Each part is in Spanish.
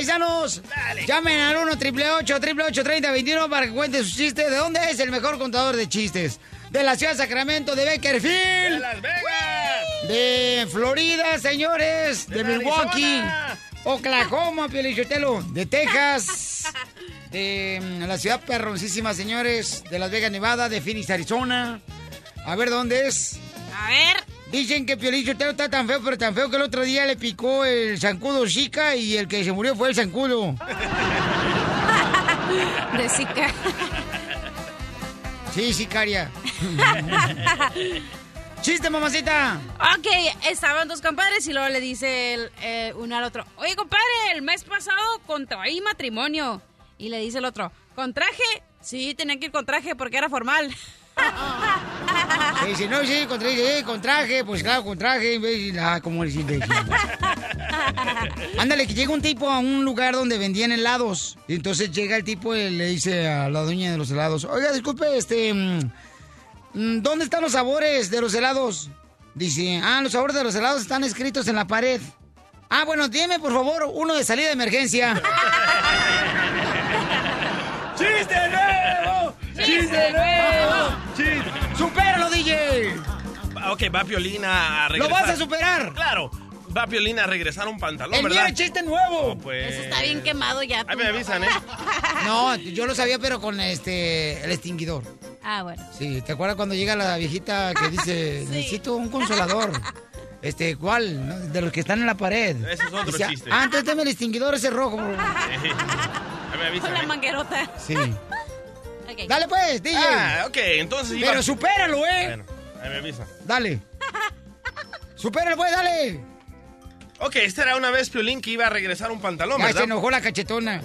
Paisanos. Llamen al 1 888 3021 para que cuenten sus chistes. ¿De dónde es el mejor contador de chistes? De la ciudad de Sacramento, de Bakerfield. ¡De Las Vegas! De Florida, señores. De, De Milwaukee. Arizona. Oklahoma, Pielichotelo. De Texas. De mm, la ciudad perroncísima, señores. De Las Vegas, Nevada. De Phoenix, Arizona. A ver, ¿dónde es? A ver. Dicen que Piolichotelo está tan feo, pero tan feo que el otro día le picó el zancudo Zika y el que se murió fue el zancudo. De Zika. Sí, sicaria. ¡Chiste, mamacita! Ok, estaban dos compadres y luego le dice el, eh, uno al otro, oye, compadre, el mes pasado contraí matrimonio. Y le dice el otro, ¿con traje? Sí, tenía que ir con traje porque era formal. Sí, sí, no, sí, con traje, sí, con traje, pues claro, con traje, imbécil. Ah, como el imbécil. Ándale, que llega un tipo a un lugar donde vendían helados. Y entonces llega el tipo y le dice a la dueña de los helados, oiga, disculpe, este... mm, mm, ¿Dónde están los sabores de los helados? Dice, ah, los sabores de los helados están escritos en la pared. Ah, bueno, dime, por favor, uno de salida de emergencia. ¡Chiste nuevo! ¡Chiste nuevo! ¡Chiste! ¡Supéralo, DJ! Ok, va Piolina a ¡Lo regresar. vas a superar! Claro. Va Piolina a regresar un pantalón, ¡El ¿verdad? es chiste nuevo! Pues... Eso está bien quemado ya. Ahí me avisan, ¿eh? No, yo lo sabía, pero con este el extinguidor. Ah, bueno. Sí, ¿te acuerdas cuando llega la viejita que dice, necesito un consolador? Este, ¿cuál? ¿No? De los que están en la pared. Ese es otro Dice, chiste. Ah, entonces dame el extinguidor ese rojo. Ahí me avisan, Con la ¿eh? manguerota. Sí. Ok. Dale pues, DJ. Ah, ok, entonces iba... pero supéralo, ¿eh? Bueno, ahí me avisan. Dale. Supéralo pues, dale. Ok, esta era una vez Piolín que iba a regresar un pantalón, Ya se ¿verdad? enojó la cachetona.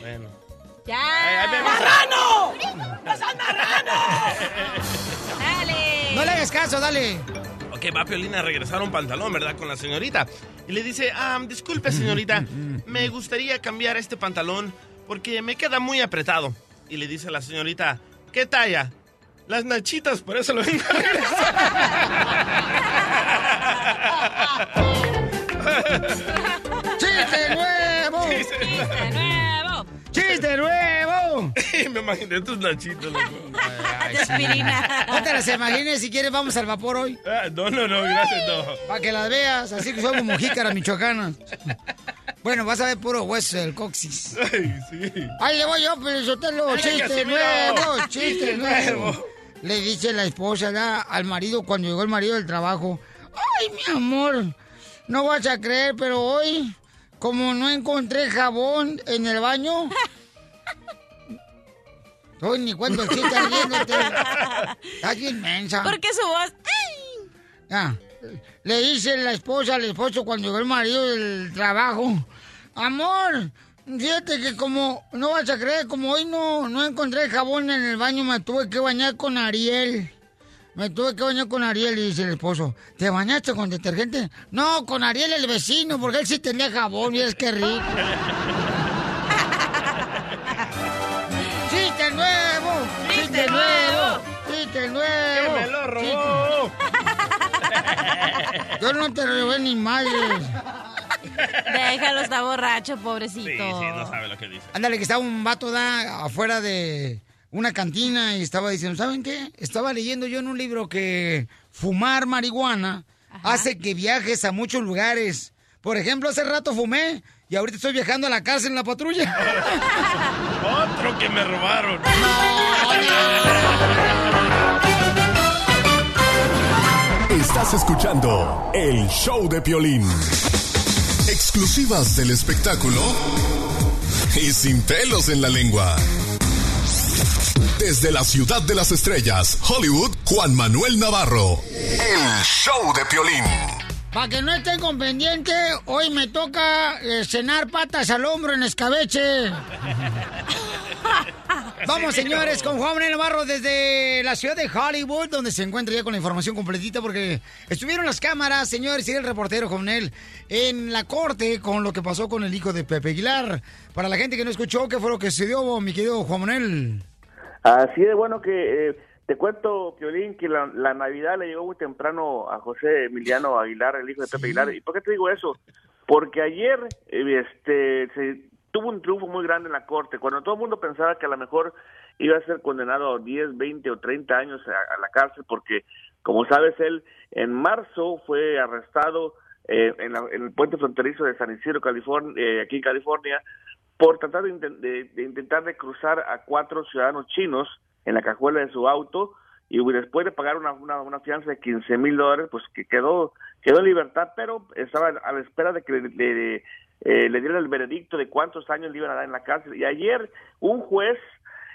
Bueno. Ya. Ahí, ahí me avisan. Dale. No le hagas caso, dale. Ok, va Piolín a regresar un pantalón, ¿verdad? Con la señorita. Y le dice, ah, disculpe, señorita, me gustaría cambiar este pantalón porque me queda muy apretado. Y le dice la señorita, ¿qué talla? Las nachitas, por eso lo vengo a ¡Chiste nuevo! Chiste nuevo. ¡Chiste nuevo! Me imaginé tus nachitas. loco. No te las imagines, si quieres vamos al vapor hoy. Ah, no, no, no, gracias, no. Para que las veas, así que somos mojícaras michoacanas. Bueno, vas a ver puro hueso del coxis. Ay, sí. Ahí le voy yo, Pelizotelo, Dale, chiste nuevo, chiste nuevo. Le dice la esposa ¿verdad? al marido cuando llegó el marido del trabajo. Ay, mi amor, no vas a creer, pero hoy, como no encontré jabón en el baño... Hoy ni cuento el chiste riéndote. Estás bien mensa. ¿Por qué su voz? ¡Ay! Ah, le dice la esposa al esposo cuando llegó el marido del trabajo, amor, fíjate que como, no vas a creer, como hoy no, no encontré jabón en el baño, me tuve que bañar con Ariel. Me tuve que bañar con Ariel, y dice el esposo, ¿te bañaste con detergente? No, con Ariel el vecino, porque él sí tenía jabón, y es que rico. ¡Chiste nuevo! ¡Que me lo robó! Yo no te robé ni madre. Déjalo, está borracho, pobrecito. Sí, sí, no sabe lo que dice. Ándale, que estaba un vato da afuera de una cantina y estaba diciendo, ¿saben qué? Estaba leyendo yo en un libro que fumar marihuana hace que viajes a muchos lugares. Por ejemplo, hace rato fumé y ahorita estoy viajando a la cárcel en la patrulla. Otro que me robaron. Estás escuchando el show de Piolín. Exclusivas del espectáculo y sin pelos en la lengua. Desde la ciudad de las estrellas, Hollywood, Juan Manuel Navarro. El show de Piolín. Para que no estén con pendiente, hoy me toca eh, cenar patas al hombro en escabeche. Vamos, señores, con Juan Manuel Navarro desde la ciudad de Hollywood, donde se encuentra ya con la información completita, porque estuvieron las cámaras, señores, y el reportero Juan Manuel en la corte con lo que pasó con el hijo de Pepe Aguilar. Para la gente que no escuchó, ¿qué fue lo que sucedió, mi querido Juan Manuel? Así de bueno que eh, te cuento, Piolín, que la, la Navidad le llegó muy temprano a José Emiliano Aguilar, el hijo de Pepe Aguilar. ¿Y por qué te digo eso? Porque ayer eh, este, se tuvo un triunfo muy grande en la corte, cuando todo el mundo pensaba que a lo mejor iba a ser condenado a 10, 20 o 30 años a, la cárcel, porque, como sabes, él en marzo fue arrestado eh, en, la- en el puente fronterizo de San Isidro, California, eh, aquí en California, por tratar de, inten- de- de intentar de cruzar a cuatro ciudadanos chinos en la cajuela de su auto y después de pagar una, una, fianza de 15 mil dólares, pues que quedó quedó en libertad, pero estaba a la espera de que le, eh, le dieran el veredicto de cuántos años le iban a dar en la cárcel. Y ayer un juez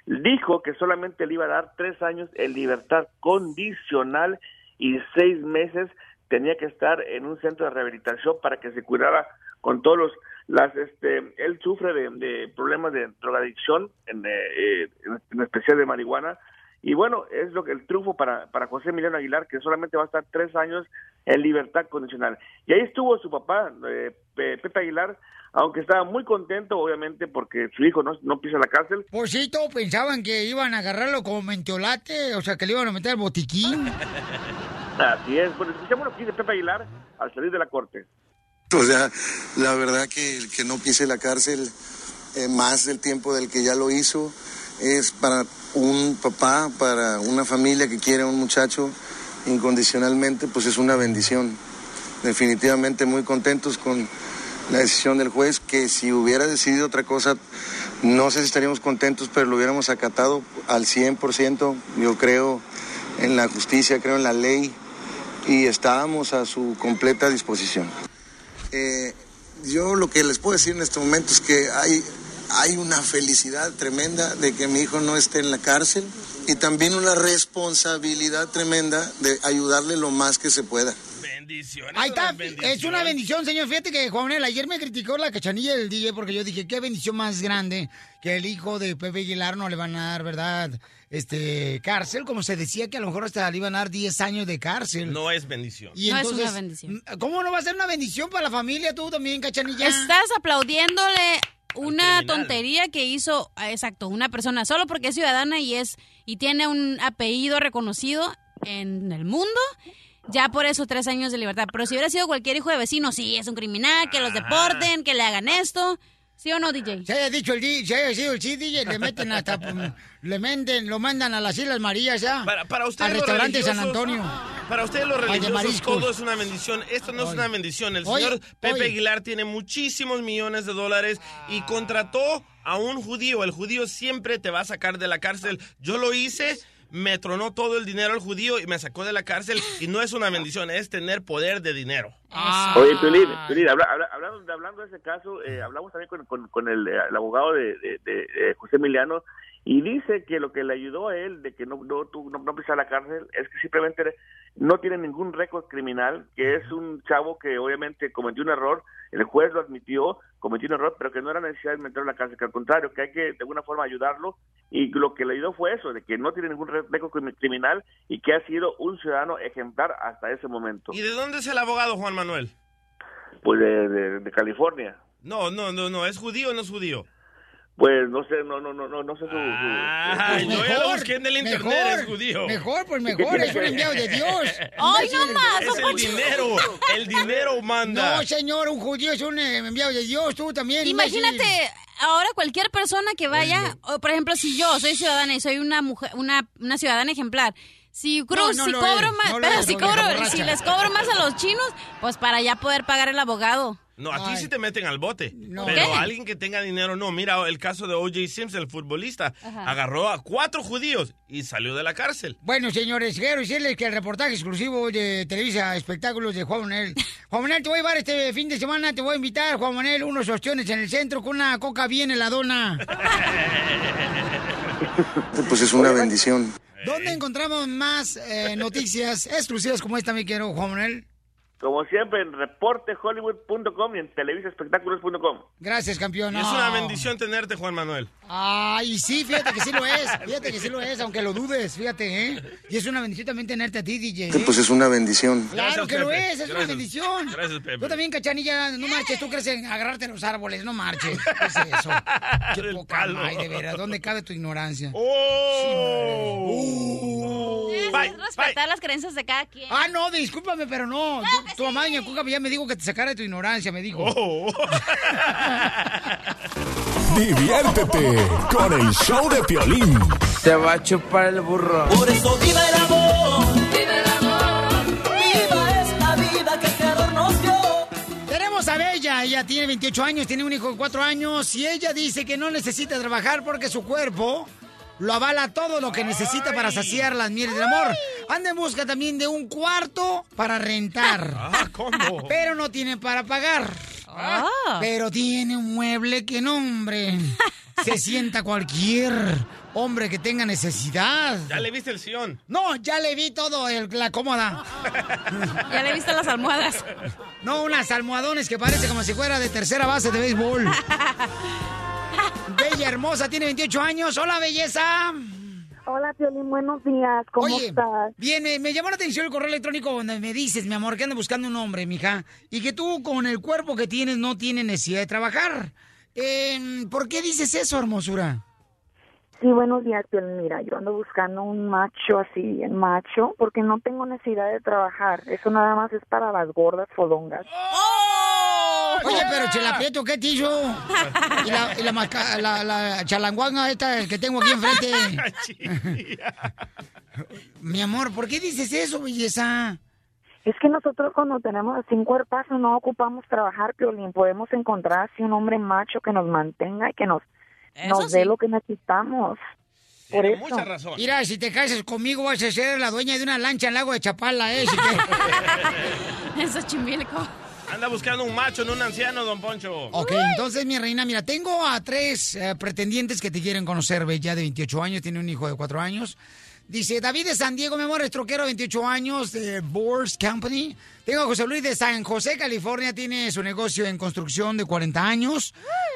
dijo que solamente le iba a dar tres años en libertad condicional y seis meses tenía que estar en un centro de rehabilitación para que se curara con todos los las este él sufre de, de problemas de drogadicción en, eh, eh, en especial de marihuana y bueno es lo que el triunfo para para José Emiliano Aguilar que solamente va a estar tres años en libertad condicional. Y ahí estuvo su papá eh, Pe- Pepe Aguilar aunque estaba muy contento obviamente porque su hijo no, no pisa la cárcel. Por si todos pensaban que iban a agarrarlo como mentolate, o sea, que le iban a meter al botiquín. así es. Bueno escuchamos lo que dice Pepe Aguilar al salir de la corte. O sea, la verdad que el que no pise la cárcel eh, más del tiempo del que ya lo hizo es para un papá, para una familia que quiere a un muchacho incondicionalmente, pues es una bendición. Definitivamente muy contentos con la decisión del juez, que si hubiera decidido otra cosa, no sé si estaríamos contentos, pero lo hubiéramos acatado al 100%. Yo creo en la justicia, creo en la ley y estábamos a su completa disposición. Eh, yo lo que les puedo decir en este momento es que hay, hay una felicidad tremenda de que mi hijo no esté en la cárcel y también una responsabilidad tremenda de ayudarle lo más que se pueda. Bendiciones. Ahí está, es una bendición, señor. Fíjate que Juan Manuel ayer me criticó la cachanilla del DJ porque yo dije, qué bendición más grande que el hijo de Pepe Aguilar no le van a dar, ¿verdad? Este, cárcel, como se decía que a lo mejor hasta le iban a dar 10 años de cárcel. No es bendición. Y No es una bendición. ¿Cómo no va a ser una bendición para la familia tú también, cachanilla? Estás aplaudiéndole una tontería que hizo, ah, exacto, una persona solo porque es ciudadana y es y tiene un apellido reconocido en el mundo. Ya por eso tres años de libertad. Pero si hubiera sido cualquier hijo de vecino, sí, es un criminal, que los deporten, que le hagan esto. ¿Sí o no, DJ? Se haya dicho el DJ, se haya sido el sí, DJ, le meten hasta, pues, le menden, lo mandan a las Islas Marías ya. Para, para usted Al restaurante San Antonio. Para usted los religiosos todo es una bendición. Esto no es una bendición. El señor Pepe oye. Aguilar tiene muchísimos millones de dólares y contrató a un judío. El judío siempre te va a sacar de la cárcel. Yo lo hice. Me tronó todo el dinero al judío y me sacó de la cárcel y no es una bendición, es tener poder de dinero. Ah. Oye, Piolín, Piolín, habla- habla- hablando, de- hablando de ese caso, eh, hablamos también con, con- con el, eh, el abogado de, de- de, José Emiliano y dice que lo que le ayudó a él de que no no, no, no pisara la cárcel es que simplemente no tiene ningún récord criminal, que es un chavo que obviamente cometió un error, el juez lo admitió, cometió un error, pero que no era necesidad de meterlo en la cárcel, que al contrario, que hay que de alguna forma ayudarlo y lo que le ayudó fue eso, de que no tiene ningún récord crimi- criminal y que ha sido un ciudadano ejemplar hasta ese momento, ¿Y de dónde es el abogado Juan Manuel? pues de- de- de California. No, no, no, no, ¿es judío o no es judío? Pues no sé, no, no, no, no, no sé su. su- Ay, yo ya lo busqué en el internet, es judío. Mejor, pues mejor, es un enviado de Dios. ¡Ay, no más! Es el dinero, el dinero manda. No, señor, un judío es un eh, enviado de Dios, tú también. Imagínate, ahora cualquier persona que vaya, o, por ejemplo, si yo soy ciudadana y soy una mujer, una, una ciudadana ejemplar, si cruz, no si cobro más, no pero si cobro, si les cobro más a los chinos, pues para ya poder pagar el abogado. No, a ti Ay. sí te meten al bote. No. Pero alguien que tenga dinero, no. Mira el caso de O.J. Simpson, el futbolista. Ajá. Agarró a cuatro judíos y salió de la cárcel. Bueno, señores, quiero decirles que el reportaje exclusivo de Televisa Espectáculos de Juan Manuel. Juan Manuel, te voy a llevar este fin de semana, te voy a invitar, Juan Manuel, unos ostiones en el centro con una coca bien heladona. Pues es una bendición. ¿Dónde encontramos más eh, noticias exclusivas como esta, mi quiero Juan Manuel? Como siempre, en reportehollywood.com y en televisaespectáculos.com. Gracias, campeón. Es una bendición tenerte, Juan Manuel. Ay, sí, fíjate que sí lo es. Fíjate que sí lo es, aunque lo dudes, fíjate, ¿eh? Y es una bendición también tenerte a ti, DJ. ¿eh? Pues es una bendición. Claro Gracias, que lo es, es una bendición. Gracias, Pepe. Tú también, cachanilla, no marches, tú crees en agarrarte los árboles, no marches. ¿Qué es eso? Qué El poca palo. madre, de veras, ¿dónde cabe tu ignorancia? ¡Oh! Bye, que respetar las creencias de cada quien. Ah, no, discúlpame, pero no. Tu, sí. doña Cuca, ya me dijo que te sacara de tu ignorancia, me dijo. Oh. Diviértete con el show de Piolín. Te va a chupar el burro. Por eso viva el amor. Viva el amor. Viva esta vida que Creador nos dio. Tenemos a Bella, ella tiene 28 años, tiene un hijo de 4 años y ella dice que no necesita trabajar porque su cuerpo lo avala todo lo que necesita para saciar las mieles del amor. Anda en busca también de un cuarto para rentar. Ah, ¿cómo? Pero no tiene para pagar. Ah. Pero tiene un mueble que no, hombre. Se sienta cualquier hombre que tenga necesidad. Ya le viste el sillón. No, ya le vi todo, el- la cómoda. Ya le viste las almohadas. No, unas almohadones que parece como si fuera de tercera base de béisbol. Bella hermosa, tiene 28 años. Hola, belleza. Hola, Piolín, buenos días. ¿Cómo Oye, estás? bien, me, me llamó la atención el correo electrónico donde me dices, mi amor, que andas buscando un hombre, mija, y que tú con el cuerpo que tienes no tienes necesidad de trabajar. Eh, ¿Por qué dices eso, hermosura? Sí, buenos días, Piolín. Mira, yo ando buscando un macho así, bien macho, porque no tengo necesidad de trabajar. Eso nada más es para las gordas fodongas. Oye, pero Chela Prieto, ¿qué te hizo? Y la, y la, masca- la, la chalanguanga esta que tengo aquí enfrente. Mi amor, ¿por qué dices eso, belleza? Es que nosotros cuando tenemos así un cuerpazo no ocupamos trabajar, Piolín. Podemos encontrar así un hombre macho que nos mantenga y que nos, Eso nos dé sí. lo que necesitamos. Por Tiene eso. mucha razón. Mira, si te casas conmigo vas a ser la dueña de una lancha en lago de Chapala, ¿eh? Si te- Eso es chimilco. Anda buscando un macho, no un anciano, don Poncho. Ok, entonces, mi reina, mira, tengo a tres eh, pretendientes que te quieren conocer, Bella, de 28 años, tiene un hijo de 4 años. Dice, David de San Diego, mi amor, es troquero, 28 años, de Boars Company. Tengo a José Luis de San José, California, tiene su negocio en construcción de 40 años.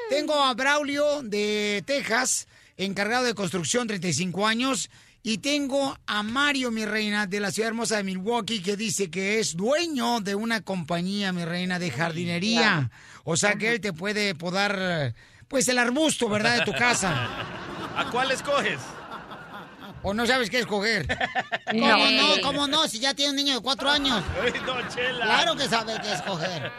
Tengo a Braulio de Texas, encargado de construcción, 35 años. Y tengo a Mario, mi reina, de la ciudad hermosa de Milwaukee, que dice que es dueño de una compañía, mi reina, de jardinería. O sea que él te puede podar, pues, el arbusto, ¿verdad?, de tu casa. ¿A cuál escoges? ¿O no sabes qué escoger? ¿Cómo no? ¿Cómo no? Si ya tiene un niño de cuatro años. Ay, don Chela. Claro que sabe qué escoger.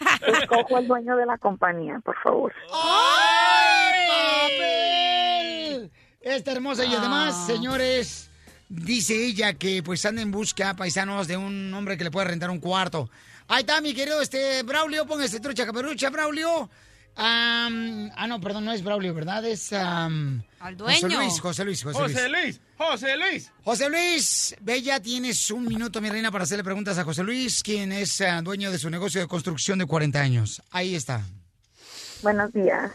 Escojo al dueño de la compañía, por favor. ¡Ay, papel! Esta hermosa y además, Ah. señores, dice ella que pues anda en busca, paisanos, de un hombre que le pueda rentar un cuarto. Ahí está, mi querido este Braulio, ponga este trucha caperucha, Braulio. Am, ah, no, perdón, no es Braulio, ¿verdad? Es am, Al José dueño. Luis, José Luis, José, José Luis. Luis, José Luis. José Luis, Bella, tienes un minuto, mi reina, para hacerle preguntas a José Luis, quien es ah, dueño de su negocio de construcción de 40 años. Ahí está. Buenos días.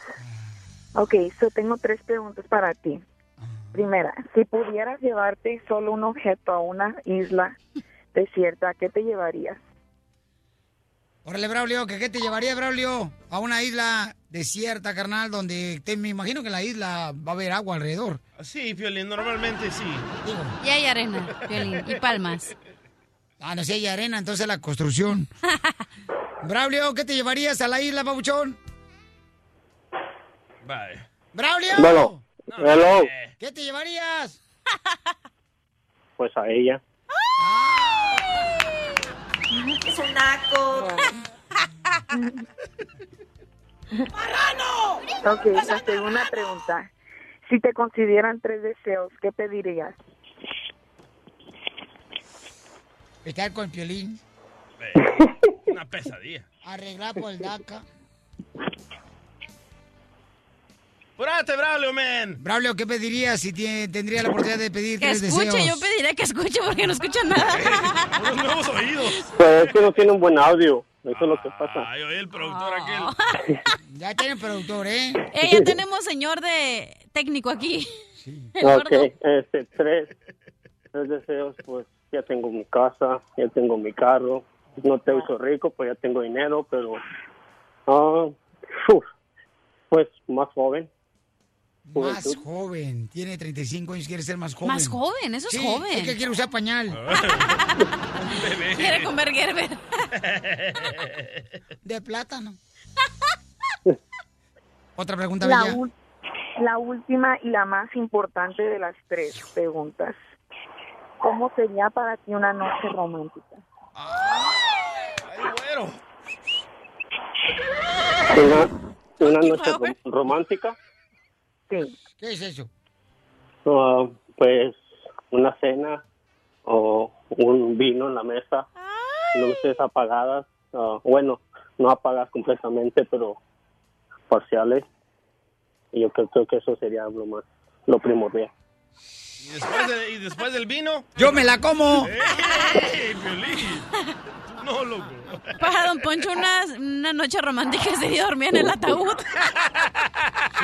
Ok, so tengo tres preguntas para ti. Primera, si pudieras llevarte solo un objeto a una isla desierta, ¿a qué te llevarías? Órale, Braulio, ¿que ¿qué te llevaría, Braulio? A una isla desierta, carnal, donde te, me imagino que en la isla va a haber agua alrededor. Sí, Piolín, normalmente sí. Y hay arena, Piolín, y palmas. ah, no sé, hay arena, entonces la construcción. Braulio, ¿qué te llevarías a la isla, babuchón? Bye. ¡Braulio! Bueno, hello, ¿Qué te llevarías? pues a ella. Es un naco. Ok, la segunda pregunta. Si te consideran tres deseos, ¿qué pedirías? Estar con el piolín. Una pesadilla. Arreglar por el DACA. ¡Purate, Braulio, man! Braulio, ¿qué pedirías si tendría la oportunidad de pedir Que tres escuche, deseos? yo pediría que escuche porque no escucha nada. Unos nuevos oídos. Pues es que no tiene un buen audio. Eso es lo que pasa. Ay, oye, el productor aquel. Ya tiene productor, ¿eh? Eh, ya tenemos señor de técnico aquí. El Ok, este, tres, tres deseos, pues ya tengo mi casa, ya tengo mi carro, no te uso rico, pues ya tengo dinero, pero, ah, uf, pues más joven. Más joven. Tiene 35 años, quiere ser más joven. Más joven, eso es Sí, joven. Es que quiere usar pañal. Quiere comer Gerber. De plátano. Otra pregunta, La, Bella. la última y la más importante de las tres preguntas. ¿Cómo sería para ti una noche romántica? Ay, güero. Una, una noche rom- romántica, Sí. ¿Qué es eso? ah, pues una cena o un vino en la mesa, luces apagadas, ah, bueno, no apagadas completamente, pero parciales. Y yo creo, creo que eso sería lo más, lo primordial. ¿Y después, de- y después del vino? ¡Yo me la como! ¡Ey, No, loco. Para Don Poncho, una, una noche romántica sería dormir en el ataúd.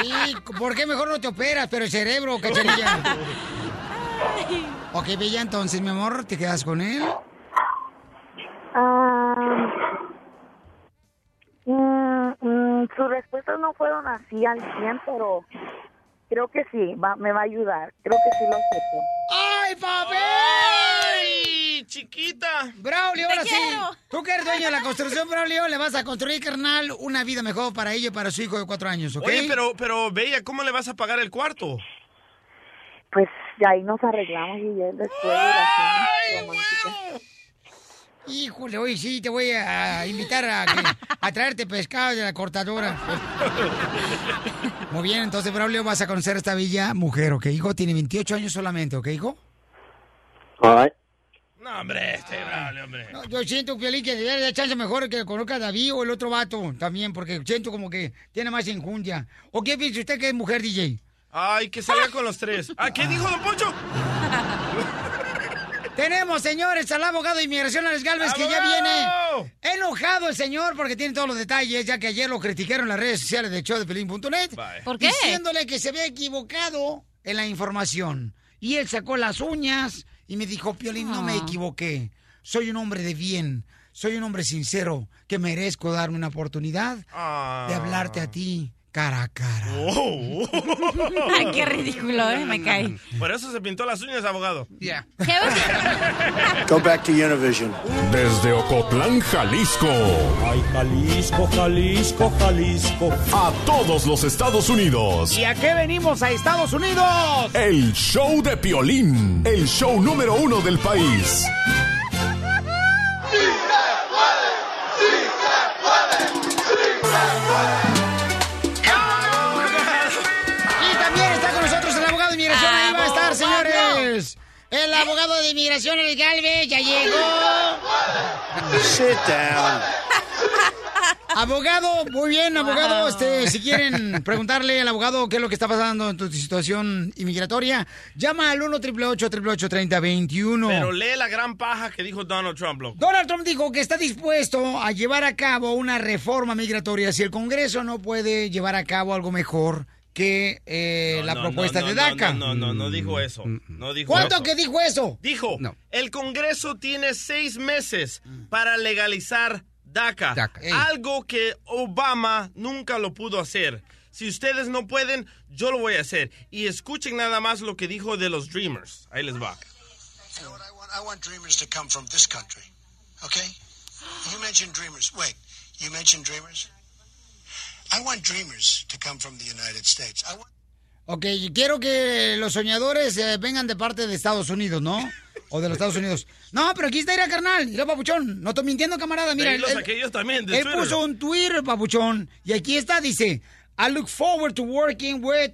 Sí, ¿por qué mejor no te operas? Pero el cerebro, cachanilla. Ok, Bella, entonces, mi amor, ¿te quedas con él? Ah, mm, mm, sus respuestas no fueron así al 100, pero creo que sí, va- me va a ayudar. Creo que sí lo acepto. ¡Ay, papi! ¡Ay, chiquita! Braulio, ahora sí. Tú que eres dueño de la construcción, Braulio, le vas a construir, carnal, una vida mejor para ella y para su hijo de cuatro años, ¿ok? Oye, pero, pero, Bella, ¿cómo le vas a pagar el cuarto? Pues ya ahí nos arreglamos y ya después de la cena romántica. Híjole, hoy sí te voy a invitar a, que- a traerte pescado de la cortadora. Muy bien, entonces, Braulio, vas a conocer a esta bella mujer, ¿ok, hijo? Tiene 28 años solamente, ¿ok, hijo? Right. No, hombre, este Braulio, hombre. No, yo siento, Piolín, que debería dar chance mejor que conozca a David o el otro vato también, porque siento como que tiene más enjundia. ¿O qué piensa usted que es mujer, DJ? Ay, que salga con los tres. Ah, ¿qué dijo Don Poncho? Tenemos, señores, al abogado de inmigración, Alex Galvez, que ya ¡Abogado! viene enojado el señor porque tiene todos los detalles, ya que ayer lo criticaron en las redes sociales de showdepelín.net. Bye. ¿Por qué? Diciéndole que se había equivocado en la información. Y él sacó las uñas y me dijo, Piolín, no me Ah. equivoqué. Soy un hombre de bien. Soy un hombre sincero que merezco darme una oportunidad Ah. de hablarte a ti cara a cara. Oh. Ay, qué ridículo, ¿eh? Me cae. Por eso se pintó las uñas, abogado. Ya. ¿Qué vas Go back to Univision. Desde Ocotlán, Jalisco. Ay, Jalisco, Jalisco, Jalisco. A todos los Estados Unidos. ¿Y a qué venimos a Estados Unidos? El show de Piolín. El show número uno del país. Y El abogado de inmigración, el Galvez, ya llegó. Sit down. Abogado, muy bien, abogado. Este, si quieren preguntarle al abogado qué es lo que está pasando en tu situación inmigratoria, llama al 1 888 3021 Pero lee la gran paja que dijo Donald Trump, loco. Donald Trump dijo que está dispuesto a llevar a cabo una reforma migratoria si el Congreso no puede llevar a cabo algo mejor que eh, la No, propuesta no, de no, DACA. No, no, no, no dijo eso. No dijo ¿Cuánto eso. que dijo eso? Dijo, el Congreso tiene seis meses para legalizar DACA. DACA. Algo que Obama nunca lo pudo hacer. Si ustedes no pueden, yo lo voy a hacer. Y escuchen nada más lo que dijo de los Dreamers. Ahí les va. You know what I want? I want dreamers to come from this country. Okay? You mentioned dreamers. Wait, you mentioned dreamers? Ok, quiero que los soñadores eh, vengan de parte de Estados Unidos, ¿no? O de los Estados Unidos. No, pero aquí está, mira, carnal. Mira, papuchón. No estoy mintiendo, camarada. Mira, él, él- también él puso un Twitter, papuchón. Y aquí está, dice... I look forward to working with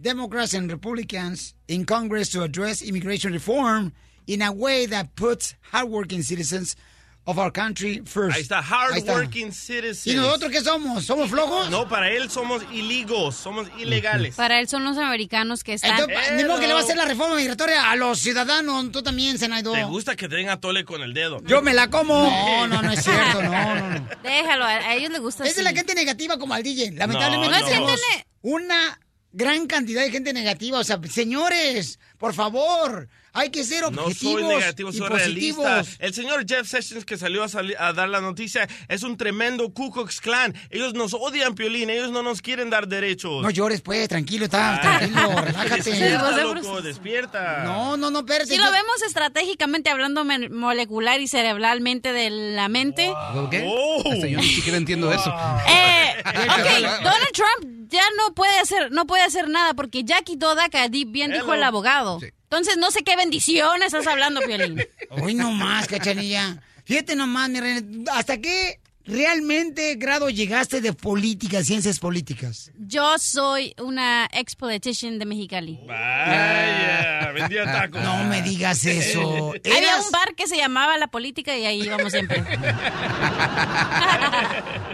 Democrats and Republicans in Congress to address immigration reform in a way that puts hardworking citizens of our country first. Ahí está, hardworking citizens. ¿Y nosotros qué somos? ¿Somos flojos? No, para él somos ilegos, somos ilegales. Para él son los americanos que están... Entonces, ni modo que le va a hacer la reforma migratoria a los ciudadanos. Tú también, senador. ¿Te gusta que te den a tole con el dedo? Yo me la como. No, no, no es cierto. No, no, no. Déjalo, a, ellos les gusta Es de la así. gente negativa como al DJ. Lamentablemente No, no. una gran cantidad de gente negativa. O sea, señores, por favor, hay que ser No objetivos soy negativo, y soy positivos. realista. El señor Jeff Sessions que salió a, sali- a dar la noticia es un tremendo Ku Klux Klan. Ellos nos odian, Piolín. Ellos no nos quieren dar derechos. No llores, pues, tranquilo, está, Ah. tranquilo, relájate. Despierta, loco, despierta. No, no, no, espérate. Si lo vemos estratégicamente hablando molecular y cerebralmente de la mente. ¿Qué? Oh. Hasta yo ni siquiera entiendo eso. Eh, ok, Donald Trump ya no puede hacer, no puede hacer nada porque ya quitó DACA, di- bien dijo el abogado. Entonces no sé qué bendición estás hablando, Piolín. Hoy no más, cachanilla. Fíjate nomás, mi reina, ¿hasta qué realmente grado llegaste de política, ciencias políticas? Yo soy una ex politician de Mexicali. Vaya, vendía tacos. No me digas eso. Había un bar que se llamaba La Política y ahí íbamos siempre.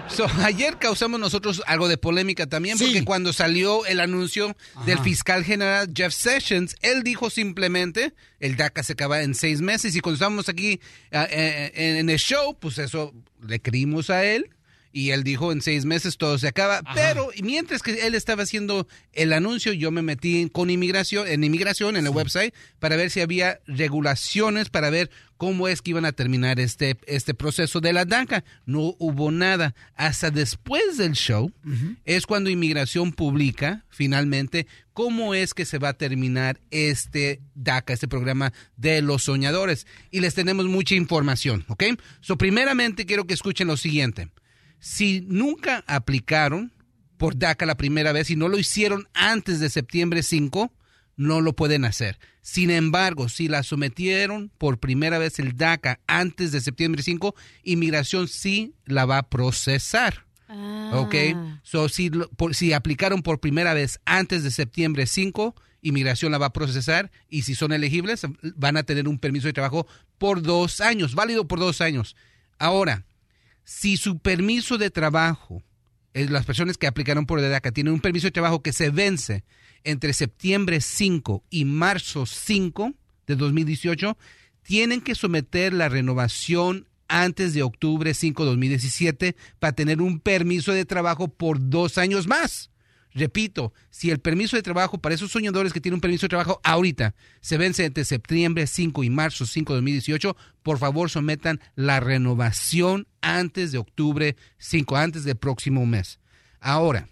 So, ayer causamos nosotros algo de polémica también, porque cuando salió el anuncio del fiscal general Jeff Sessions, él dijo simplemente, el DACA se acaba en seis meses, y cuando estábamos aquí ah, eh, en, en el show, pues eso le creímos a él. Y él dijo, en seis meses todo se acaba. Pero mientras que él estaba haciendo el anuncio, yo me metí con inmigración, en inmigración, en el website, para ver si había regulaciones, para ver cómo es que iban a terminar este, este proceso de la DACA. No hubo nada. Hasta después del show es cuando inmigración publica finalmente cómo es que se va a terminar este DACA, este programa de los soñadores. Y les tenemos mucha información, ¿ok? So, primeramente quiero que escuchen lo siguiente. Si nunca aplicaron por DACA la primera vez y no lo hicieron antes de septiembre 5, no lo pueden hacer. Sin embargo, si la sometieron por primera vez el DACA antes de septiembre 5, inmigración sí la va a procesar. ¿Ok? So, si, por- si aplicaron por primera vez antes de septiembre 5, inmigración la va a procesar y si son elegibles van a tener un permiso de trabajo por dos años, válido por dos años. Ahora, si su permiso de trabajo, eh, las personas que aplicaron por DACA tienen un permiso de trabajo que se vence entre septiembre 5 y marzo 5 de 2018, tienen que someter la renovación antes de octubre 5 de 2017 para tener un permiso de trabajo por dos años más. Repito, si el permiso de trabajo para esos soñadores que tienen un permiso de trabajo ahorita se vence entre septiembre 5 y marzo 5 de 2018, por favor sometan la renovación antes de octubre 5, antes del próximo mes. Ahora,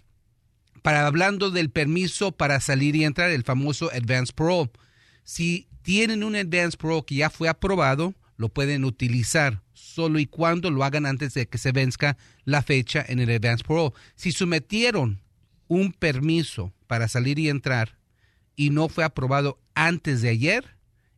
para hablando del permiso para salir y entrar, el famoso Advance Parole. Si tienen un Advance Parole que ya fue aprobado, lo pueden utilizar solo y cuando lo hagan antes de que se venzca la fecha en el Advance Parole. Si sometieron un permiso para salir y entrar y no fue aprobado antes de ayer,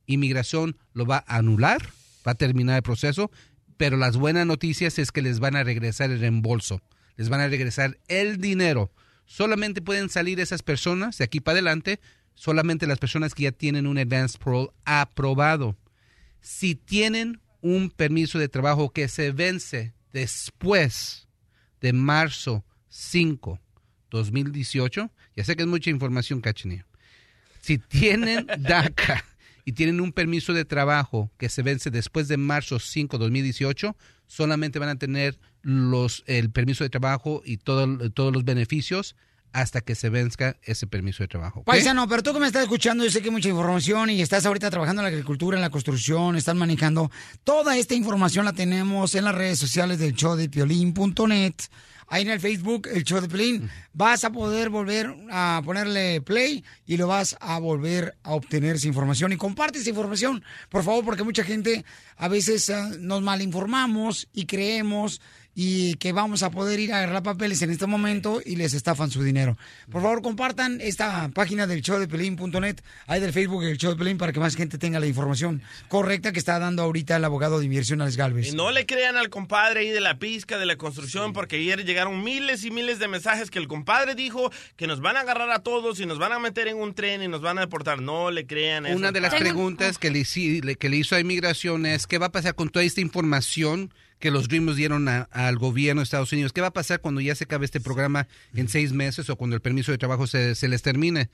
inmigración lo va a anular, va a terminar el proceso, pero las buenas noticias es que les van a regresar el reembolso, les van a regresar el dinero. Solamente pueden salir esas personas de aquí para adelante, solamente las personas que ya tienen un advance parole aprobado. Si tienen un permiso de trabajo que se vence después de marzo 5, 2018, ya sé que es mucha información, Cachinilla. Si tienen DACA y tienen un permiso de trabajo que se vence después de marzo 5, 2018, solamente van a tener los, el permiso de trabajo y todo- todos los beneficios hasta que se venzca ese permiso de trabajo. Paisano, pero tú que me estás escuchando, yo sé que hay mucha información y estás ahorita trabajando en la agricultura, en la construcción, están manejando. Toda esta información la tenemos en las redes sociales del show de piolín.net. Ahí en el Facebook, el show de Piolín, vas a poder volver a ponerle play y lo vas a volver a obtener esa información. Y comparte esa información, por favor, porque mucha gente a veces ah, nos malinformamos y creemos y que vamos a poder ir a agarrar papeles en este momento y les estafan su dinero. Por favor, compartan esta página del show de Pelín.net, ahí del Facebook del show de Pelín, para que más gente tenga la información correcta que está dando ahorita el abogado de inversión Alex Galvez. Y no le crean al compadre ahí de la pizca, de la construcción, porque ayer llegaron miles y miles de mensajes que el compadre dijo que nos van a agarrar a todos y nos van a meter en un tren y nos van a deportar. No le crean eso. Una de las preguntas que le- que le hizo a inmigración es qué va a pasar con toda esta información que los Dreamers dieron a- al gobierno de Estados Unidos. ¿Qué va a pasar cuando ya se acabe este programa en seis meses o cuando el permiso de trabajo se, se les termine?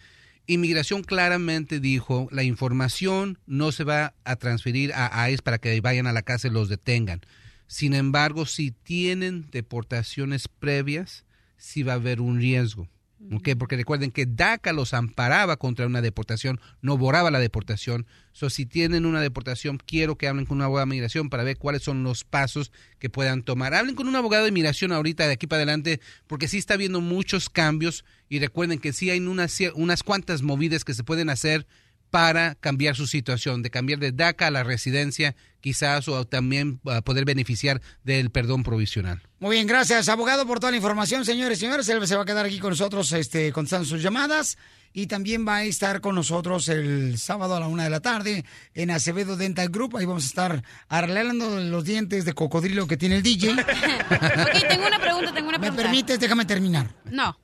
Inmigración claramente dijo, la información no se va a transferir a ICE para que vayan a la casa y los detengan. Sin embargo, si tienen deportaciones previas, sí va a haber un riesgo. ¿Ok? Porque recuerden que DACA los amparaba contra una deportación, no borraba la deportación. So, si tienen una deportación, quiero que hablen con un abogado de migración para ver cuáles son los pasos que puedan tomar. Hablen con un abogado de migración ahorita, de aquí para adelante, porque sí está habiendo muchos cambios y recuerden que sí hay unas, unas cuantas movidas que se pueden hacer para cambiar su situación, de cambiar de DACA a la residencia, quizás, o también ah, poder beneficiar del perdón provisional. Muy bien, gracias, abogado, por toda la información, señores y señores. Él se va a quedar aquí con nosotros este, contestando sus llamadas. Y también va a estar con nosotros el sábado a la una de la tarde en Acevedo Dental Group. Ahí vamos a estar arreglando los dientes de cocodrilo que tiene el DJ. Ok, tengo una pregunta, tengo una ¿Me pregunta. permites? Déjame terminar. No.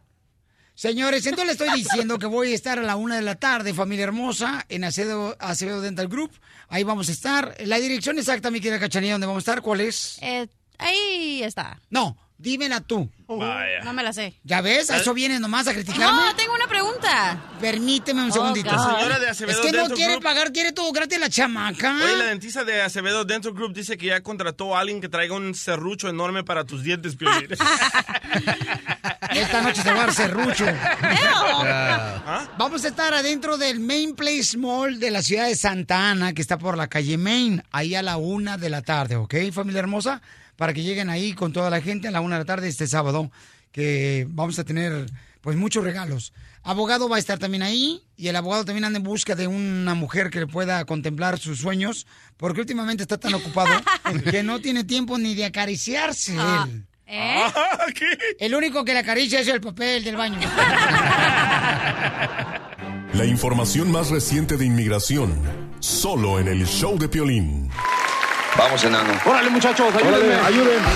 Señores, entonces le estoy diciendo que voy a estar a la una de la tarde, familia hermosa, en Acevedo, Acevedo Dental Group. Ahí vamos a estar. La dirección exacta, mi querida Cachanilla, ¿dónde vamos a estar? ¿Cuál es? Eh, ahí está. No, dímela tú. No me la sé. ¿Ya ves? ¿A eso vienes nomás a criticarme? No, tengo una pregunta. Permíteme un Oh, segundito. God. La señora de Acevedo es que no Dental quiere Group- pagar, quiere todo gratis la chamaca. Oye, la dentista de Acevedo Dental Group dice que ya contrató a alguien que traiga un serrucho enorme para tus dientes. Esta noche se va a dar serrucho. Ah. Vamos a estar adentro del Main Place Mall de la ciudad de Santa Ana, que está por la calle Main, ahí a la una de la tarde, ¿ok, familia hermosa? Para que lleguen ahí con toda la gente a la una de la tarde este sábado, que vamos a tener pues muchos regalos. Abogado va a estar también ahí y el abogado también anda en busca de una mujer que le pueda contemplar sus sueños, porque últimamente está tan ocupado que no tiene tiempo ni de acariciarse Ah. él. ¿Eh? El único que le acaricia es el papel del baño. La información más reciente de inmigración, solo en el show de Piolín. Vamos, enano. Órale, muchachos, ayúdenme. ayúdenme.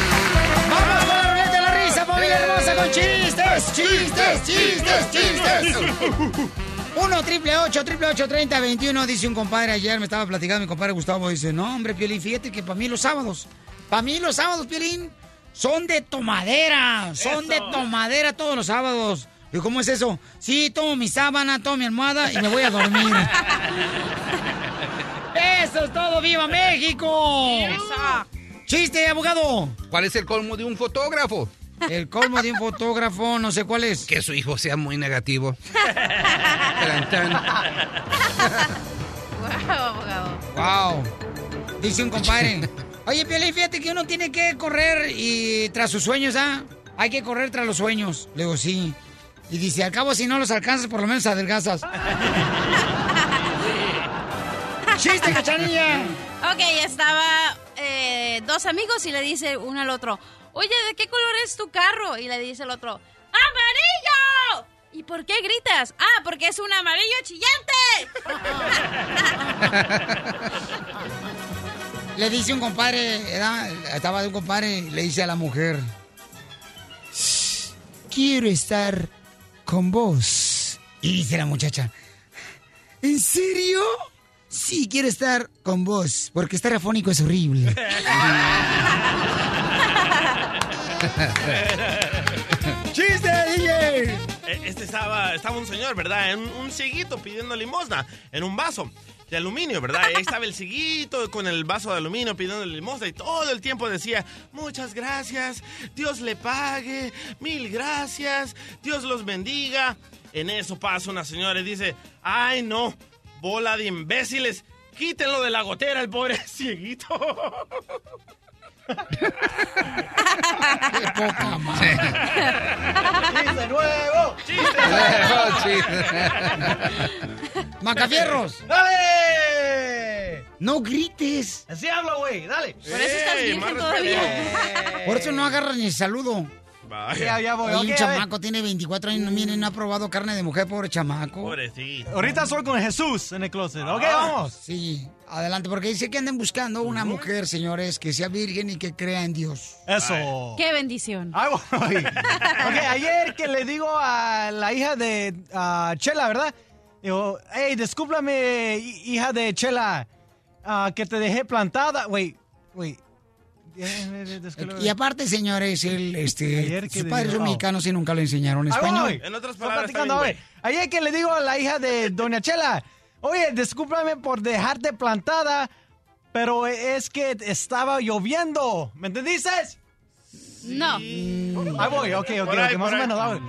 ¡Vamos con la ruleta de la risa, familia hermosa, con chistes, chistes, chistes, chistes! 1 triple 8 triple 8 30 21 dice un compadre ayer, me estaba platicando mi compadre Gustavo, dice, no hombre, Piolín, fíjate que para mí los sábados, para mí los sábados, Piolín, son de tomadera, son de tomadera todos los sábados. ¿Y cómo es eso? Sí, tomo mi sábana, tomo mi almohada y me voy a dormir. ¡Eso es todo! ¡Viva México! ¡Chiste, abogado! ¿Cuál es el colmo de un fotógrafo? El colmo de un fotógrafo, no sé cuál es. Que su hijo sea muy negativo. Tan, tan. Wow, abogado. Wow. Dice un compadre. Oye, Piolín, fíjate que uno tiene que correr y tras sus sueños, ¿ah? Hay que correr tras los sueños. Le digo, sí. Y dice, al cabo, si no los alcanzas, por lo menos adelgazas. ¡Chiste, cachanilla! Ok, estaba eh, dos amigos y le dice uno al otro, oye, ¿de qué color es tu carro? Y le dice el otro, ¡amarillo! ¿Y por qué gritas? Ah, porque es un amarillo chillante. Le dice un compadre, estaba de un compadre, y le dice a la mujer, quiero estar con vos. Y dice la muchacha, ¿en serio? Sí, quiero estar con vos, porque estar afónico es horrible. ¡Chiste, DJ! Eh, Este estaba, estaba un señor, ¿verdad? En un cieguito pidiendo limosna en un vaso de aluminio, ¿verdad? Ahí estaba el cieguito con el vaso de aluminio pidiendo limosna y todo el tiempo decía, muchas gracias, Dios le pague, mil gracias, Dios los bendiga. En eso pasa una señora y dice, ay no, bola de imbéciles, quítenlo de la gotera el pobre cieguito. ¡Qué poca madre! ¡Chiste nuevo! ¡Chiste ¡Macafierros! ¡Dale! No grites. Así hablo, güey, dale. Por eso estás virgen todavía. Por eso no agarran ni el saludo. Vaya. Ya, ya voy. Ok, un chamaco, tiene 24 años, miren, no ha probado carne de mujer, pobre chamaco. Pobrecito. Ahorita soy con Jesús en el closet. Ok, Ah, vamos. Sí, adelante, porque dice que anden buscando una mujer, señores, que sea virgen y que crea en Dios. Eso. Qué bendición. Voy. Ok, ayer que le digo a la hija de ah, Chela, ¿verdad? Digo, hey, discúlpame, hi- hija de Chela, ah, que te dejé plantada. Wait, wait. Y aparte, señores, él, este, sus padres son mexicanos y nunca le enseñaron Ahí español. En otras palabras. Ayer que le digo a la hija de Doña Chela, oye, discúlpame por dejarte plantada, pero es que estaba lloviendo. ¿Me entendiste? No. Ahí voy, ok, ok, Por ahí, ok, más o menos.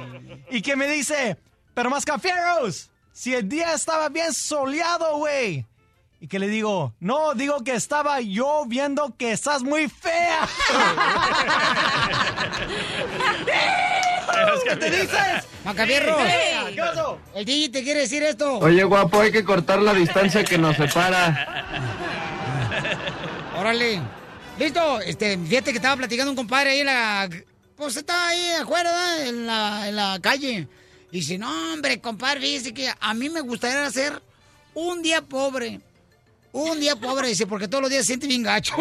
Y que me dice, pero más cafieros, si el día estaba bien soleado, güey. Y que le digo, no, digo que estaba yo viendo que estás muy fea. ¿Qué te dices? Macabierro, ¿Qué pasó? el DJ te quiere decir esto. Oye, guapo, hay que cortar la distancia que nos separa. Órale. Listo, este, fíjate que estaba platicando un compadre ahí en la. Pues estaba ahí afuera, ¿verdad? en la, en la calle. Y dice, no, hombre, compadre, fíjese que a mí me gustaría hacer un día pobre. Un día pobre, dice, porque todos los días se siente bien gacho.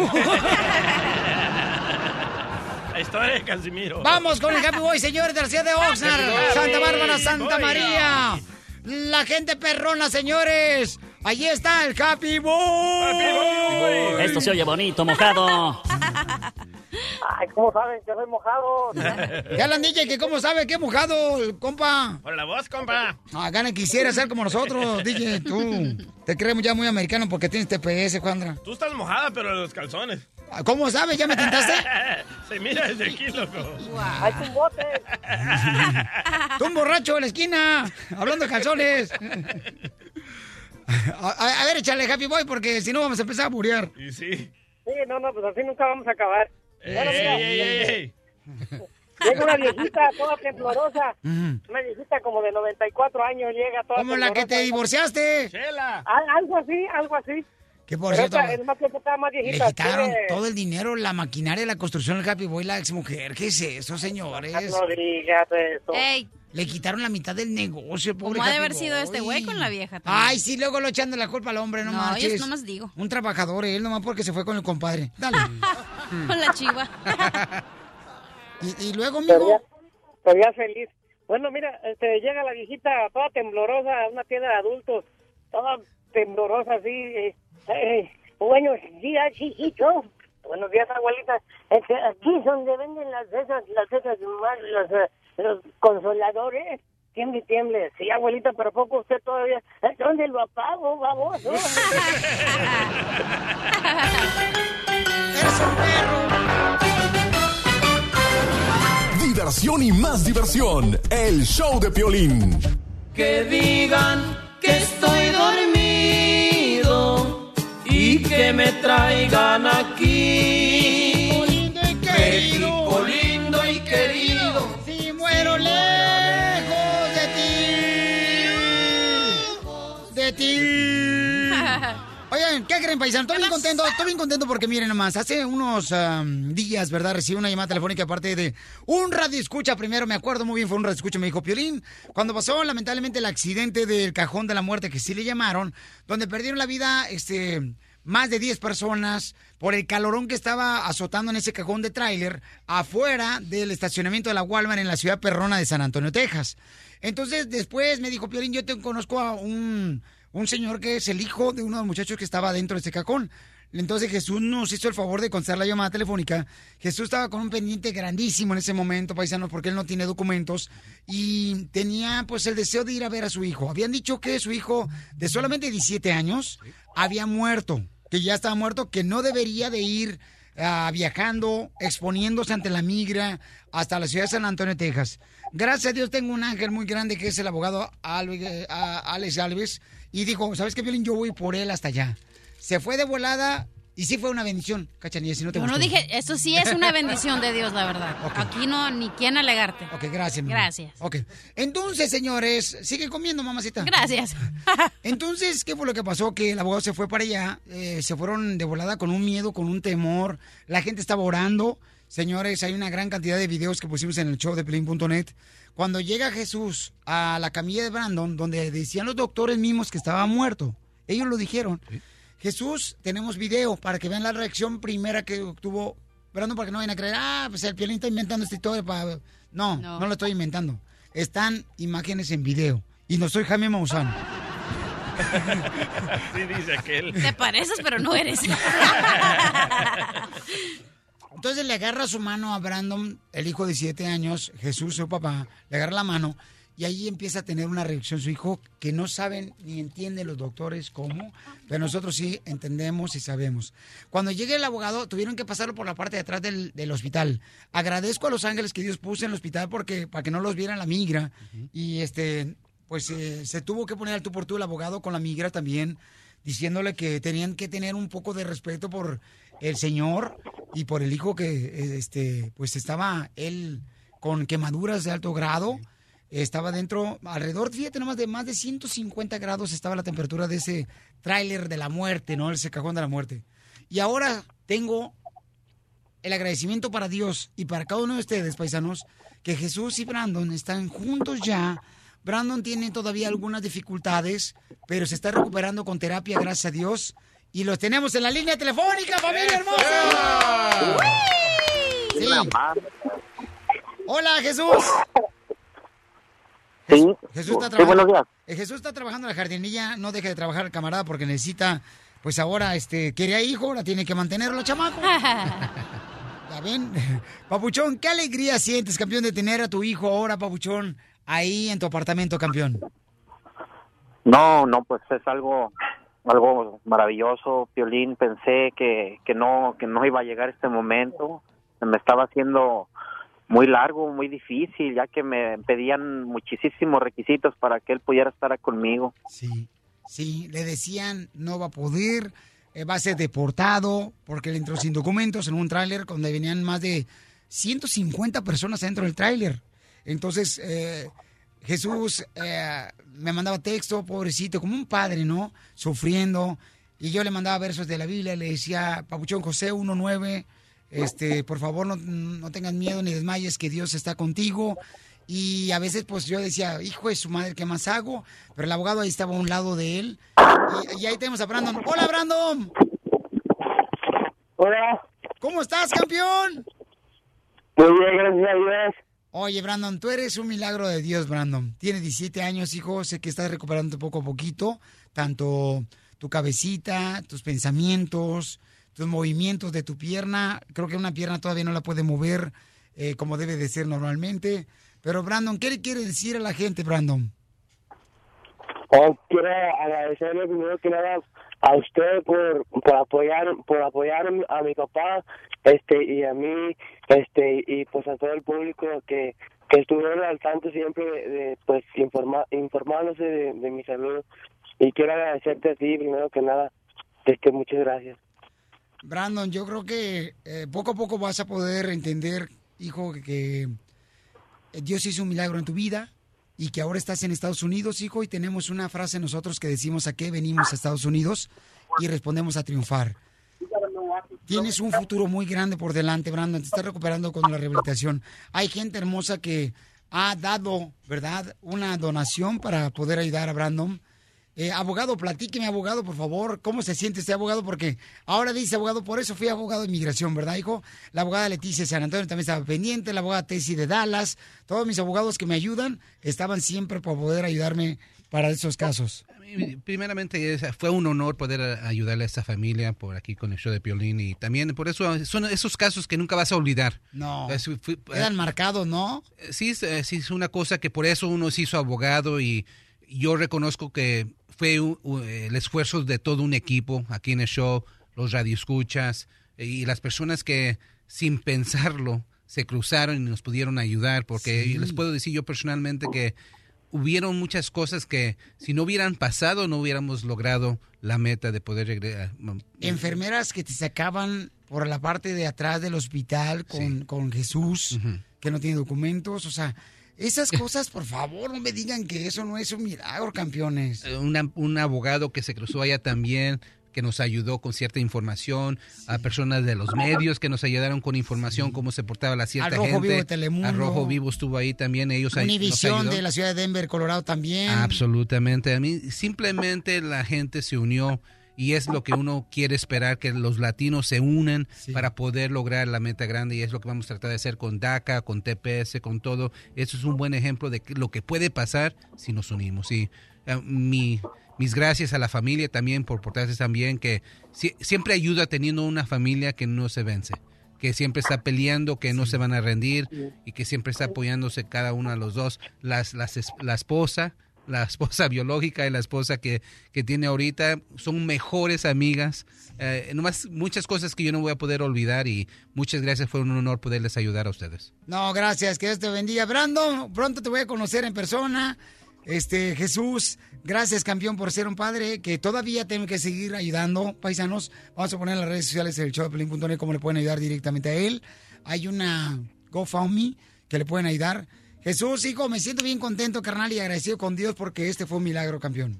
La historia de Casimiro. Vamos con el Happy Boy, señores de la ciudad de Oxnard, Happy Boy. Santa Bárbara, Santa Boy. María. La gente perrona, señores. Allí está el Happy Boy. Esto se oye bonito, mojado. Ay, ¿cómo saben que soy mojado? ¿Qué hablan, DJ? ¿Que cómo sabe qué mojado, el compa? Por la voz, compa. Ah, gana, quisiera ser como nosotros, DJ, tú. Te creemos ya muy americano porque tienes TPS, Juandra. Tú estás mojada, pero los calzones. Ah, ¿Cómo sabes? ¿Ya me tentaste? Se mira desde aquí, loco. ¡Hay un bote! Tú un borracho en la esquina, hablando de calzones. A, a- a ver, échale Happy Boy porque si no vamos a empezar a burear. Y sí. Sí, no, no, pues así nunca vamos a acabar. Bueno, mira, ey, ey, ey. llega una viejita toda temblorosa. Una viejita como de 94 años llega toda Como la que te divorciaste. Chela. Al- Algo así, algo así. Que por Pero cierto, esta es más que estaba más le viejita. quitaron tiene- todo el dinero, la maquinaria, la construcción del Happy Boy, la ex mujer. ¿Qué es eso, señores? No digas eso. Ey, Le quitaron la mitad del negocio, pobre ¿cómo ha de haber sido este güey con la vieja también? Ay, sí, luego lo echando la culpa al hombre, no, No, marches. yo nomás digo. Un trabajador, él nomás porque se fue con el compadre. Dale. Con la chiva. y, y luego, amigo. todavía feliz. Bueno, mira, este, llega la viejita toda temblorosa a una tienda de adultos. Toda temblorosa así. eh, eh, buenos días, hijito. Buenos días, abuelita. Este, aquí es donde venden las esas, las esas más, los, eh, los consoladores. Tiemble, tiemble. Sí, abuelita, pero poco usted todavía. ¿Eh, ¿Dónde lo apago, baboso? ¡Eres un perro! Diversión y más diversión. El show de Piolín. Que digan que estoy dormido y que me traigan aquí. lindo y querido. De ti. Oigan, ¿qué creen, paisano? Estoy bien contento, estoy bien contento porque miren nomás, hace unos días, ¿verdad? Recibí una llamada telefónica aparte de un radio escucha primero, me acuerdo muy bien, fue un radio escucha, me dijo, Piolín, cuando pasó lamentablemente el accidente del cajón de la muerte, que sí le llamaron, donde perdieron la vida, este, más de 10 personas por el calorón que estaba azotando en ese cajón de tráiler afuera del estacionamiento de la Walmart en la ciudad perrona de San Antonio, Texas. Entonces, después me dijo, Piolín, yo te conozco a un, un señor que es el hijo de uno de los muchachos que estaba dentro de este cajón. Entonces Jesús nos hizo el favor de contestar la llamada telefónica. Jesús estaba con un pendiente grandísimo en ese momento, paisanos, porque él no tiene documentos y tenía pues el deseo de ir a ver a su hijo. Habían dicho que su hijo de solamente 17 años había muerto, que ya estaba muerto, que no debería de ir ah, viajando, exponiéndose ante la migra hasta la ciudad de San Antonio, Texas. Gracias a Dios tengo un ángel muy grande que es el abogado Alve- a- Alex Alves y dijo, ¿sabes qué, Violín? Yo voy por él hasta allá. Se fue de volada Y sí fue una bendición, Cachanilla, si no te Yo gustó. no dije, eso sí es una bendición de Dios, la verdad. Aquí no, ni quién alegarte. Ok, gracias. Gracias. Ok. Entonces, señores, sigue comiendo, mamacita. Gracias. Entonces, ¿qué fue lo que pasó? Que el abogado se fue para allá, eh, se fueron de volada con un miedo, con un temor. La gente estaba orando. Señores, hay una gran cantidad de videos que pusimos en el show de Pelín.net. Cuando llega Jesús a la camilla de Brandon, donde decían los doctores mismos que estaba muerto, ellos lo dijeron. Jesús, tenemos video para que vean la reacción primera que tuvo Brandon, para que no vayan a creer, ah, pues el Piolín está inventando esta historia para... No, no, lo estoy inventando. Están imágenes en video. Y no soy Jaime Maussan. Sí, dice aquel. Te pareces, pero no eres. Entonces le agarra su mano a Brandon, el hijo de siete años, Jesús, su papá, le agarra la mano y ahí empieza a tener una reacción su hijo que no saben ni entienden los doctores cómo, pero nosotros sí entendemos y sabemos. Cuando llegue el abogado, tuvieron que pasarlo por la parte de atrás del, del hospital. Agradezco a los ángeles que Dios puso en el hospital porque para que no los vieran la migra y este, pues eh, se tuvo que poner al tú por tú el abogado con la migra también diciéndole que tenían que tener un poco de respeto por el señor y por el hijo que eh, este pues estaba él con quemaduras de alto grado estaba dentro alrededor fíjate nomás de más de 150 grados estaba la temperatura de ese tráiler de la muerte no ese cajón de la muerte. Y ahora tengo el agradecimiento para Dios y para cada uno de ustedes paisanos que Jesús y Brandon están juntos ya. Brandon tiene todavía algunas dificultades, pero se está recuperando con terapia, gracias a Dios. Y los tenemos en la línea telefónica, familia hermosa. Sí. Hola, Jesús. Sí. Jesús está Sí, trabajando. buenos días. Eh, Jesús está trabajando en la jardinilla, no deje de trabajar camarada porque necesita, pues ahora, este, quería hijo, la tiene que mantenerlo, chamaco. ¿Ya ven? Papuchón, qué alegría sientes, campeón, de tener a tu hijo ahora, Papuchón, ahí en tu apartamento, campeón. No, no, pues es algo algo maravilloso, Piolín. Pensé que, que no que no iba a llegar este momento. Me estaba haciendo muy largo, muy difícil, ya que me pedían muchísimos requisitos para que él pudiera estar conmigo. Sí, sí, le decían no va a poder, eh, va a ser deportado porque él entró sin documentos en un tráiler donde venían más de 150 personas dentro del tráiler. Entonces, eh, Jesús eh, me mandaba texto, pobrecito, como un padre, ¿no? Sufriendo. Y yo le mandaba versos de la Biblia, le decía, Papuchón José 1.9, este, por favor no, no tengas miedo ni desmayes, que Dios está contigo. Y a veces, pues yo decía, hijo de su madre, ¿qué más hago? Pero el abogado ahí estaba a un lado de él. Y, y ahí tenemos a Brandon. ¡Hola, Brandon! Hola. ¿Cómo estás, campeón? Muy bien, gracias a Dios. Oye, Brandon, tú eres un milagro de Dios, Brandon. Tienes 17 años, hijo. Sé que estás recuperando poco a poquito, tanto tu cabecita, tus pensamientos, tus movimientos de tu pierna. Creo que una pierna todavía no la puede mover eh, como debe de ser normalmente. Pero, Brandon, ¿qué le quiere decir a la gente, Brandon? Oh, quiero agradecerle primero que nada a usted por, por apoyar por apoyar a mi papá este y a mí este y pues a todo el público que que estuvieron al tanto siempre de, pues informa, informándose de, de mi salud. Y quiero agradecerte a ti primero que nada este muchas gracias. Brandon, yo creo que eh, poco a poco vas a poder entender, hijo, que, que Dios hizo un milagro en tu vida y que ahora estás en Estados Unidos, hijo, y tenemos una frase nosotros que decimos a qué venimos a Estados Unidos y respondemos a triunfar. Tienes un futuro muy grande por delante, Brandon. Te estás recuperando con la rehabilitación. Hay gente hermosa que ha dado, ¿verdad?, una donación para poder ayudar a Brandon. Eh, abogado, platíqueme, abogado, por favor, ¿cómo se siente este abogado? Porque ahora dice abogado, por eso fui abogado de inmigración, ¿verdad, hijo? La abogada Leticia San Antonio también estaba pendiente, la abogada Tessie de Dallas, todos mis abogados que me ayudan estaban siempre para poder ayudarme para esos casos. Primeramente, fue un honor poder ayudarle a esta familia por aquí con el show de Piolín y también por eso son esos casos que nunca vas a olvidar. No. Es- fue- Quedan marcados, ¿no? Sí, eh, sí, es una cosa que por eso uno se hizo abogado y yo reconozco que fue el esfuerzo de todo un equipo aquí en el show, los radioescuchas eh, y las personas que sin pensarlo se cruzaron y nos pudieron ayudar, porque Sí. les puedo decir yo personalmente que hubieron muchas cosas que si no hubieran pasado no hubiéramos logrado la meta de poder regresar. Enfermeras que te sacaban por la parte de atrás del hospital con, con Jesús, que no tiene documentos, o sea, esas cosas, por favor, no me digan que eso no es un milagro, campeones. Eh, una- un abogado que se cruzó allá también que nos ayudó con cierta información, a personas de los medios que nos ayudaron con información, cómo se portaba la cierta Rojo gente. Vivo de Telemundo. Al Rojo Vivo estuvo ahí también, ellos Univisión de la ciudad de Denver, Colorado también. Absolutamente. A mí simplemente la gente se unió y es lo que uno quiere esperar, que los latinos se unen para poder lograr la meta grande y es lo que vamos a tratar de hacer con DACA, con TPS, con todo. Eso es un buen ejemplo de lo que puede pasar si nos unimos. Y eh, mi, mis gracias a la familia también por portarse también, que si- siempre ayuda teniendo una familia que no se vence que siempre está peleando, que no se van a rendir y que siempre está apoyándose cada uno de los dos. Las, las, la esposa, la esposa biológica y la esposa que, que tiene ahorita son mejores amigas. Eh, nomás muchas cosas que yo no voy a poder olvidar y muchas gracias. Fue un honor poderles ayudar a ustedes. No, gracias, que Dios te bendiga. Brandon, pronto te voy a conocer en persona. Este, Jesús, gracias campeón por ser un padre que todavía tengo que seguir ayudando, paisanos. Vamos a poner en las redes sociales el show de cómo le pueden ayudar directamente a él. Hay una GoFundMe que le pueden ayudar. Jesús, hijo, me siento bien contento, carnal, y agradecido con Dios porque este fue un milagro, campeón.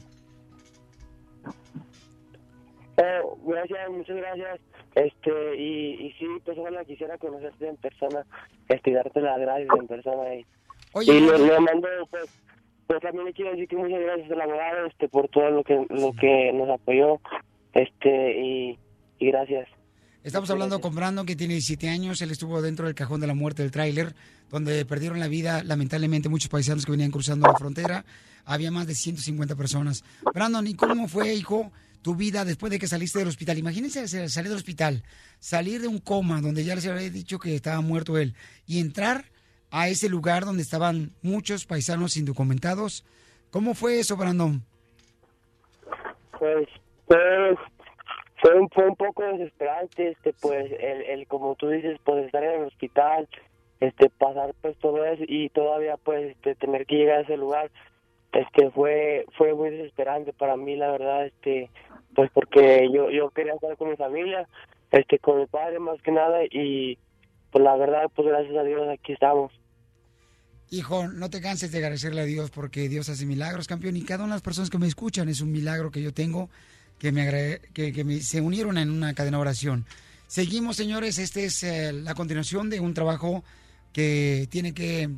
Eh, gracias, muchas gracias. Este, y, y sí, pues ojalá quisiera conocerte en persona, este, darte las gracias en persona. Y, Oye, y le, le mando, pues, pues también le quiero decir que muchas gracias al abogado, este, por todo lo que, lo que nos apoyó, este, y, y gracias. Estamos hablando con Brandon, que tiene 17 años. Él estuvo dentro del cajón de la muerte del tráiler, donde perdieron la vida, lamentablemente, muchos paisanos que venían cruzando la frontera. Había más de 150 personas. Brandon, ¿y cómo fue, hijo, tu vida después de que saliste del hospital? Imagínense se- salir del hospital, salir de un coma donde ya les había dicho que estaba muerto él, y entrar a ese lugar donde estaban muchos paisanos indocumentados. ¿Cómo fue eso, Brandon? Pues, pues, fue un, fue un poco desesperante, este, pues, el, el, como tú dices, pues, estar en el hospital, este, pasar, pues, todo eso, y todavía, pues, este, tener que llegar a ese lugar, este, fue, fue muy desesperante para mí, la verdad, este, pues, porque yo, yo quería estar con mi familia, este, con mi padre, más que nada, y, pues, la verdad, pues, gracias a Dios, aquí estamos. Hijo, no te canses de agradecerle a Dios porque Dios hace milagros, campeón. Y cada una de las personas que me escuchan es un milagro que yo tengo, que me, agrade- que, que me- se unieron en una cadena de oración. Seguimos, señores. Esta es eh, la continuación de un trabajo que tiene que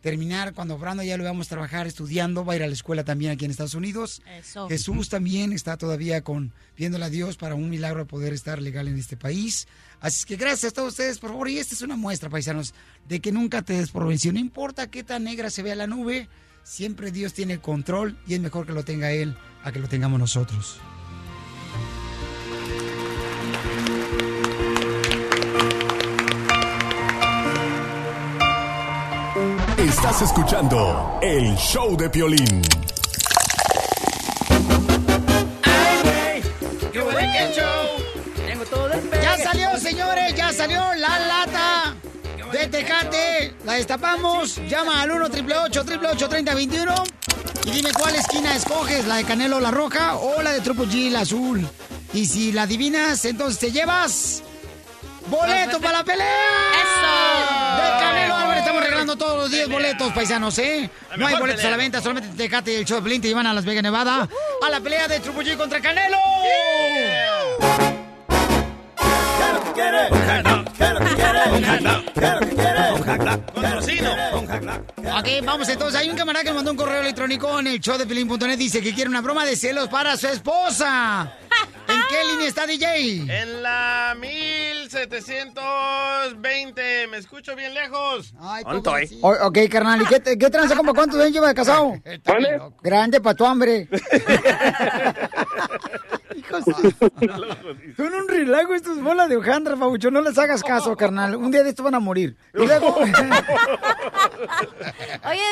terminar cuando Brando ya lo vamos a trabajar estudiando. Va a ir a la escuela también aquí en Estados Unidos. Eso. Jesús también está todavía con pidiéndole a Dios para un milagro de poder estar legal en este país. Así que gracias a todos ustedes, por favor. Y esta es una muestra, paisanos, de que nunca te desprovenció. No importa qué tan negra se vea la nube, siempre Dios tiene el control y es mejor que lo tenga Él a que lo tengamos nosotros. Estás escuchando el show de Piolín. Ya salió, señores, ya salió la lata de Tecate. La destapamos. Llama al 1 888 3021 y dime cuál esquina escoges, la de Canelo, la roja o la de Triple G, la azul. Y si la adivinas, entonces te llevas boleto para la pelea. ¡Eso! De Canelo Álvarez estamos regalando todos los días boletos, paisanos, ¿eh? No hay boletos a la pelea. venta, solamente Tecate y el show de Pelín te llevan a Las Vegas, Nevada, a la pelea de Triple G contra Canelo. Ok, vamos entonces. Hay un camarada que me mandó un correo electrónico en el show de Pelín.net. Dice que quiere una broma de celos para su esposa. ¿En qué línea está DJ? En la 1720. ¿Me escucho bien lejos? O- ok, carnal. ¿Y qué, qué tranza, compa? ¿Cuántos años lleva de casado? Grande para tu hambre. Hijos, son un relajo estos bolas de hojandra, Pabucho. No les hagas caso, carnal. Un día de estos van a morir. Y luego... Oye,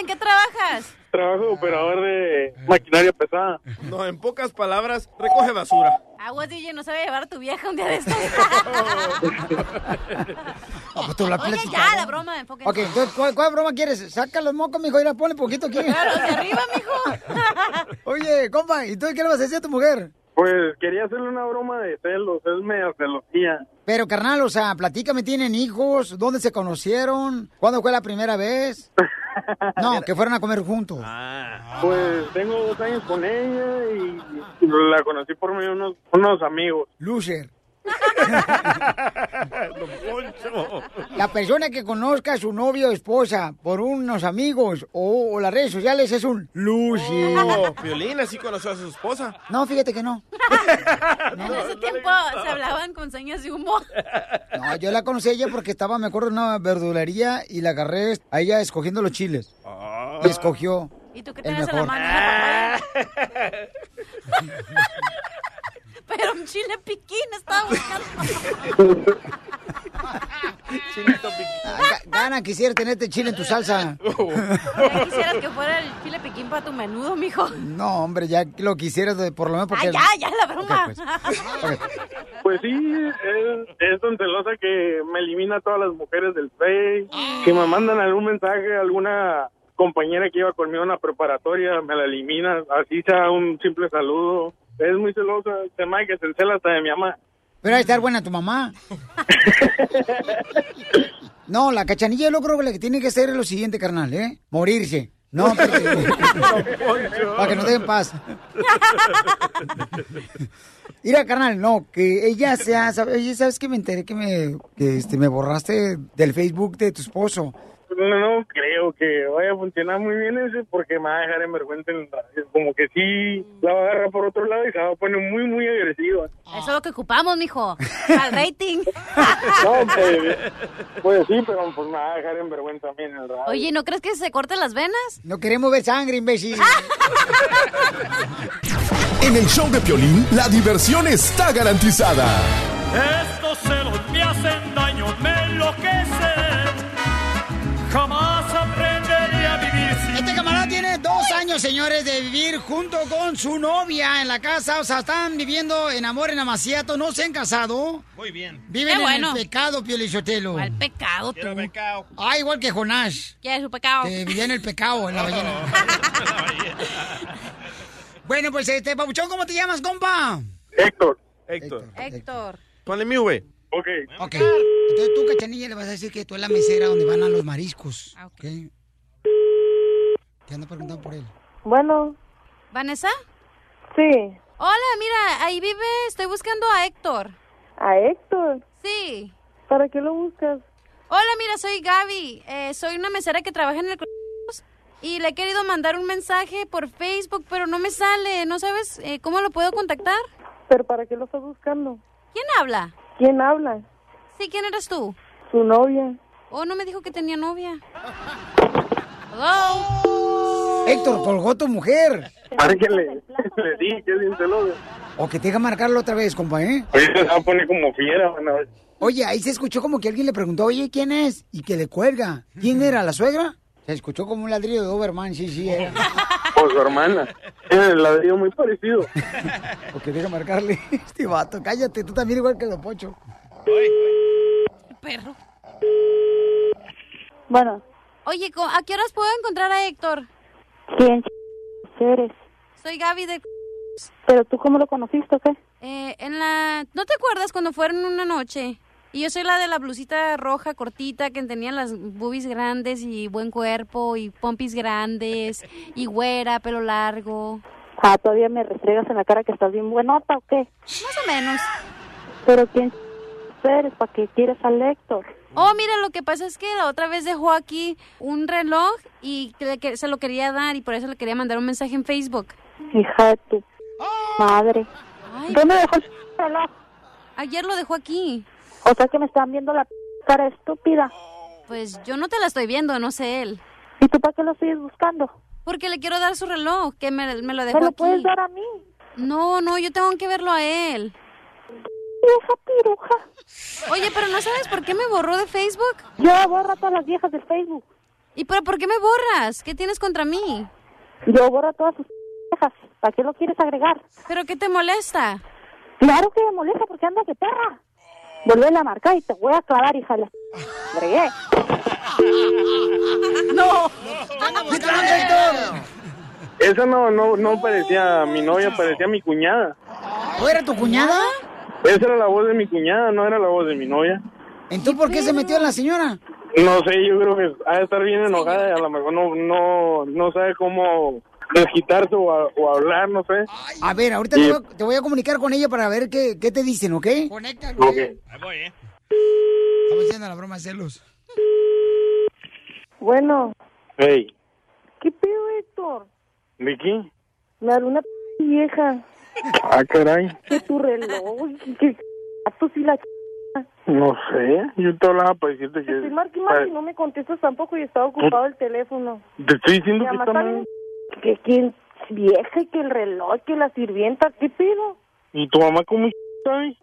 ¿en qué trabajas? Trabajo de operador de maquinaria pesada. No, en pocas palabras, recoge basura. Aguas, DJ, no sabe llevar a tu vieja un día de estos. Ah, pues tú la Oye, ya, la broma, enfóquense. Ok, entonces, ¿cuál, cuál broma quieres? Saca los mocos, mijo, y la pone poquito aquí. Claro, de arriba, mijo. Oye, compa, ¿y tú qué le vas a decir a tu mujer? Pues quería hacerle una broma de celos, es media celosía. Pero, carnal, o sea, platícame, ¿tienen hijos? ¿Dónde se conocieron? ¿Cuándo fue la primera vez? No, que fueron a comer juntos. Pues tengo dos años con ella y la conocí por medio de unos, unos amigos. Loser. La persona que conozca a su novio o esposa por unos amigos o, o las redes sociales es un loser. Oh, Violín así conoció a su esposa. No, fíjate que no. En ese tiempo se hablaban con señas de humo. No, yo la conocí a ella porque estaba, me acuerdo, en una verdulería y la agarré a ella escogiendo los chiles. Y escogió ¿Y tú qué el tienes en la mejor. mano? Pero un chile piquín estaba buscando. Ah, ga- Gana, quisiera tener este chile en tu salsa. Ya quisieras que fuera el chile piquín para tu menudo, mijo. No, hombre, ya lo quisieras de- por lo menos porque... Ya, ya, la broma. Pues sí, es, es tan celosa que me elimina a todas las mujeres del Face. Si me mandan algún mensaje, alguna compañera que iba conmigo en la preparatoria, me la elimina, así sea un simple saludo. Es muy celosa, se me que se hasta de mi mamá. Pero hay que estar buena tu mamá. No, la cachanilla yo creo que lo que tiene que hacer es lo siguiente, carnal, ¿eh? Morirse. No, para que nos den paz. Mira, carnal, no, que ella sea, sabe- oye, ¿sabes que me enteré que me, que, este, me borraste del Facebook de tu esposo? No, no creo que vaya a funcionar muy bien ese porque me va a dejar en vergüenza en el radio. Como que sí, la va a agarrar por otro lado y se va a poner muy, muy agresiva. Eso es lo que ocupamos, mijo. Al rating. No, pues, pues sí, pero pues me va a dejar en vergüenza también en el radio. Oye, ¿no crees que se corten las venas? No queremos ver sangre, imbécil. En el show de Piolín, la diversión está garantizada. Estos celos me hacen daño, me enloquecen. Jamás aprenderé a vivir sin Este camarada tiene dos años, señores, de vivir junto con su novia en la casa. O sea, están viviendo en amor en Amaciato, no se han casado. Muy bien. Viven Qué bueno. en el pecado, Piolichotelo. ¿Cuál pecado tú? Quiero pecado. Ah, igual que Jonás, ¿Qué es su pecado? que vivía en el pecado, en la ballena. bueno, pues, este, Pabuchón, ¿cómo te llamas, compa? Héctor. Héctor. Héctor. Ponle mi V. Ok. Ok. Entonces tú, Cachanilla, le vas a decir que tú es la mesera donde van a los mariscos. Ah, ok. Te ando preguntando por él. Bueno, ¿Vanessa? sí. Hola, mira, ahí vive, estoy buscando a Héctor. ¿A Héctor? Sí. ¿Para qué lo buscas? Hola, mira, soy Gaby. Eh, soy una mesera que trabaja en el Cruz y le he querido mandar un mensaje por Facebook, pero no me sale. ¿No sabes eh, cómo lo puedo contactar? ¿Pero para qué lo estás buscando? ¿Quién habla? ¿Quién habla? Sí, ¿quién eres tú? Su novia. Oh, no me dijo que tenía novia. Hello. Héctor, colgó tu mujer. Márquele, le di que bien celoso. O que te deja marcarlo otra vez, compa, ¿eh? Ahorita se va a poner como fiera, van a ver. Oye, ahí se escuchó como que alguien le preguntó, oye, ¿quién es? Y que le cuelga. ¿Quién era, la suegra? Se escuchó como un ladrillo de Doberman, sí, sí, era. Por su hermana. Tiene el ladrillo muy parecido. Porque deja marcarle. Este vato, cállate, tú también igual que Don Pocho. Perro. Bueno, Oye, ¿co- ¿a qué horas puedo encontrar a Héctor? ¿quién eres? Soy Gaby de... ¿Pero tú cómo lo conociste o qué? Eh, en la... ¿No te acuerdas cuando fueron una noche? Y yo soy la de la blusita roja cortita que tenía las boobies grandes y buen cuerpo y pompis grandes y güera, pelo largo. Ah, todavía me restregas en la cara que estás bien buenota o qué? Más o menos. ¿Pero quién eres? ¿Para qué quieres al Héctor? Oh, mira, lo que pasa es que la otra vez dejó aquí un reloj y que que- se lo quería dar y por eso le quería mandar un mensaje en Facebook. Hija de tu madre. Ay, ¿Dónde dejó el reloj? ayer lo dejó aquí. O sea que me están viendo la cara estúpida. Pues yo no te la estoy viendo, no sé él. ¿Y tú para qué lo sigues buscando? Porque le quiero dar su reloj, que me, me lo ¿Me dejó lo aquí. puedes dar a mí? No, no, yo tengo que verlo a él. Vieja piruja. Oye, pero ¿no sabes por qué me borró de Facebook? Yo borro a todas las viejas de Facebook. ¿Y pero por qué me borras? ¿Qué tienes contra mí? Yo borro todas sus hijas. ¿Para qué lo quieres agregar? ¿Pero qué te molesta? Claro que me molesta porque andas de perra. Vuelve a marcar y te voy a clavar, hija de la... Bregué. No. Esa no, no, no parecía mi novia, parecía mi cuñada. ¿O era tu cuñada? Esa era la voz de mi cuñada, no era la voz de mi novia. ¿Entonces por qué se metió la señora? No sé, yo creo que ha de estar bien enojada y a lo mejor no, no, no sabe cómo desquitarse o, a- o hablar, no sé. A ver, ahorita Sí. te, voy, a- te voy a comunicar con ella para ver qué, qué te dicen, ¿ok? Conéctalo. Ok. Ahí voy, ¿eh? Estamos haciendo la broma de celos. Bueno, Hey, ¿qué pedo, Héctor? Vicky. Me habló una p- vieja Ah, caray. que tu reloj, y que gatos y la ch... No sé, yo te hablaba para decirte Te que... estoy marque y no me contestas tampoco y estaba ocupado el teléfono. Te estoy diciendo que está mal. Que quién vieja y que el reloj, que la sirvienta, ¿qué pedo? ¿Y tu mamá cómo sabe?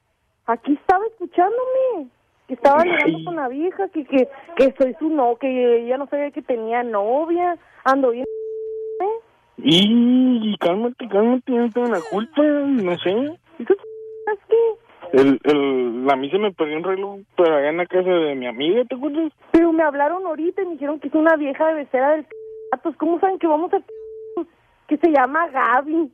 Aquí estaba escuchándome. Que estaba hablando con la vieja, que, que, que soy su no, que ella no sabía que tenía novia. Ando bien. Y cálmate, cálmate, no tengo la culpa, no sé. ¿Es que? El, el, a mí se me perdió un reloj, pero allá en la casa de mi amiga, ¿te acuerdas? Pero me hablaron ahorita y me dijeron que es una vieja de becera del gatos. ¿Cómo saben que vamos a que se llama Gaby?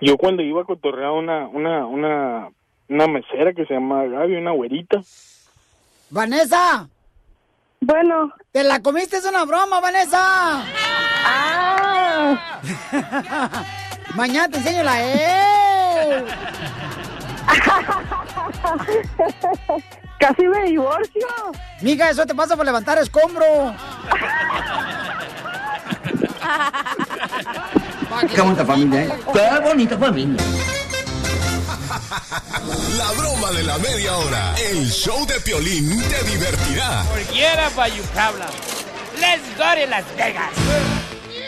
Yo cuando iba a cotorrear una, una, una, una mesera que se llama Gaby, una güerita. ¡Vanessa! Bueno. ¡Te la comiste! ¡Es una broma, Vanessa! ¡Ah! Mañana te enseño la E. Casi me divorcio. Mija, eso te pasa por levantar escombro. Qué bonita familia, ¿eh? Qué bonita familia. La broma de la media hora. El show de Piolín te divertirá. Quiera Bayucabla. Let's go to Las Vegas.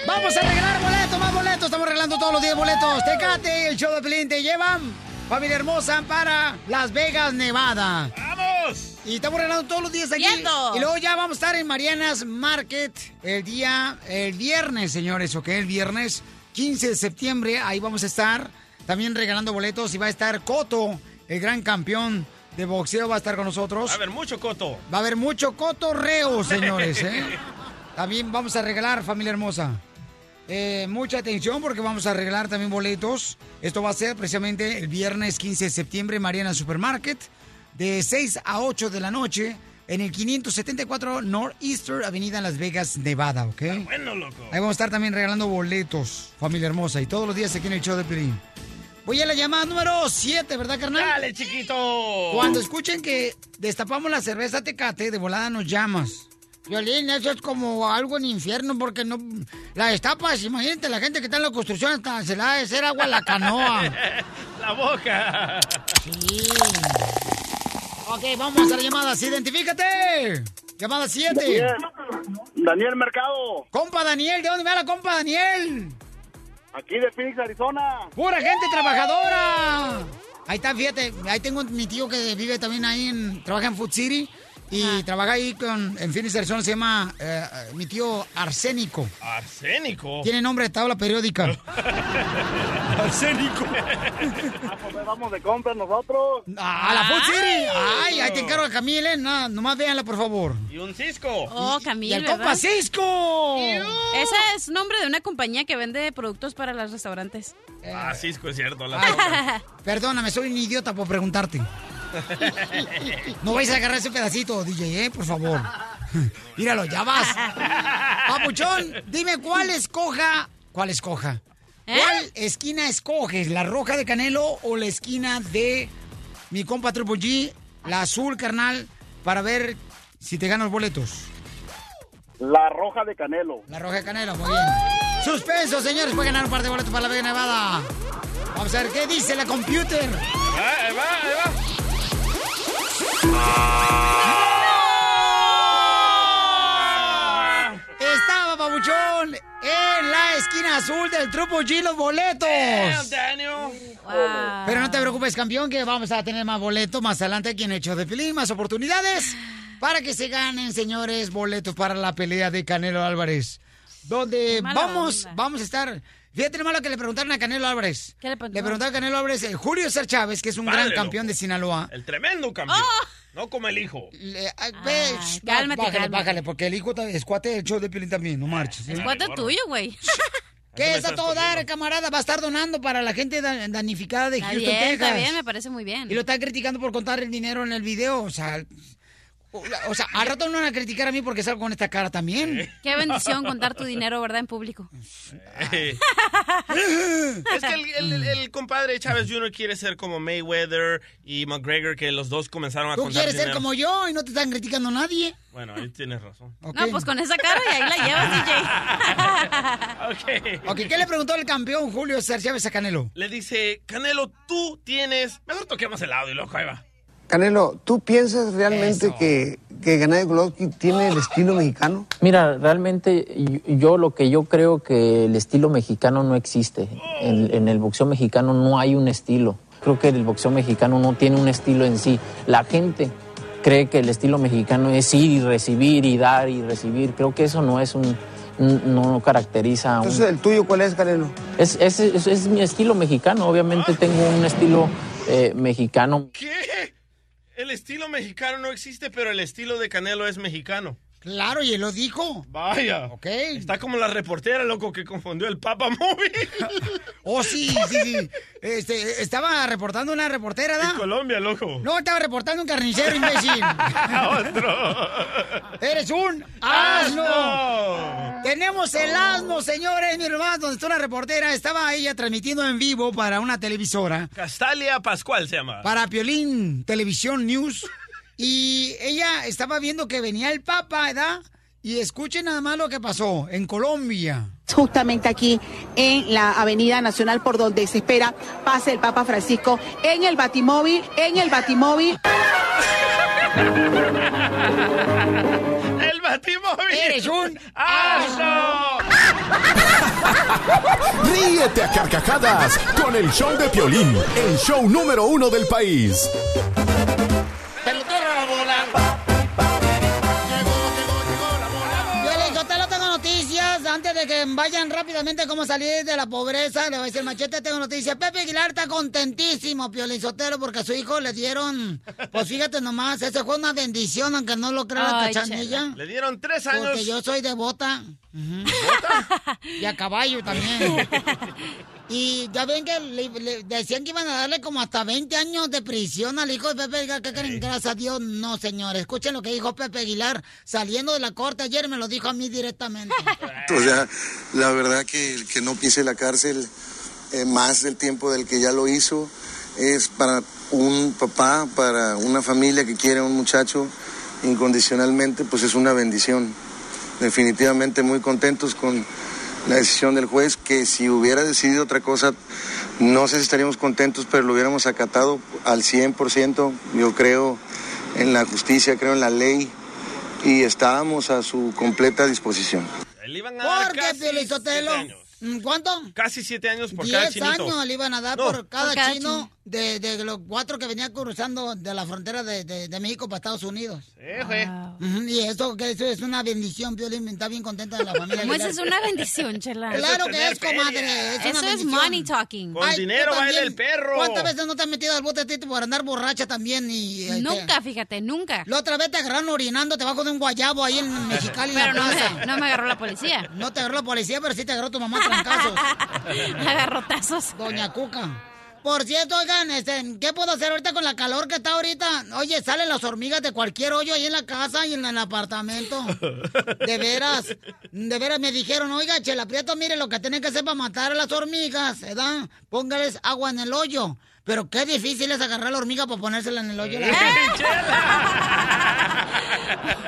Vamos a regalar boletos, más boletos. Estamos regalando todos los días boletos. Tecate, el show de Pelín te llevan. Familia hermosa para Las Vegas, Nevada. ¡Vamos! Y estamos regalando todos los días aquí. Y luego ya vamos a estar en Marianas Market el día, el viernes, señores, ¿ok? El viernes 15 de septiembre, ahí vamos a estar también regalando boletos y va a estar Coto, el gran campeón de boxeo, va a estar con nosotros. Va a haber mucho coto. Va a haber mucho cotorreo, señores, ¿eh? También vamos a regalar, familia hermosa. Eh, mucha atención porque vamos a regalar también boletos. Esto va a ser precisamente el viernes 15 de septiembre, Mariana Supermarket, de 6 a 8 de la noche, en el 574 Northeastern Avenida Las Vegas, Nevada, ¿ok? Bueno, loco. Ahí vamos a estar también regalando boletos, familia hermosa, y todos los días aquí en el show de Pelín. Voy a la llamada número 7, ¿verdad, carnal? Dale, chiquito. Cuando escuchen que destapamos la cerveza Tecate, de volada nos llamas. Violín, eso es como algo en infierno porque no la destapas. Imagínate la gente que está en la construcción hasta se la ha de hacer agua a la canoa. La boca. Sí. Ok, vamos a hacer llamadas. Identifícate. Llamada 7. Daniel Mercado. Compa Daniel, ¿de dónde va la compa Daniel? Aquí de Phoenix, Arizona. ¡Pura gente trabajadora! Ahí está, fíjate, ahí tengo mi tío que vive también ahí, en, trabaja en Food City y trabaja ahí con, en Phoenix, Arizona, se llama eh, mi tío Arsénico. Arsénico. Tiene nombre de tabla periódica. Arsénico. Ah, pues vamos de compras nosotros. ¡A la Food City! ¡Ay, ahí te encargo a Camille! ¿eh? No, nomás véanla, por favor. Y un cisco. Oh, Y Camille, el ¿verdad? compa Cisco. Ese es nombre de una compañía que vende productos para los restaurantes. Ah, cisco es cierto. La Ay, perdóname, soy un idiota por preguntarte. No vais a agarrar ese pedacito, DJ, ¿eh? Por favor. Míralo, ya vas. Papuchón, dime cuál escoja. ¿Cuál escoja? ¿Eh? ¿Cuál esquina escoges? ¿La roja de Canelo o la esquina de mi compa Triple G? La azul, carnal, para ver si te gano los boletos. La roja de Canelo. La roja de Canelo, muy bien. Suspenso, señores, puede ganar un par de boletos para la Vega Nevada. Vamos a ver qué dice la computer. Ahí va, ahí va. Estaba Pabuchón en la esquina azul del Trupo G los boletos. Damn, Daniel. Pero no te preocupes, campeón, que vamos a tener más boletos más adelante aquí en Hecho de Filín, más oportunidades para que se ganen, señores, boletos para la pelea de Canelo Álvarez. donde vamos, onda. vamos a estar. Fíjate lo malo que le preguntaron a Canelo Álvarez. ¿Qué le Le preguntaron? a Canelo Álvarez, eh, Julio César Chávez, que es un Padre, gran loco. campeón de Sinaloa. El tremendo campeón. ¡Oh! No como el hijo. Le- shh, Ah, cálmate, bájale, cálmate. bájale, porque el hijo es cuate del show de Piolín también, no marches. ¿eh? Es cuate tuyo, güey. ¿Qué es a todo dar, camarada? Va a estar donando para la gente da- damnificada de Está Houston, bien, Texas. está bien, me parece muy bien. Y lo están criticando por contar el dinero en el video, o sea... O, sea, al rato no van a criticar a mí porque salgo con esta cara también. Qué bendición contar tu dinero, ¿verdad? En público. es que el, el- el- el compadre Chávez Jr. quiere ser como Mayweather y McGregor, que los dos comenzaron a Tú contar quieres ser como yo y no te están criticando nadie. Bueno, ahí tienes razón. No, pues con esa cara y ahí la llevas, DJ. Ok, ¿qué le preguntó el campeón Julio César Chávez a Canelo? Le dice, Canelo, tú tienes... Mejor toquemos el audio, loco, ahí va. Canelo, ¿tú piensas realmente que, que Gennady Golovkin tiene el estilo mexicano? Mira, realmente yo, yo lo que yo creo que el estilo mexicano no existe. En, en el boxeo mexicano no hay un estilo. Creo que el boxeo mexicano no tiene un estilo en sí. La gente cree que el estilo mexicano es ir y recibir y dar y recibir. Creo que eso no es un no caracteriza a un... Entonces, ¿el tuyo cuál es, Canelo? Es, es, es- es mi estilo mexicano. Obviamente tengo un estilo eh, mexicano. ¿Qué? El estilo mexicano no existe, pero el estilo de Canelo es mexicano. Claro, y él lo dijo. Vaya. Ok. Está como la reportera, loco, que confundió el Papa Móvil. Oh, sí, sí, sí. Este, estaba reportando una reportera, ¿da? En Colombia, loco. No, estaba reportando un carnicero, imbécil. Otro. ¡Eres un ¡Asno! asno! Tenemos el asno, señores, mi hermano, donde está una reportera. Estaba ella transmitiendo en vivo para una televisora, Castalia Pascual se llama. para Piolín Televisión News. Y ella estaba viendo que venía el Papa, ¿verdad? Y escuchen nada más lo que pasó en Colombia. justamente aquí en la Avenida Nacional por donde se espera pase el Papa Francisco en el Batimóvil, en el Batimóvil. ¡El batimóvil! ¡Eres un asno! Ríete a carcajadas con el show de Piolín, el show número uno del país. Vayan rápidamente cómo salir de la pobreza, le voy a decir machete, tengo noticias. Pepe Aguilar está contentísimo, Piolín Sotelo, porque a su hijo le dieron, pues fíjate nomás, ese fue una bendición, aunque no lo crea la cachanilla. Le dieron tres años. Porque yo soy de bota. ¿Bota? Y a caballo también. Y ya ven que le, le decían que iban a darle como hasta 20 años de prisión al hijo de Pepe Aguilar. ¿Qué creen? Gracias a Dios, no, señor. Escuchen lo que dijo Pepe Aguilar saliendo de la corte ayer, me lo dijo a mí directamente. O sea, la verdad que el que no pise la cárcel eh, más del tiempo del que ya lo hizo es para un papá, para una familia que quiere a un muchacho incondicionalmente, pues es una bendición. Definitivamente muy contentos con la decisión del juez, que si hubiera decidido otra cosa, no sé si estaríamos contentos, pero lo hubiéramos acatado al 100%. Yo creo en la justicia, creo en la ley y estábamos a su completa disposición. Le iban a dar ¿Por qué, casi siete años. ¿Cuánto? Casi siete años por cada 10 chinito. años le iban a dar No, por cada, por cada chino chino. De, de los cuatro que venían cruzando de la frontera de, de- de México para Estados Unidos. Ujú, Y eso, que eso es una bendición, Piolín, está bien contenta de la familia. ¿Cómo Aguilar. esa es una bendición, Chela? Claro que es, comadre. Es Eso una es money talking. Con Ay, dinero baila el perro. ¿Cuántas veces no te has metido al bote Tito, por andar borracha también? Y, este, Nunca, fíjate, nunca. La otra vez te agarraron orinando debajo de un guayabo ahí en Mexicali, en Pero la no plaza. me, no me agarró la policía. No te agarró la policía, pero sí te agarró tu mamá trancazos. Agarrotazos. Doña Cuca. Por cierto, oigan, este, ¿qué puedo hacer ahorita con la calor que está ahorita? Oye, salen las hormigas de cualquier hoyo ahí en la casa y en el apartamento. De veras, de veras me dijeron, oiga, Chela Prieto, mire lo que tienen que hacer para matar a las hormigas, ¿verdad? Póngales agua en el hoyo. Pero qué difícil es agarrar la hormiga para ponérsela en el hoyo. ¡Ey,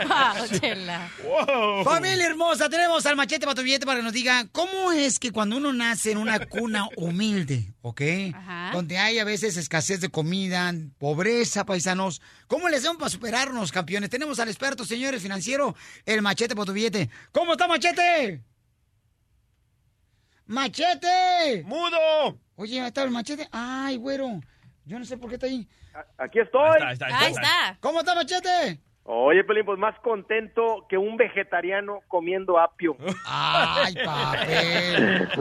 Wow, Chela. Wow. Familia hermosa, tenemos al machete para tu billete para que nos diga cómo es que cuando uno nace en una cuna humilde, ¿ok? Ajá. Donde hay a veces escasez de comida, pobreza, paisanos, ¿cómo le hacemos para superarnos, campeones? Tenemos al experto, señores, financiero, el machete para tu billete. ¿Cómo está, machete? ¡Machete! ¡Mudo! Oye, ¿ahí está el machete? Ay, güero, yo no sé por qué está ahí. Aquí estoy. Ahí está, ahí está, ahí Ahí está. está. ¿Cómo está, machete? Oye, Pelín, pues más contento que un vegetariano comiendo apio. Ay, papel.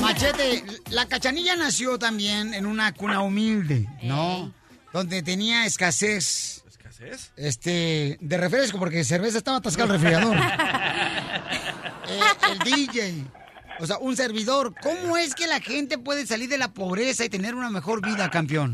Machete, la cachanilla nació también en una cuna humilde, ¿no? Donde tenía escasez. ¿Escasez? Este, de refresco, porque cerveza estaba atascado el refrigerador. Eh, el DJ. O sea, un servidor. ¿Cómo es que la gente puede salir de la pobreza y tener una mejor vida, campeón?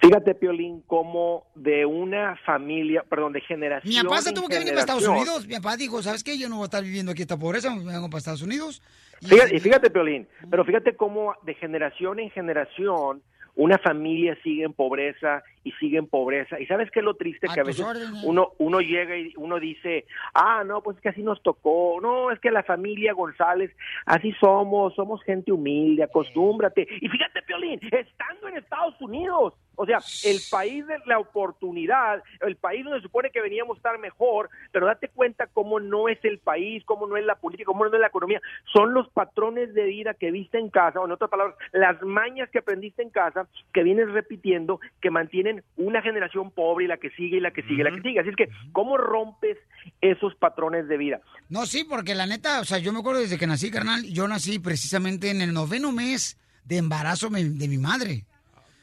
Fíjate, Piolín, como de una familia, perdón, de generación. Mi papá se tuvo que venir para Estados. Unidos. Mi papá dijo, ¿sabes qué? Yo no voy a estar viviendo aquí esta pobreza, me vengo para Estados Unidos. Fíjate, y fíjate, Piolín, pero fíjate cómo de generación en generación una familia sigue en pobreza y sigue en pobreza. ¿Y sabes qué es lo triste? A Que a veces órdenes. uno, uno llega y uno dice, ah, no, pues es que así nos tocó. No, es que la familia González, así somos, somos gente humilde, acostúmbrate. Y fíjate, Piolín, estando en Estados Unidos, o sea, el país de la oportunidad, el país donde se supone que veníamos a estar mejor, pero date cuenta cómo no es el país, cómo no es la política, cómo no es la economía. Son los patrones de vida que viste en casa, o en otras palabras, las mañas que aprendiste en casa, que vienes repitiendo, que mantienen una generación pobre y la que sigue y la que sigue y la que sigue. Así es que, ¿cómo rompes esos patrones de vida? No, sí, porque la neta, o sea, yo me acuerdo desde que nací, carnal, yo nací precisamente en el noveno mes de embarazo de mi madre.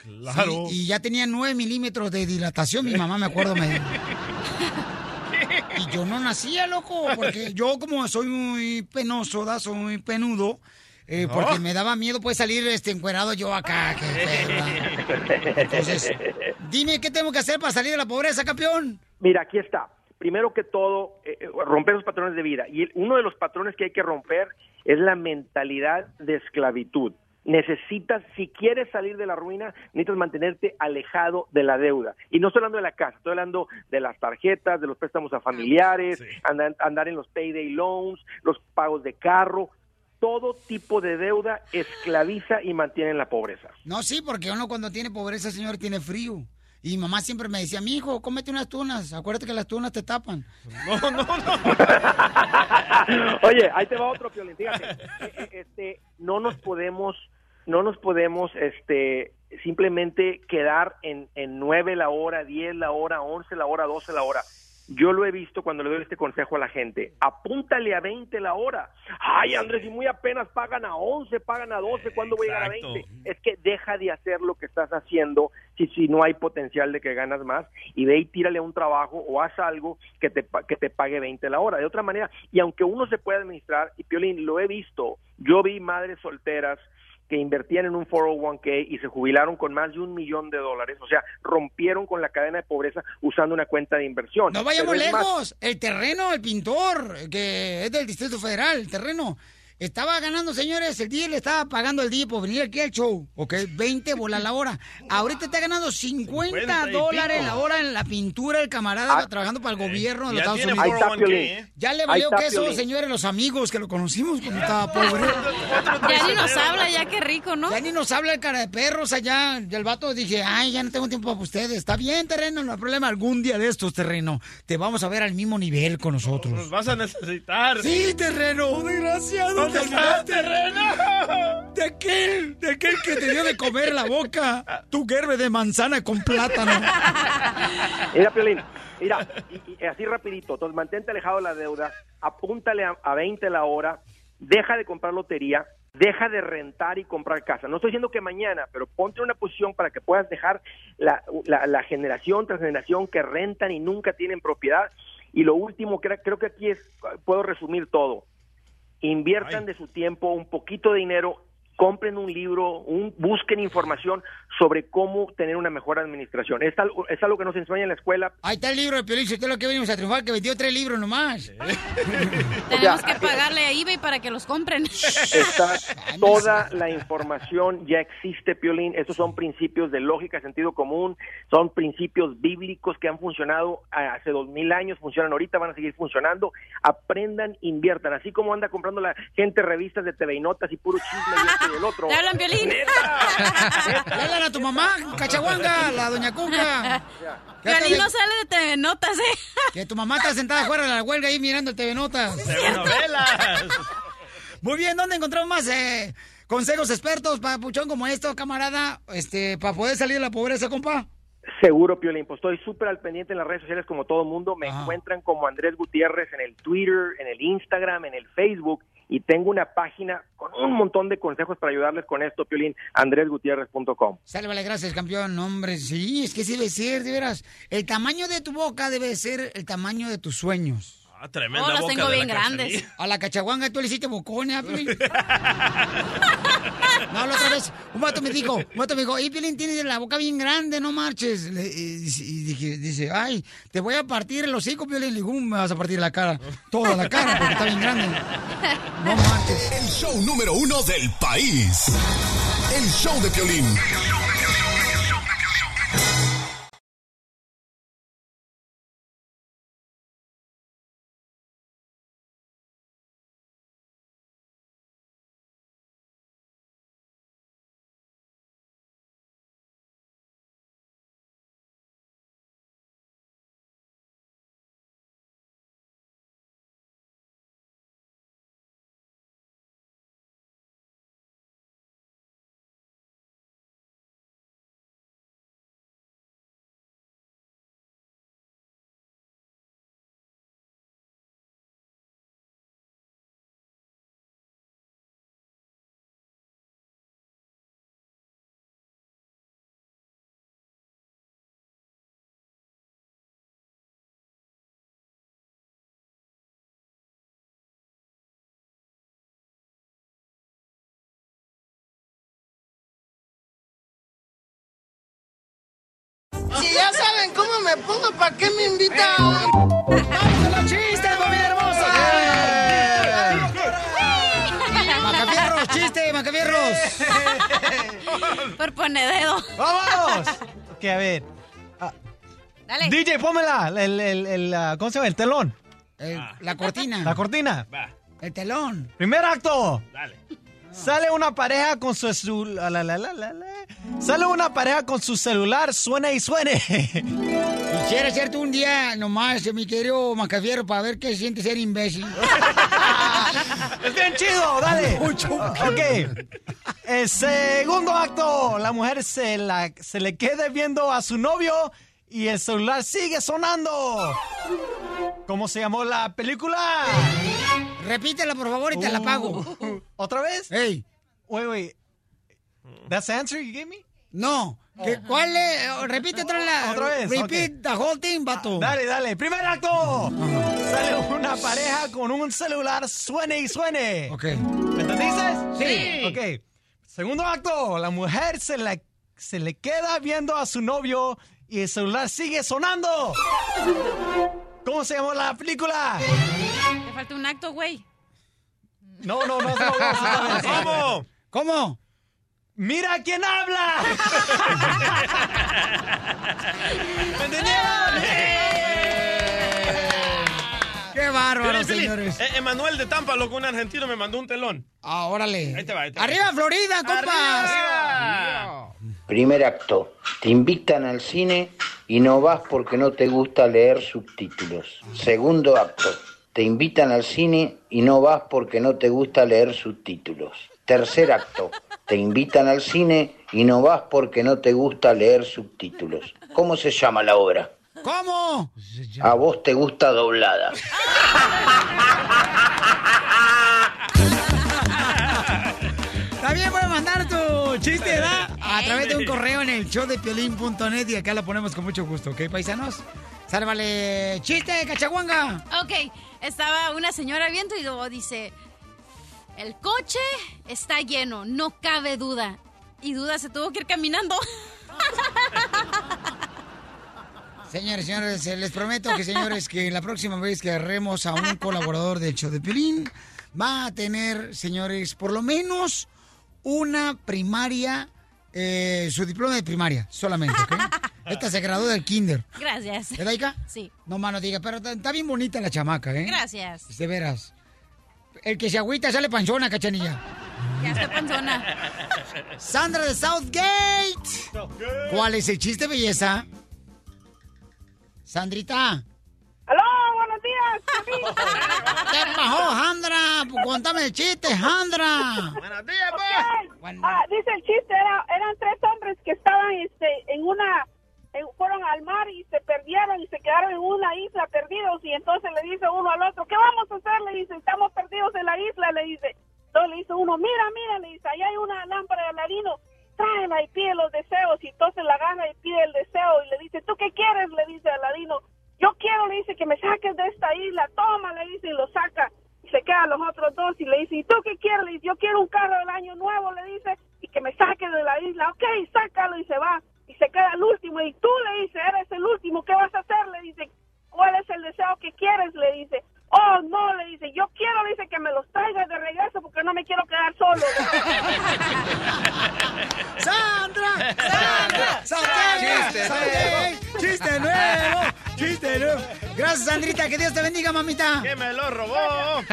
Claro. Sí, y ya tenía nueve milímetros de dilatación, mi mamá me acuerdo me... Y yo no nacía, loco, porque yo como soy muy penoso, ¿da? soy muy penudo, eh, porque me daba miedo pues salir este encuerado yo acá. Entonces, dime qué tengo que hacer para salir de la pobreza, campeón. Mira, aquí está. Primero que todo, eh, eh, romper los patrones de vida. Y el- uno de los patrones que hay que romper es la mentalidad de esclavitud. Necesitas, si quieres salir de la ruina, necesitas mantenerte alejado de la deuda. Y no estoy hablando de la casa, estoy hablando de las tarjetas, de los préstamos a familiares, andar, andar en los payday loans, los pagos de carro. Todo tipo de deuda esclaviza y mantiene en la pobreza. No, sí, porque uno cuando tiene pobreza, señor, tiene frío. Y mi mamá siempre me decía, mi hijo, cómete unas tunas. Acuérdate que las tunas te tapan. No, no, no. Oye, ahí te va otro Piolín. Fíjate, eh, eh, este, no nos podemos, no nos podemos, este, simplemente quedar en, en 9 la hora, 10 la hora, 11 la hora, 12 la hora. Yo lo he visto cuando le doy este consejo a la gente. Apúntale a 20 la hora. Ay, Andrés, y muy apenas pagan a 11, pagan a 12, ¿cuándo voy a llegar a Exacto. 20? Es que deja de hacer lo que estás haciendo si, si no hay potencial de que ganas más y ve y tírale a un trabajo o haz algo que te, que te pague 20 la hora. De otra manera, y aunque uno se pueda administrar, y Piolín, lo he visto, yo vi madres solteras que invertían en un 401k y se jubilaron con más de un millón de dólares, o sea, rompieron con la cadena de pobreza usando una cuenta de inversión. No vayamos más, lejos. El terreno, el pintor, que es del Distrito Federal, el terreno. Estaba ganando, señores, el día le estaba pagando el día por venir aquí al show, ¿ok? 20 bolas la hora. Ahorita está ganando 50, 50 y dólares pico. la hora en la pintura, el camarada Ah, trabajando para el gobierno de los Estados Unidos. Ahí está, 401k, Piolín. ¿eh? Ya le valió queso, Piolín. señores, los amigos que lo conocimos cuando estaba pobre. Ya ni nos habla, ya qué rico, ¿no? Ya ni nos habla el cara de perros allá. Y el vato dije, ay, ya no tengo tiempo para ustedes. Está bien, terreno, no hay problema. Algún día de estos, terreno, te vamos a ver al mismo nivel con nosotros. Nos vas a necesitar. Sí, terreno, desgraciado. ¿Dónde te estás, olvidaste. De aquel, de aquel que te dio de comer la boca. Tu gerbe de manzana con plátano. Mira, Piolín, mira, y, y así rapidito, entonces mantente alejado de la deuda, apúntale a, a 20 la hora, deja de comprar lotería, deja de rentar y comprar casa. No estoy diciendo que mañana, pero ponte en una posición para que puedas dejar la, la- la generación tras generación que rentan y nunca tienen propiedad. Y lo último, creo, creo que aquí es, puedo resumir todo. Inviertan de su tiempo un poquito de dinero, compren un libro, un, busquen información sobre cómo tener una mejor administración. Es algo, es algo que nos enseña en la escuela, Ahí está el libro de Piolín, si usted lo que venimos a triunfar, que vendió tres libros nomás. Tenemos que pagarle a eBay para que los compren. Está toda la información ya existe, Piolín. Estos son principios de lógica, sentido común, son principios bíblicos que han funcionado hace dos mil años, funcionan ahorita, van a seguir funcionando. Aprendan, inviertan. Así como anda comprando la gente revistas de TV y Notas y puro chisme y el otro. ¿Te hablan, Piolín? Le hablan a tu mamá, cachahuanga, la doña Cuca. Piolín no sale de TV Notas, ¿eh? Que tu mamá está sentada afuera de la huelga ahí mirando el TV Notas. novelas. Muy bien, ¿dónde encontramos más eh, consejos expertos, papuchón, como esto, camarada? Este, para poder salir de la pobreza, compa. Seguro, Piolín. Pues estoy súper al pendiente en las redes sociales como todo mundo. Me encuentran como Andrés Gutiérrez en el Twitter, en el Instagram, en el Facebook. Y tengo una página con un montón de consejos para ayudarles con esto, Piolín, andresgutierrez.com. Sálvale, gracias, campeón. Hombre, sí, es que debe ser, de veras. El tamaño de tu boca debe ser el tamaño de tus sueños. Ah, tremenda Oh, las boca tengo de bien la grandes. Cachanilla. A la cachaguanga tú le hiciste bocona, Piolín. No, la otra vez, un vato me dijo, un vato me dijo, y Piolín tiene la boca bien grande, no marches. Le- y, dije, dice, ay, te voy a partir el hocico, Piolín. Le digo, "Uh, me vas a partir la cara, toda la cara, porque está bien grande. No marches. El show número uno del país. El show de Piolín. Me pongo, ¿para qué me invitan? ¡Vamos a los chistes, familia hermosa! ¡Macafierros, chiste, macafierros! Por ponededo. ¡Vamos! Ok, a ver. Dale. DJ, pómela. El, el, el, ah, ¿Cómo se llama? El telón. la cortina. La cortina. El telón. Primer acto. Dale. Sale una pareja con su celular. Sale una pareja con su celular, suene y suene. Quisiera hacerte un día nomás, mi querido Macafierro, para ver qué siente ser imbécil. Es bien chido, dale. Ok. El segundo acto, la mujer se, la, se le queda viendo a su novio y el celular sigue sonando. ¿Cómo se llamó la película? Repítela, por favor, y te la pago. ¿Otra vez? Hey. Wait, wait. That's the answer you gave me? No. ¿Qué- ¿Cuál es? Oh, Repite otra la. Otra vez, Repeat ok. the whole thing, vato. Dale, dale. Primer acto. Sale una pareja con un celular, suene y suene. Ok. ¿Me entendiste? Sí. Ok. Segundo acto. La mujer se le, se le queda viendo a su novio y el celular sigue sonando. ¿Cómo se llamó la película? Falta un acto, güey. No, no, no. no, no. ¿Cómo? ¿Cómo? ¡Mira quién habla! ¿Me entendieron? ¡Qué bárbaro, señores! eh, Emanuel de Tampa, loco, un argentino, me mandó un telón. Ah, órale. Ahí te va, ahí te va. ¡Arriba, Florida, compas! ¡Arriba! Primer acto. Te invitan al cine y no vas porque no te gusta leer subtítulos. Segundo acto. Te invitan al cine y no vas porque no te gusta leer subtítulos. Tercer acto. Te invitan al cine y no vas porque no te gusta leer subtítulos. ¿Cómo se llama la obra? ¿Cómo? A vos te gusta doblada. través de un correo en el show de piolín.net y acá la ponemos con mucho gusto, ¿ok, paisanos? Sálvale, chiste, cachaguanga. Ok, estaba una señora viendo y luego dice, el coche está lleno, no cabe duda. Y duda se tuvo que ir caminando. Señores, señores, eh, les prometo que, señores, que la próxima vez que agarremos a un colaborador del show de Piolín, va a tener, señores, por lo menos una primaria, eh, su diploma de primaria, solamente, ¿ok? Esta se graduó del kinder. Gracias. ¿Verdad, Ica? Sí. No, mano, diga, pero está- está bien bonita la chamaca, ¿eh? Gracias. De veras. El que se agüita sale panzona, cachanilla. Ya estoy panzona. Sandra de Southgate. ¿Cuál es el chiste, belleza? Sandrita. ¡Aló! ¡Buenos días! ¿Qué pasó, Sandra? Cuéntame el chiste, Sandra. Buenos días, Ah, dice el chiste, era- eran tres hombres que estaban este, en una fueron al mar y se perdieron y se quedaron en una isla perdidos y entonces le dice uno al otro, ¿qué vamos a hacer? Le dice, estamos perdidos en la isla, le dice. Entonces le dice uno, mira, mira, le dice, allá hay una lámpara de Aladino, tráela y pide los deseos y entonces la agarra y pide el deseo y le dice, ¿tú qué quieres? Le dice Aladino, yo quiero, le dice, que me saques de esta isla, toma, le dice, y lo saca. Y se quedan los otros dos y le dice, ¿y tú qué quieres? Le dice, yo quiero un carro del año nuevo, le dice, y que me saque de la isla. Ok, sácalo y se va. Y se queda el último. Y tú le dice, eres el último, ¿qué vas a hacer? Le dice, ¿cuál es el deseo que quieres? Le dice, oh, no, le dice, yo quiero, le dice, que me los traigas de regreso porque no me quiero quedar solo. ¡Sandra! ¡Sandra! ¡Sandra! Chiste ¡Sandra! ¡Chiste nuevo! ¡Chiste nuevo! Gracias, Sandrita. Que Dios te bendiga, mamita. ¡Que me lo robó!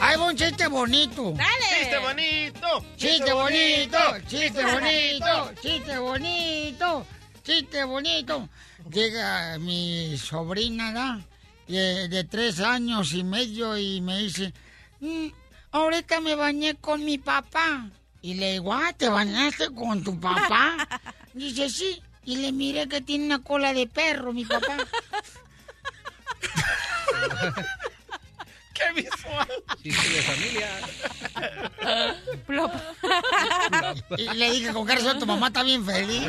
Ahí va un chiste bonito. ¡Chiste bonito! Chiste bonito, chiste bonito, chiste bonito, chiste bonito. Llega mi sobrina, ¿verdad? De, de tres años y medio y me dice, "Mm, ahorita me bañé con mi papá. Y le digo, ah, ¿te bañaste con tu papá? Dice, sí. Y le miré que tiene una cola de perro, mi papá. ¡Qué visual! Chiste de familia. Y le dije, con qué razón tu mamá está bien feliz.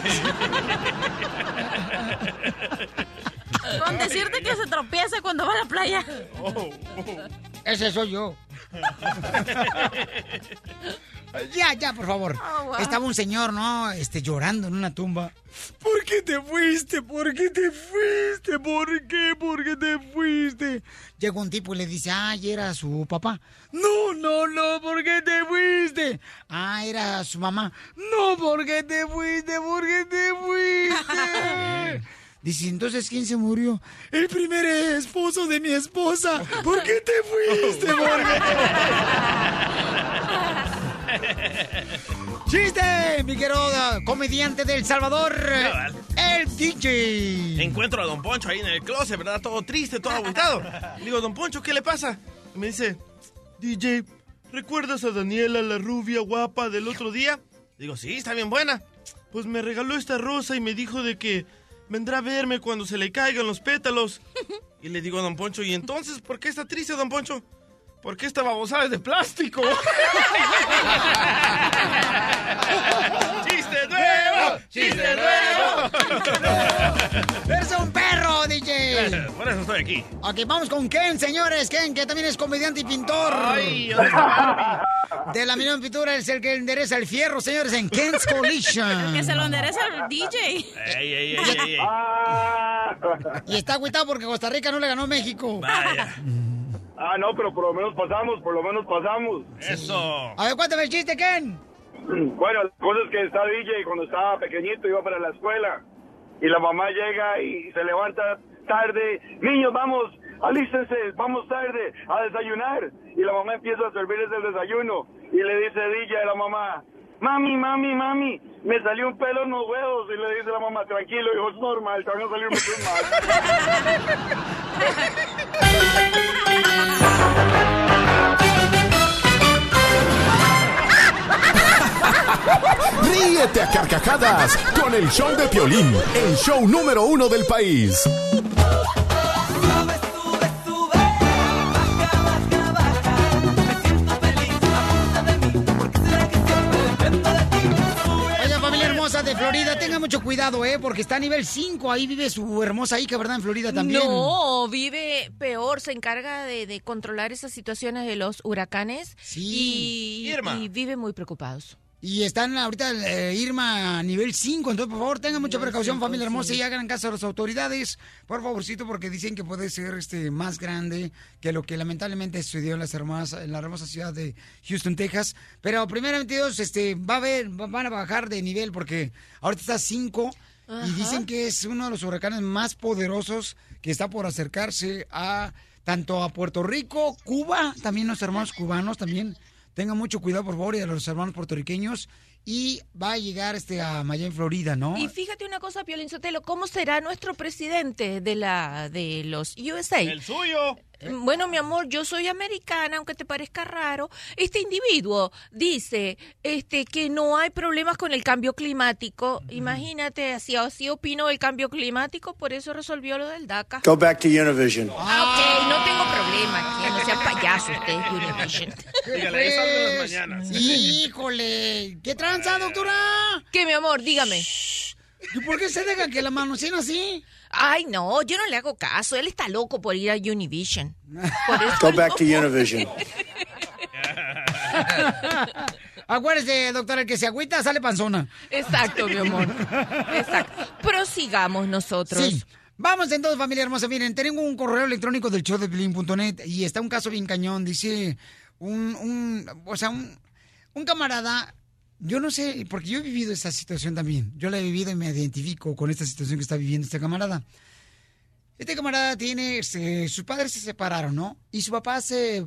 Con decirte que se tropieza cuando va a la playa. Ese soy yo. Ya, ya, por favor. Oh, wow. Estaba un señor, ¿no? Este, llorando en una tumba. ¿Por qué te fuiste? ¿Por qué te fuiste? ¿Por qué? ¿Por qué te fuiste? Llega un tipo y le dice, ay, era su papá. No, no, no, ¿por qué te fuiste? Ah, era su mamá. No, ¿por qué te fuiste? ¿Por qué te fuiste? Dice, entonces, ¿quién se murió? El primer esposo de mi esposa. ¿Por qué te fuiste? ¿Por qué ¡Chiste! Mi querido comediante del Salvador, el DJ. Encuentro a Don Poncho ahí en el closet, ¿verdad? Todo triste, todo agüitado. Le digo, Don Poncho, ¿qué le pasa? Y me dice, DJ, ¿recuerdas a Daniela, la rubia guapa del otro día? Digo, sí, está bien buena. Pues me regaló esta rosa y me dijo de que vendrá a verme cuando se le caigan los pétalos. Y le digo a Don Poncho, ¿y entonces por qué está triste, Don Poncho? Porque esta babosada es de plástico. ¡Chiste nuevo! ¡Chiste nuevo! ¡Eres un perro, DJ! Por eso estoy aquí. Ok, vamos con Ken, señores. Ken, que también es comediante y pintor. Ay, ¿dónde está Barbie? De la Millón Pintura es el que endereza el fierro, señores, en Ken's Collision. Que se lo endereza el DJ. Ey, ey, ey, ey, ey. Y está agüitado porque Costa Rica no le ganó a México. Vaya. Ah, no, pero por lo menos pasamos, por lo menos pasamos. Eso. A ver, cuéntame el chiste, Ken. Bueno, la cosa es que está DJ cuando estaba pequeñito iba para la escuela y la mamá llega y se levanta tarde. Niños, vamos, alístense, vamos tarde a desayunar. Y la mamá empieza a servirles el desayuno y le dice DJ a la mamá, mami, mami, mami, me salió un pelo en los huevos. Y le dice la mamá, tranquilo, hijo, es normal, te van a salir muchos Ríete a carcajadas con el show de Piolín, el show número uno del país. Florida, tenga mucho cuidado, ¿eh? Porque está a nivel 5. Ahí vive su hermosa hija, ¿verdad? En Florida también. No, vive peor, se encarga de, de controlar esas situaciones de los huracanes Sí. y, Irma. y vive muy preocupados. Y están ahorita eh, Irma a nivel 5, entonces por favor tengan mucha Nivel precaución, familia hermosa, sí. y hagan caso a las autoridades, por favorcito, porque dicen que puede ser este más grande que lo que lamentablemente sucedió en, las hermosas, en la hermosa ciudad de Houston, Texas. Pero primeramente Dios, este, va a ver, va- van a bajar de nivel porque ahorita está 5 y dicen que es uno de los huracanes más poderosos que está por acercarse a tanto a Puerto Rico, Cuba, también los hermanos cubanos también. Tengan mucho cuidado, por favor, y a los hermanos puertorriqueños. Y va a llegar este a Miami, Florida, ¿no? Y fíjate una cosa, Piolín Sotelo, ¿cómo será nuestro presidente de la de los USA? El suyo. Bueno, mi amor, yo soy americana, aunque te parezca raro. Este individuo dice este que no hay problemas con el cambio climático. Imagínate, así, así opino del cambio climático, por eso resolvió lo del DACA. Go back to Univision. Ah, ok, no tengo problema. Que no sean payasos ustedes, Univision. Dígale, eso hablo en las mañanas. Híjole, ¿qué tranza, doctora? ¿Qué, mi amor? Dígame. ¿Y por qué se deja que la manoseen así? Ay, no, yo no le hago caso. Él está loco por ir a Univision. Go back to Univision. Acuérdese, doctora, el que se agüita sale panzona. Exacto, mi amor. Exacto. Prosigamos nosotros. Sí. Vamos entonces, familia hermosa. Miren, tengo un correo electrónico del show de Pilín.net y está un caso bien cañón. Dice un, un o sea, un, un camarada, yo no sé, porque yo he vivido esta situación también. Yo la he vivido y me identifico con esta situación que está viviendo este camarada. Este camarada tiene, este, sus padres se separaron, ¿no? Y su papá se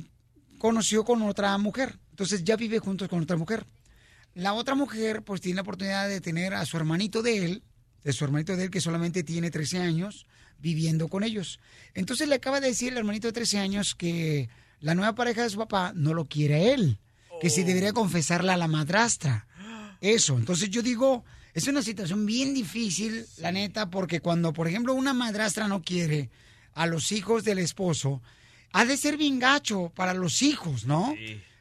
conoció con otra mujer. Entonces ya vive juntos con otra mujer. La otra mujer, pues tiene la oportunidad de tener a su hermanito de él, de su hermanito de él que solamente tiene 13 años, viviendo con ellos. Entonces le acaba de decir el hermanito de 13 años que la nueva pareja de su papá no lo quiere a él, que si debería confesarla a la madrastra. Eso, entonces yo digo, es una situación bien difícil, la neta, porque cuando, por ejemplo, una madrastra no quiere a los hijos del esposo, ha de ser bien gacho para los hijos, ¿no?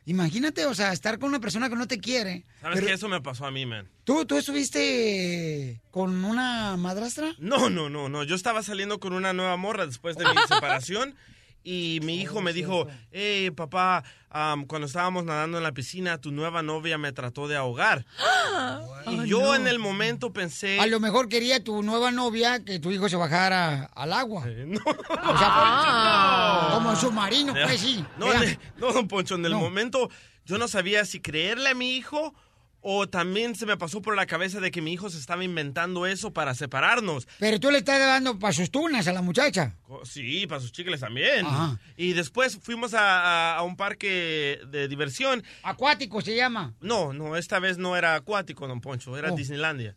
Imagínate, o sea, estar con una persona que no te quiere. ¿Sabes pero- que eso me pasó a mí, man? ¿Tú, ¿Tú estuviste con una madrastra? No, no, no, no. Yo estaba saliendo con una nueva morra después de mi separación y mi hijo me dijo, hey, papá, am, cuando estábamos nadando en la piscina, tu nueva novia me trató de ahogar. Y yo en el momento pensé... A lo mejor quería tu nueva novia que tu hijo se bajara al agua. No. O sea, como submarino, pues sí. No, no, don Poncho, en el No. momento yo no sabía si creerle a mi hijo o también se me pasó por la cabeza de que mi hijo se estaba inventando eso para separarnos. Pero tú le estás dando para sus tunas a la muchacha. Sí, para sus chicles también. Ajá. Y después fuimos a, a- a un parque de diversión. Acuático se llama. No, no, esta vez no era acuático, don Poncho, era Oh. Disneylandia.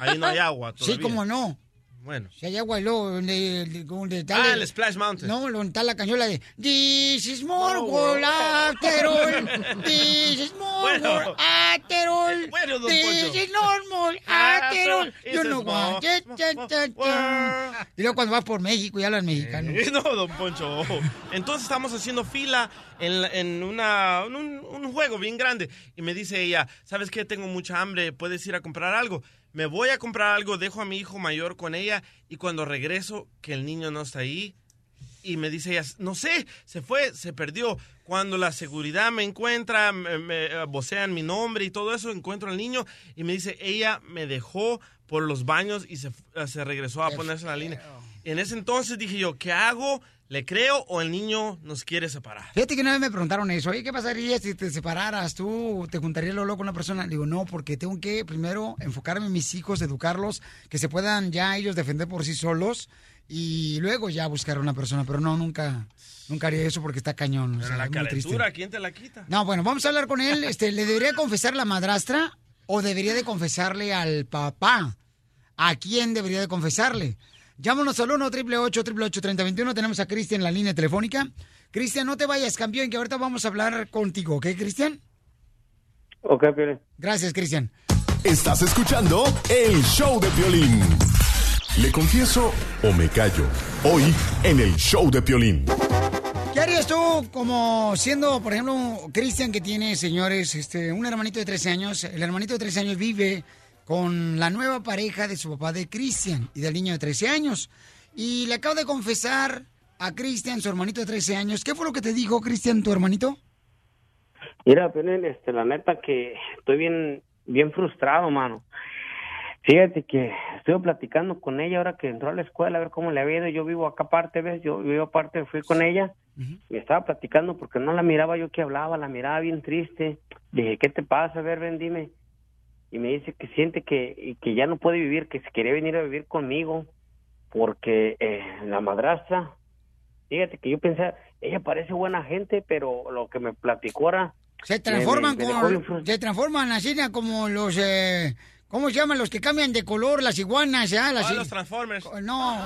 Ahí no hay agua Sí, como no. Bueno. Si hay agua, y luego, donde, Ah, el- Splash Mountain. No, donde está la cañola de This is more all. This is more Bueno. all. Bueno, don This Poncho. is normal? Cha, cha, cha, cha. Y luego cuando vas por México y hablas mexicano. Eh, No, don Poncho. Entonces estamos haciendo fila en, en una, en un, un juego bien grande. Y me dice ella, ¿sabes qué? Tengo mucha hambre, ¿puedes ir a comprar algo? Me voy a comprar algo, dejo a mi hijo mayor con ella y cuando regreso, que el niño no está ahí. Y me dice ella, no sé, se fue, se perdió. Cuando la seguridad me encuentra, me, me, eh, vocean mi nombre y todo eso, encuentro al niño y me dice, ella me dejó por los baños y se, se regresó a ponerse en la línea. En ese entonces dije yo, ¿qué hago? ¿Le creo o el niño nos quiere separar? Fíjate que una vez me preguntaron eso, oye, ¿qué pasaría si te separaras? ¿Tú te juntarías luego con una persona? Digo, no, porque tengo que primero enfocarme en mis hijos, educarlos, que se puedan ya ellos defender por sí solos y luego ya buscar una persona. Pero no, nunca, nunca haría eso porque está cañón. o Pero sea, la calentura, ¿quién te la quita? No, bueno, vamos a hablar con él. Este, ¿Le debería confesar la madrastra o debería de confesarle al papá? ¿A quién debería de confesarle? Llámanos al 1 888 3021 Tenemos a Cristian en la línea telefónica. Cristian, no te vayas, campeón, que ahorita vamos a hablar contigo, ¿ok, Cristian? Ok, Piolín. Gracias, Cristian. Estás escuchando el show de violín. ¿Le confieso o me callo? Hoy en el show de Piolín. ¿Qué harías tú como siendo, por ejemplo, Cristian que tiene, señores, este, un hermanito de 13 años? El hermanito de 13 años vive con la nueva pareja de su papá de Cristian y del niño de 13 años. Y le acabo de confesar a Cristian, su hermanito de 13 años. ¿Qué fue lo que te dijo, Cristian, tu hermanito? Mira, Piolín, este, la neta que estoy bien, bien frustrado, mano. Fíjate que estuve platicando con ella ahora que entró a la escuela, a ver cómo le había ido. Yo vivo acá aparte, ¿ves? Yo vivo aparte, fui con ella y estaba platicando porque no la miraba yo que hablaba, la miraba bien triste. Dije, ¿qué te pasa? A ver, ven, dime. Y me dice que siente que, y que ya no puede vivir, que se quería venir a vivir conmigo porque eh, la madrastra, fíjate que yo pensé, ella parece buena gente, pero lo que me platicó ahora... Se transforman me- me dejó como, se transforman así como los, eh, ¿cómo se llaman los que cambian de color? Las iguanas, ¿ya? Las, Ah, los Transformers. No,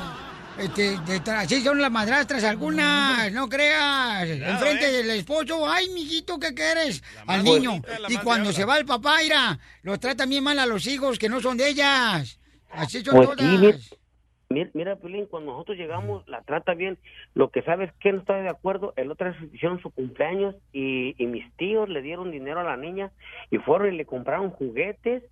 Este, de tra- así son las madrastras algunas, no creas. Enfrente ¿eh? del esposo, ay, mijito, ¿qué quieres? Al niño. bonita, Y cuando se va el papá, mira, los tratan bien mal a los hijos que no son de ellas. Así son Pues todas. mira, mira, cuando nosotros llegamos, la trata bien. Lo que sabes que no estaba de acuerdo, el otro día hicieron su cumpleaños y, y mis tíos le dieron dinero a la niña y fueron y le compraron juguetes.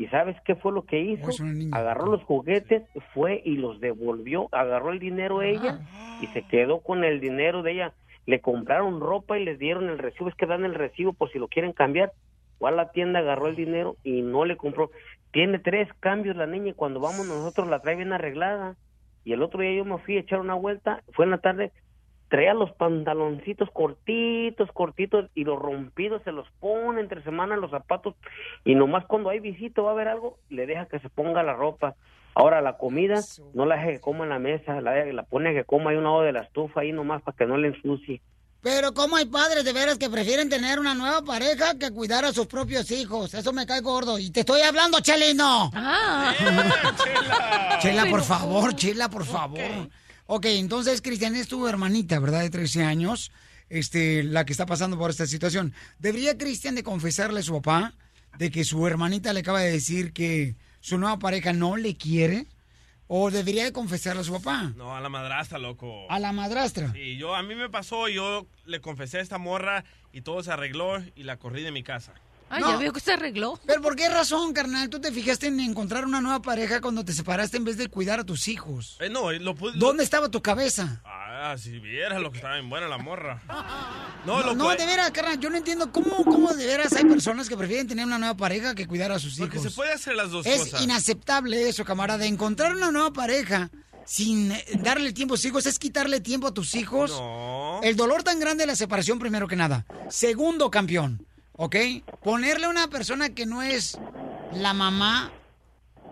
¿Y sabes qué fue lo que hizo? Agarró los juguetes, fue y los devolvió, agarró el dinero ella y se quedó con el dinero de ella. Le compraron ropa y les dieron el recibo, es que dan el recibo por si lo quieren cambiar. Fue a la tienda, agarró el dinero y no le compró. Tiene tres cambios la niña y cuando vamos nosotros la trae bien arreglada. Y el otro día yo me fui a echar una vuelta, fue en la tarde, traía los pantaloncitos cortitos, cortitos y los rompidos se los pone entre semana los zapatos y nomás cuando hay visita va a haber algo, le deja que se ponga la ropa. Ahora la comida no la deja que coma en la mesa, la, la pone que coma ahí un lado de la estufa ahí nomás para que no le ensucie. Pero cómo hay padres de veras que prefieren tener una nueva pareja que cuidar a sus propios hijos. Eso me cae gordo. Y te estoy hablando, Chelino. Ah. Chela, por favor, Chela, por favor. Ok, entonces Cristian es tu hermanita, ¿verdad? De 13 años, este, la que está pasando por esta situación. ¿Debería Cristian de confesarle a su papá de que su hermanita le acaba de decir que su nueva pareja no le quiere? ¿O debería de confesarle a su papá? No, a la madrastra, loco. A la madrastra. Sí, yo, a mí me pasó, yo le confesé a esta morra y todo se arregló y la corrí de mi casa. Ay, ya veo que se arregló. Pero ¿por qué razón, carnal? ¿Tú te fijaste en encontrar una nueva pareja cuando te separaste en vez de cuidar a tus hijos? Eh, no, lo pude... ¿Dónde estaba tu cabeza? Ah, si vieras lo que estaba bien buena la morra. No, No, loco. no, eh, de veras, carnal, yo no entiendo cómo, cómo de veras hay personas que prefieren tener una nueva pareja que cuidar a sus hijos. Porque se puede hacer las dos es cosas. inaceptable eso, camarada. Encontrar una nueva pareja sin eh, darle tiempo a sus hijos es quitarle tiempo a tus hijos. No. El dolor tan grande de la separación, primero que nada. Segundo, campeón, ¿ok? Ponerle a una persona que no es la mamá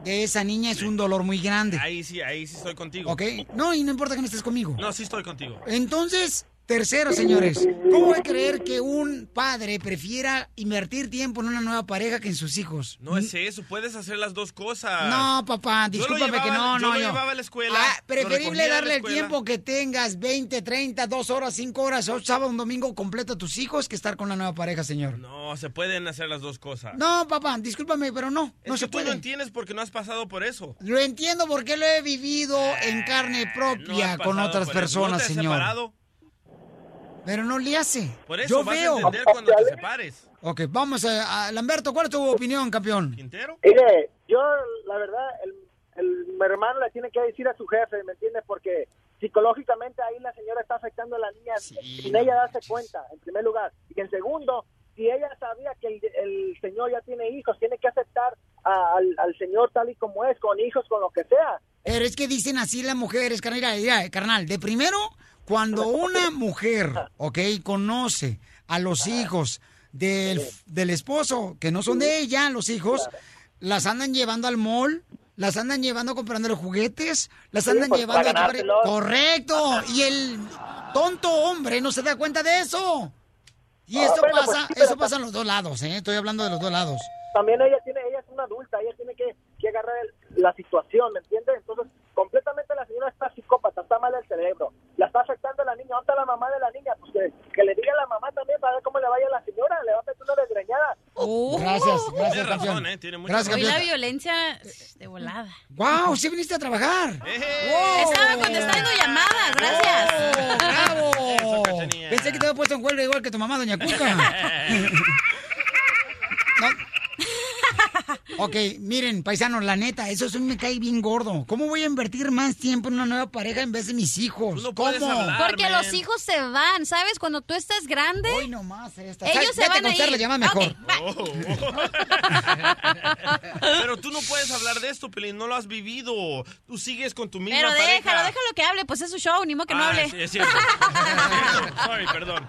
de esa niña es un dolor muy grande. Ahí sí, ahí sí estoy contigo. ¿Ok? No, y no importa que no estés conmigo. No, sí estoy contigo. Entonces, tercero, señores, ¿cómo voy a creer que un padre prefiera invertir tiempo en una nueva pareja que en sus hijos? No es eso, puedes hacer las dos cosas. No, papá, discúlpame que llevaba- no, yo no, lo yo. llevaba a la escuela, Ah, preferible darle el tiempo que tengas, 20, 30, 2 horas, 5 horas, o sábado, un domingo completo a tus hijos que estar con la nueva pareja, señor. No, se pueden hacer las dos cosas. No, papá, discúlpame, pero no, Es no que se tú puede. no entiendes porque no has pasado por eso. Lo entiendo porque lo he vivido en carne No propia con otras personas, ¿No te has señor. separado? Pero no le hace. Por eso Yo vas veo. a entender cuando te separes. Ok, vamos a, a- Lamberto, ¿cuál es tu opinión, campeón? ¿Quintero? Mire, yo, la verdad, el, el- mi hermano le tiene que decir a su jefe, ¿me entiendes? Porque psicológicamente ahí la señora está afectando a la niña sin ella darse cuenta, en primer lugar. Y en segundo, si ella sabía que el, el señor ya tiene hijos, tiene que aceptar a- al, al señor tal y como es, con hijos, con lo que sea. Pero es que dicen así las mujeres, carnal, carnal. De primero, cuando una mujer, ok, conoce a los hijos del, del esposo, que no son de ella, los hijos, las andan llevando al mall, las andan llevando comprando los juguetes, las Sí, andan pues, llevando a comprar-. Correcto. Y el tonto hombre no se da cuenta de eso. Y Ah, eso bueno, pues, pasa, eso pasa en los dos lados, ¿eh? Estoy hablando de los dos lados. También ella tiene, ella es una adulta, ella tiene que, que agarrar el- la situación, ¿me entiendes? Entonces, completamente la señora está psicópata, está mal el cerebro, la está afectando a la niña. ¿Dónde está la mamá de la niña? Pues que, que le diga a la mamá también para ver cómo le vaya a la señora, le va a meter una desgreñada. Gracias, gracias, Tiene razón. ¿eh? Tiene mucha Gracias, Hoy la violencia de volada. ¡Wow! ¡Sí viniste a trabajar! Estaba contestando llamadas, gracias. ¡Bravo! Pensé que te había puesto en huelga igual que tu mamá, doña Cuca. No. Ok, miren, paisanos, la neta, eso sí me cae bien gordo. ¿Cómo voy a invertir más tiempo en una nueva pareja en vez de mis hijos? ¿Cómo? Porque los hijos se van, ¿sabes? Cuando tú estás grande. Hoy nomás esta. Ellos se Vete van con a ir. llama mejor. Pero tú no puedes hablar de esto, Pelín. No lo has vivido. Tú sigues con tu misma Pero pareja. déjalo, déjalo que hable, pues es su show, ni modo que no Ah, hable. sí, es cierto. Sorry, perdón.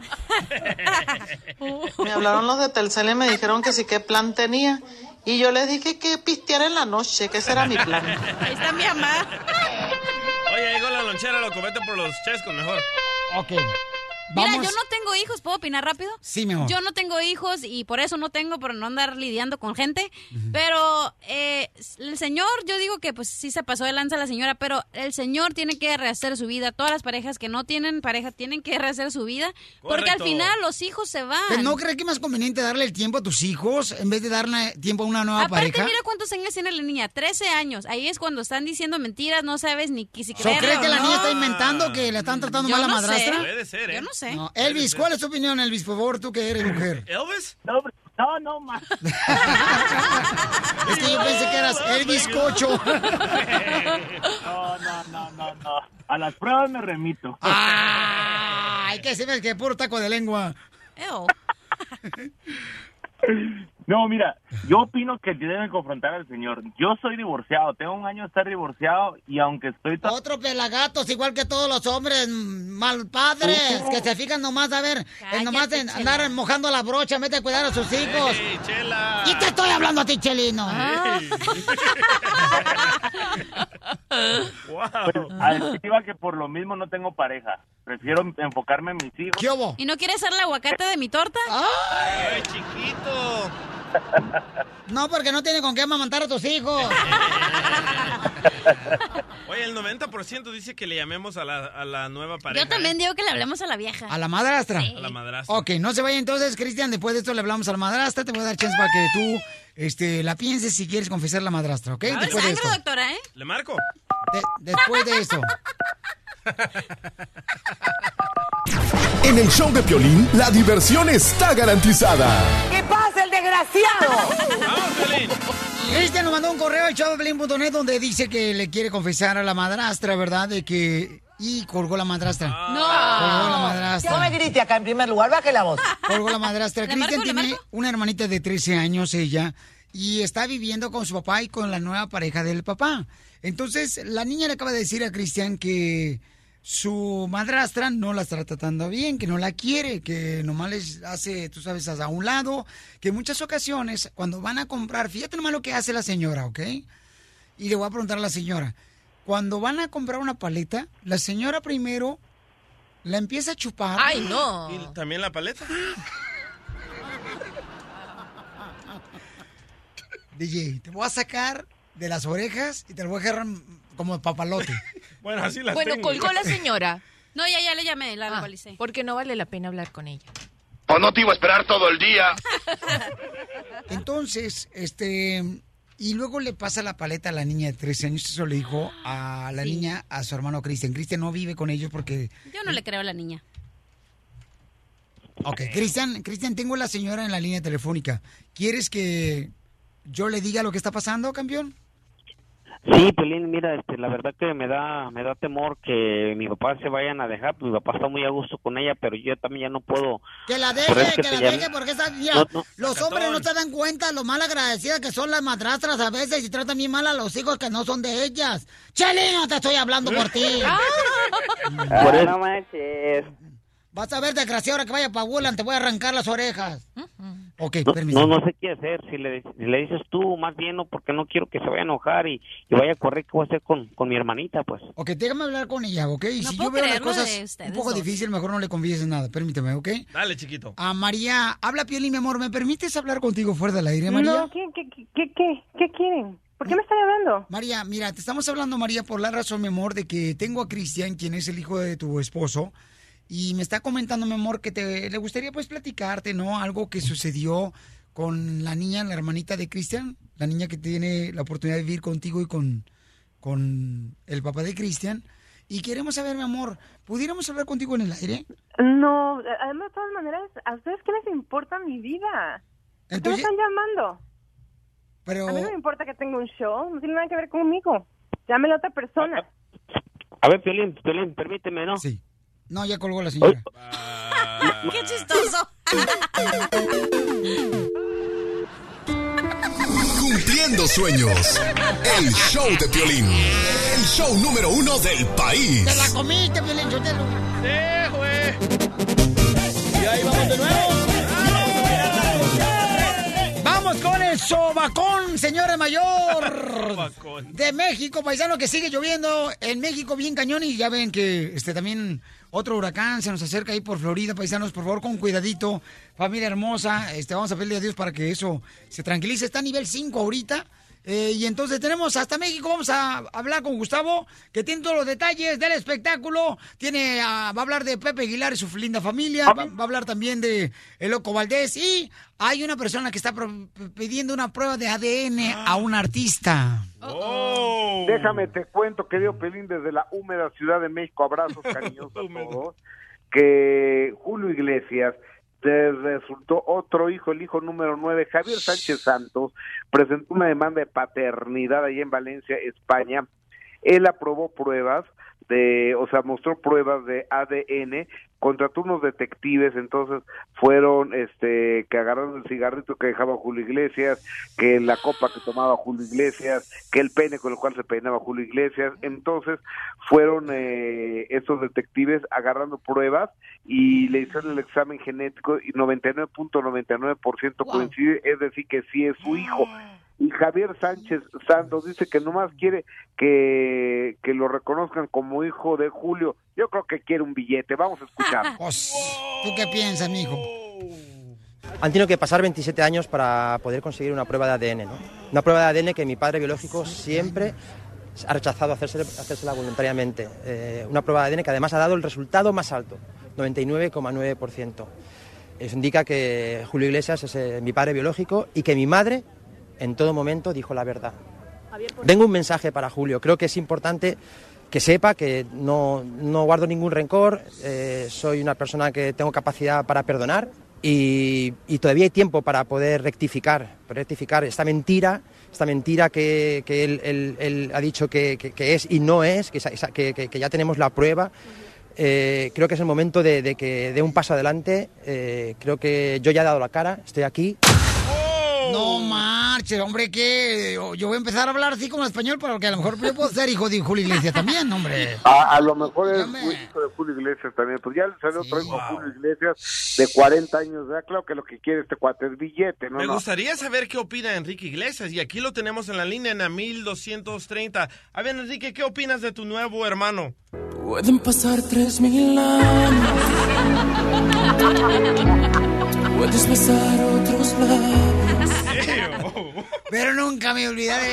Me hablaron los de Telcel y me dijeron que sí, qué plan tenía. Y yo les dije que pistear en la noche, que ese era mi plan. Ahí está mi mamá. Oye, llegó la lonchera, lo comete por los chescos mejor. Ok. Mira, yo no tengo hijos, ¿puedo opinar rápido? Sí, mi amor. Yo no tengo hijos y por eso no tengo, por no andar lidiando con gente. Pero eh, el señor, yo digo que pues sí se pasó de lanza la señora, pero el señor tiene que rehacer su vida. Todas las parejas que no tienen pareja tienen que rehacer su vida. Porque al final los hijos se van. Pues, ¿No crees que es más conveniente darle el tiempo a tus hijos en vez de darle tiempo a una nueva Aparte, pareja? mira cuántos años tiene la niña, 13 años. Ahí es cuando están diciendo mentiras, no sabes ni si ¿So creerle crees o que la no. niña está inventando que la están tratando Yo mal la no sé. madrastra? Puede ser, ¿eh? Yo no sé. No, Elvis, ¿cuál es tu opinión, Elvis? Por favor, tú que eres mujer. ¿Elvis? No, no, no más. Es que yo pensé que eras Elvis Cocho. No, no, no, no, no. A las pruebas me remito. Ay, que se ve que puro taco de lengua. No, mira, yo opino que deben confrontar al señor. Yo soy divorciado, tengo un año de estar divorciado y aunque estoy... to- Otro pelagatos, igual que todos los hombres mal padres, que se fijan nomás, a ver, en nomás en andar mojando la brocha, vez de cuidar a sus hijos. ¡Ey, chela! Y te estoy hablando a ti, Chelino. Pues, a decir iba que por lo mismo no tengo pareja. Prefiero enfocarme en mis hijos. ¿Qué hubo? ¿Y no quieres ser el aguacate de mi torta? ¡Ay, chiquito! No, porque no tiene con qué amamantar a tus hijos. Oye, el 90% dice que le llamemos a la, a la nueva pareja. Yo también digo que le hablemos a la vieja. ¿A la madrastra? A la madrastra. Ok, no se vaya entonces, Cristian. Después de esto le hablamos a la madrastra. Te voy a dar chance para que tú este, la pienses si quieres confesar a la madrastra, ¿ok? No Después de sangre, esto. doctora, ¿eh? ¿Le marco? De- después de esto. En el show de Piolín, la diversión está garantizada. ¿Qué pasa, el desgraciado? Cristian nos mandó un correo al showdepiolín.net donde dice que le quiere confesar a la madrastra, ¿verdad? De que... Y colgó la madrastra. No. Colgó la madrastra. No me grite acá en primer lugar, baje la voz. Colgó la madrastra. ¿Le Cristian tiene una hermanita de 13 años, ella, y está viviendo con su papá y con la nueva pareja del papá. Entonces, la niña le acaba de decir a Cristian que su madrastra no la está tratando bien, que no la quiere, que nomás les hace, tú sabes, a un lado, que en muchas ocasiones, cuando van a comprar, fíjate nomás lo que hace la señora, ¿ok? Y le voy a preguntar a la señora, cuando van a comprar una paleta, la señora primero la empieza a chupar. Ay, no. ¿Y también la paleta? DJ, te voy a sacar de las orejas y te lo voy a dejar como papalote. bueno, así la Bueno, colgó la señora. No, ya, ya le llamé, la Ah, localicé. porque no vale la pena hablar con ella. O no te iba a esperar todo el día. Entonces, este, y luego le pasa la paleta a la niña de 13 años, eso le dijo a la niña, a su hermano Cristian. Cristian no vive con ellos porque... Yo no le creo a la niña. Ok, Cristian, Cristian, tengo a la señora en la línea telefónica. ¿Quieres que yo le diga lo que está pasando, campeón? Sí, Pelín, mira, este, la verdad que me da, me da temor que mi papá se vayan a dejar. Mi papá está muy a gusto con ella, pero yo también ya no puedo. Que la deje, que la deje, porque esa, mira, No, no. los hombres no se dan cuenta lo mal agradecidas que son las madrastras a veces y tratan bien mal a los hijos que no son de ellas. Chelino, te estoy hablando por ti. Por eso- no manches. Vas a ver, desgraciado, ahora que vaya para Woodland, te voy a arrancar las orejas. Ok, No, permiso. no, no sé qué hacer. Si le, si le dices tú, más bien, no, porque no quiero que se vaya a enojar y, y vaya a correr, ¿qué voy a hacer con, con mi hermanita, pues? Ok, déjame hablar con ella, ¿ok? Y No si puedo yo veo las cosas un poco dos. difícil, mejor no le confieses nada. Permíteme, ¿ok? Dale, chiquito. A María, habla Piolín, mi amor. ¿Me permites hablar contigo fuera del aire, María? No, ¿qué, qué, qué, qué, qué quieren? ¿Por qué me están hablando? María, mira, te estamos hablando, María, por la razón, mi amor, de que tengo a Cristian, quien es el hijo de tu esposo, y me está comentando, mi amor, que te le gustaría pues platicarte, ¿no? Algo que sucedió con la niña, la hermanita de Cristian, la niña que tiene la oportunidad de vivir contigo y con, con el papá de Cristian. Y queremos saber, mi amor, ¿pudiéramos hablar contigo en el aire? No, además, de todas maneras, ¿a ustedes qué les importa mi vida? ¿Por qué me Entonces- están llamando? Pero... A mí no me importa que tenga un show, no tiene nada que ver conmigo. Llámele a otra persona. A ver, Piolín, Piolín, permíteme, ¿no? Sí. No, ya colgó la señora. ¡Qué chistoso! Cumpliendo sueños. El show de Piolín. El show número uno del país. ¡Te la comiste, Piolín Sotelo! ¡Sí, güey! Y ahí vamos de nuevo. Vamos con el sobacón, señora mayor de México, paisano, que sigue lloviendo en México bien cañón y ya ven que este también otro huracán se nos acerca ahí por Florida, paisanos, por favor, con cuidadito, familia hermosa, este vamos a pedirle a Dios para que eso se tranquilice, está a nivel 5 ahorita. Eh, y entonces tenemos hasta México, vamos a hablar con Gustavo, que tiene todos los detalles del espectáculo. Tiene, ah, va a hablar de Pepe Aguilar y su linda familia. Va, va a hablar también de El Loco Valdés. Y hay una persona que está pro- pidiendo una prueba de ADN a un artista. Déjame te cuento, querido Pelín, desde la húmeda Ciudad de México, abrazos cariñosos a todos, que Julio Iglesias resultó otro hijo, el hijo número 9, Javier Sánchez Santos, presentó una demanda de paternidad allá en Valencia, España. Él aprobó pruebas de, o sea, mostró pruebas de ADN, contrató unos detectives, entonces fueron, este, que agarraron el cigarrito que dejaba Julio Iglesias, que la copa que tomaba Julio Iglesias, que el pene con el cual se peinaba Julio Iglesias, entonces fueron eh, estos detectives agarrando pruebas y le hicieron el examen genético y 99.99% coincide, es decir, que sí es su hijo. Y Javier Sánchez Santos dice que nomás quiere que, que lo reconozcan como hijo de Julio. Yo creo que quiere un billete. Vamos a escuchar. ¿Tú qué piensas, mijo? Han tenido que pasar 27 años para poder conseguir una prueba de ADN, ¿no? Una prueba de ADN que mi padre biológico siempre ha rechazado hacerse, hacérsela voluntariamente. Eh, una prueba de ADN que además ha dado el resultado más alto, 99,9%. Eso indica que Julio Iglesias es eh, mi padre biológico y que mi madre en todo momento dijo la verdad. Tengo un mensaje para Julio. Creo que es importante que sepa que no, no guardo ningún rencor, eh, soy una persona que tengo capacidad para perdonar y, y todavía hay tiempo para poder rectificar, rectificar esta mentira, esta mentira que, que él, él- él ha dicho que, que- que es y no es, que- que ya tenemos la prueba. Eh, creo que es el momento de, de que dé un paso adelante. Eh, creo que yo ya he dado la cara, estoy aquí. No marches, hombre, que yo voy a empezar a hablar así como español, porque a lo mejor yo puedo ser hijo de Julio Iglesias también, hombre. A, a lo mejor es hijo de Julio Iglesias también. Pues ya le salió otro hijo Julio Iglesias de 40 años. Ya claro que lo que quiere este cuate es billete, ¿no? Me no. gustaría saber qué opina Enrique Iglesias y aquí lo tenemos en la línea en la 1230. A ver, Enrique, ¿qué opinas de tu nuevo hermano? Pueden pasar tres mil años. Puedes besar otros labios. Pero nunca me olvidaré.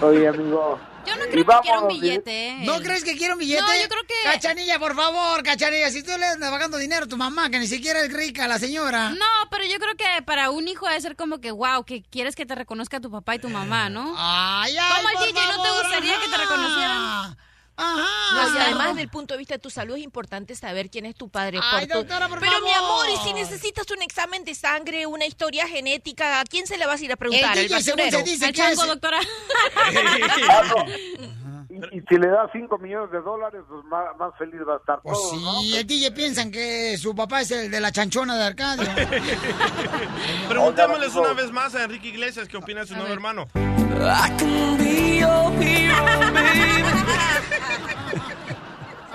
Oye, amigo. Yo no Y creo que quiera un billete. ¿eh? ¿No crees que quiere un billete? No, yo creo que... Cachanilla, por favor, cachanilla. Si tú le andas pagando dinero a tu mamá, que ni siquiera es rica la señora. No, pero yo creo que para un hijo debe ser como que, wow, que quieres que te reconozca tu papá y tu mamá, ¿no? Ay, Como por el DJ, ¿no te favor, gustaría que te reconocieran? Ajá. No, y además, del punto de vista de tu salud, es importante saber quién es tu padre. Ay, por tu- doctora, por Pero, mi amor, y si necesitas un examen de sangre, una historia genética, ¿a quién se le vas a ir a preguntar? El basurero? se dice Al chango, doctora. Y, y si le da 5 millones de dólares, pues más, más feliz va a estar Pues todo, ¿no? sí, el DJ piensan que su papá es el de la chanchona de Arcadio. Preguntémosles una vez más a Enrique Iglesias qué opina de su nuevo hermano.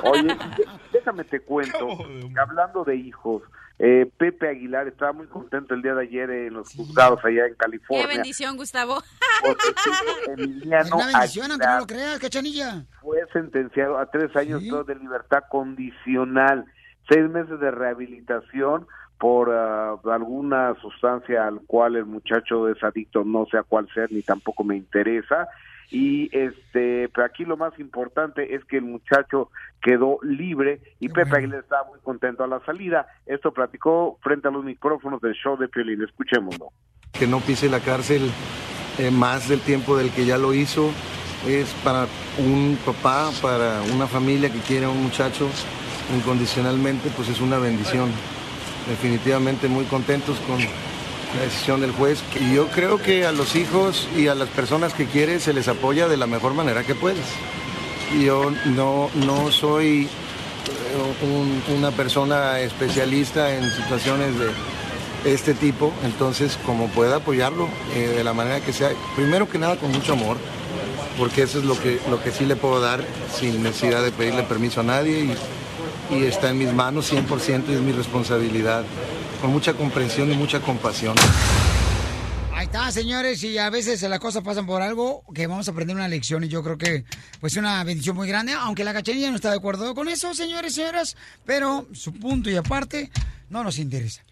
Oye, déjame te cuento, que hablando de hijos, eh, Pepe Aguilar estaba muy contento el día de ayer en los juzgados allá en Qué California. bendición, Gustavo. Emiliano Es una bendición, aunque no lo creas, cachanilla. fue sentenciado a tres años pero de libertad condicional, seis meses de rehabilitación por ah, alguna sustancia al cual el muchacho es adicto, no sé a cuál ser ni tampoco me interesa. Y este, pero aquí lo más importante es que el muchacho quedó libre y Pepe Aguilar estaba muy contento a la salida. Esto platicó frente a los micrófonos del show de Piolín. Escuchémoslo. que no pise la cárcel eh, más del tiempo del que ya lo hizo. Es para un papá, para una familia que quiere a un muchacho incondicionalmente, pues es una bendición. Definitivamente muy contentos con la decisión del juez. Y yo creo que a los hijos y a las personas que quiere se les apoya de la mejor manera que puedes. Yo no, no soy eh, un- una persona especialista en situaciones de este tipo, entonces como pueda apoyarlo eh, de la manera que sea, primero que nada con mucho amor, porque eso es lo que, lo que sí le puedo dar sin necesidad de pedirle permiso a nadie y está en mis manos 100% y es mi responsabilidad, con mucha comprensión y mucha compasión. está, señores, y a veces las cosas pasan por algo que vamos a aprender una lección y yo creo que pues una bendición muy grande, aunque la cachanilla no está de acuerdo con eso, señores y señoras, pero su punto y aparte no nos interesa.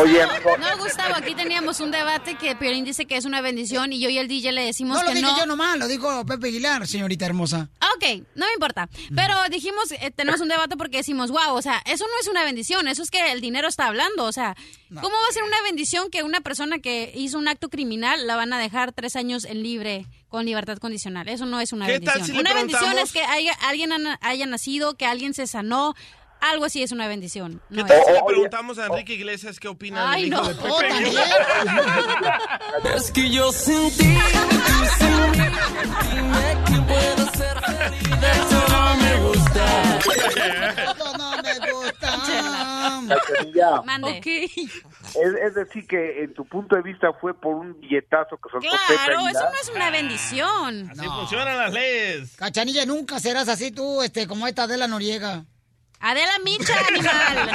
Oye, No, Gustavo, aquí teníamos un debate que Piolín dice que es una bendición y yo y el DJ le decimos No lo que digo no. yo nomás, lo dijo Pepe Aguilar, señorita hermosa. Ok, no me importa. Pero dijimos, eh, tenemos un debate porque decimos, wow, o sea, eso no es una bendición, eso es que el dinero está hablando. O sea, ¿cómo va a ser una bendición que una persona que hizo un acto criminal la van a dejar tres años en libre, con libertad condicional? Eso no es una ¿Qué tal bendición. si le una bendición es que haya- alguien haya nacido, que alguien se sanó. Algo así es una bendición. ¿Qué No tal es- si le preguntamos a Enrique Iglesias qué opina Ay, del hijo no. de Pepe? Oh, también. Es que yo sin mí, dime que puedo ser feliz. Eso no me gusta. Eso no me gusta. Cachanilla, Mande. es, es decir que en tu punto de vista fue por un billetazo que soltó Pepe Claro, eso Aguilar. no es una bendición. Así funcionan las leyes. Cachanilla, nunca serás así tú, este, como esta Adela Noriega. Adela Micha, animal.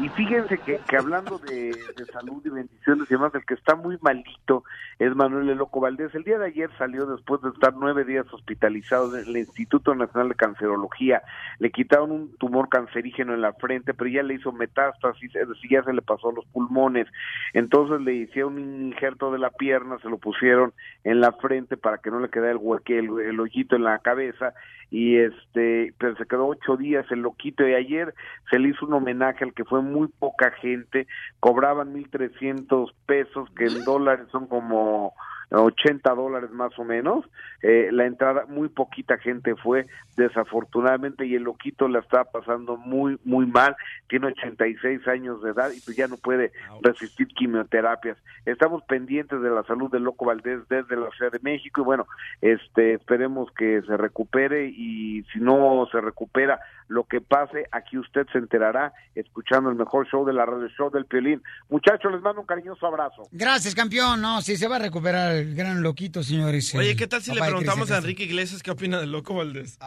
Y fíjense que, que hablando de, salud y bendiciones y demás, el que está muy malito es Manuel El Loco Valdés. El día de ayer salió después de estar nueve días hospitalizado en el Instituto Nacional de Cancerología. Le quitaron un tumor cancerígeno en la frente, pero ya le hizo metástasis, es decir, ya se le pasó a los pulmones. Entonces le hicieron un injerto de la pierna, se lo pusieron en la frente para que no le quedara el hueque, el, el hoyito en la cabeza y este pero se quedó ocho días el loquito y ayer se le hizo un homenaje al que fue muy poca gente cobraban mil trescientos pesos que en dólares son como 80 dólares más o menos. Eh, la entrada muy poquita gente fue desafortunadamente y el loquito la está pasando muy muy mal. Tiene 86 años de edad y pues ya no puede resistir quimioterapias. Estamos pendientes de la salud del loco Valdés desde la Ciudad de México y bueno este esperemos que se recupere y si no se recupera lo que pase aquí usted se enterará escuchando el mejor show de la radio show del Piolín. Muchachos les mando un cariñoso abrazo. Gracias, campeón. No, sí se va a recuperar el gran loquito, señores. Oye, ¿qué tal si le preguntamos a Enrique Iglesias qué opina del loco Valdés?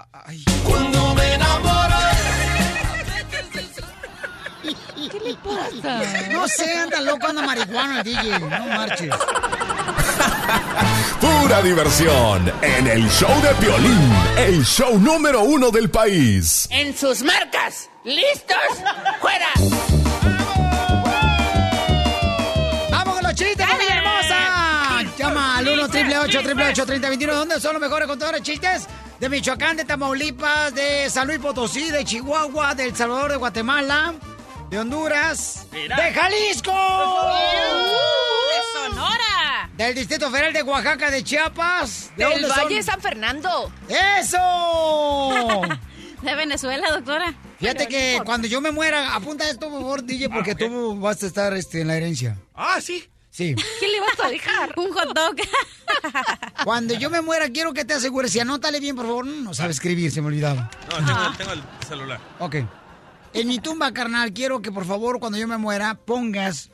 Cuando me enamoro. ¿Qué le pasa? No sé, anda loco, anda marihuana el DJ. No marches. Pura diversión en el show de Piolín, el show número uno del país. En sus marcas. ¿Listos? ¡Fuera! 888 888 ¿Dónde son los mejores contadores chistes? De Michoacán, de Tamaulipas, de San Luis Potosí, de Chihuahua, de El Salvador, de Guatemala, de Honduras, de Jalisco. De Sonora. Del Distrito Federal de Oaxaca, de Chiapas. ¿De Del Valle San Fernando. ¡Eso! de Venezuela, doctora. Fíjate que cuando yo me muera, apunta esto, por favor, DJ, porque ah, tú vas a estar este, en la herencia. Ah, sí. Sí. ¿Qué le vas a dejar? Un hot dog. Cuando yo me muera, quiero que te asegures. Si anótale bien, por favor. No sabe escribir, se me olvidaba. No, tengo, tengo el celular. Ok. En mi tumba, carnal, quiero que por favor, cuando yo me muera, pongas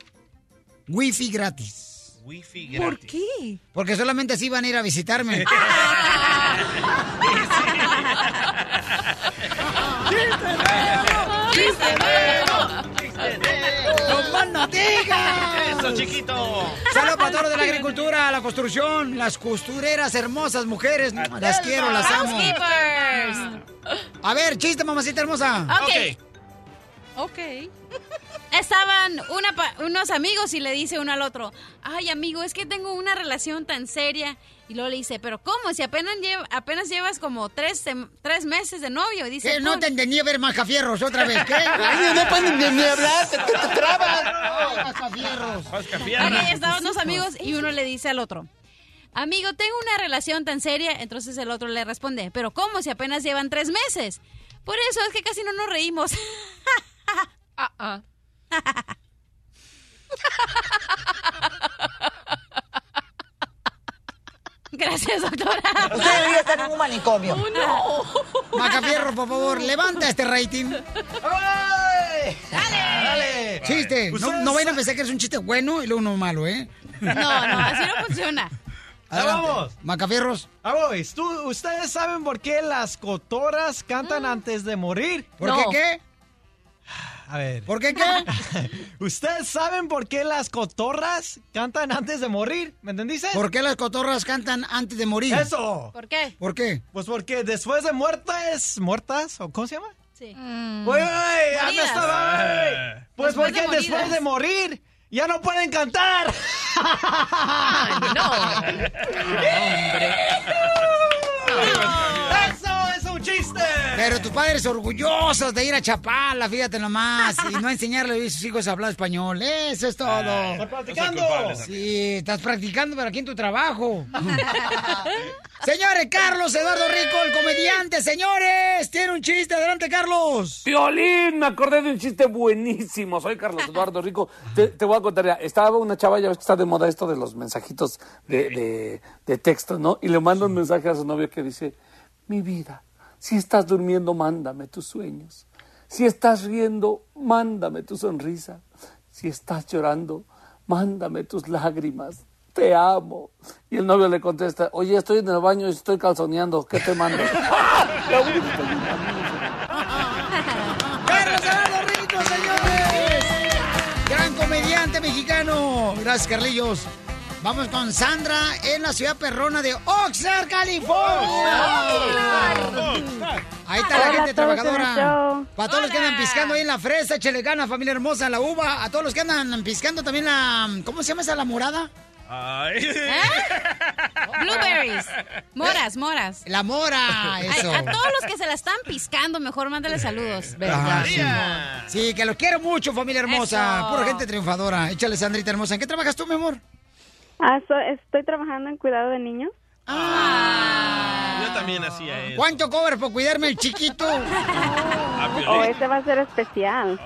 wifi gratis. Wifi gratis. ¿Por qué? Porque solamente así van a ir a visitarme. ¡Chiste ¡No más no digas! ¡Eso, chiquito! Saludos para todos de la agricultura, la construcción, las costureras hermosas, mujeres. Las quiero, las amo. A ver, chiste, mamacita hermosa. Ok. Ok. Estaban una pa- unos amigos y le dice uno al otro, ay amigo, es que tengo una relación tan seria. Y luego le dice, pero ¿cómo? Si apenas, apenas llevas como tres, tres meses de novio. Y dice, ¿Qué? No "¿Cómo?". te entendí a ver Mascafierros otra vez. ¿Qué? Ay, no pueden ni- ni hablar, te- te- te trabas. Ay, Mascafierros. Ok, estaban dos amigos y uno le dice al otro, amigo, tengo una relación tan seria. Entonces el otro le responde, pero ¿cómo? Si apenas llevan tres meses. Por eso es que casi no nos reímos. Ah, ah. Gracias, doctora. Usted debería estar en un manicomio. Macafierro, por favor, levanta este rating. ¡Ay! Dale. Chiste. No, no vayan a pensar que es un chiste bueno y luego uno malo, ¿eh? No, no, así no funciona. Adelante. vamos. Macafierros. Ah, ¿tú- ¿ustedes saben por qué las cotoras cantan antes de morir? ¿Por No. qué qué? A ver. ¿Por qué qué? ¿Ustedes saben por qué las cotorras cantan antes de morir? ¿Me entendiste? ¿Por qué las cotorras cantan antes de morir? Eso. ¿Por qué? ¿Por qué? Pues porque después de muertas, muertas, ¿o cómo se llama? Sí. ¡Uy, uy! ¡Anda Moridas. estaba! ¡Ay! Pues Después porque de después de morir ya no pueden cantar. ¡Eso Pero tus padres orgullosos de ir a Chapala, fíjate nomás, y no enseñarle a sus hijos a hablar español. Eso es todo. ¡Estás practicando! Sí, estás practicando, pero aquí en tu trabajo. Señores, Carlos Eduardo Rico, el comediante, señores, tiene un chiste. Adelante, Carlos. Violín, me acordé de un chiste buenísimo. Soy Carlos Eduardo Rico. Te, te voy a contar ya. Estaba una chava, ya ves que está de moda esto de los mensajitos de, de, de texto, ¿no? Y le manda un mensaje a su novio que dice, mi vida, si estás durmiendo, mándame tus sueños. Si estás riendo, mándame tu sonrisa. Si estás llorando, mándame tus lágrimas. Te amo. Y el novio le contesta, oye, estoy en el baño y estoy calzoneando. ¿Qué te mando? Rico, señores. Gran comediante mexicano. Gracias, Carlillos. Vamos con Sandra en la ciudad perrona de Oxnard, California. Ahí está la gente trabajadora. Para todos los que andan piscando ahí en la fresa, échale gana, familia hermosa, la uva. A todos los que andan piscando también la... ¿Cómo se llama esa, la morada? Ay. Blueberries. Moras, moras. La mora, eso. A, a todos los que se la están piscando, mejor mándale saludos. Ajá, sí. Sí, que los quiero mucho, familia hermosa. Eso. Pura gente triunfadora. Échale, Sandrita hermosa. ¿En qué trabajas tú, mi amor? Ah, so- estoy trabajando en cuidado de niños. Yo también hacía eso. ¿Cuánto cobras por cuidarme el chiquito? A O Piolín. este va a ser especial.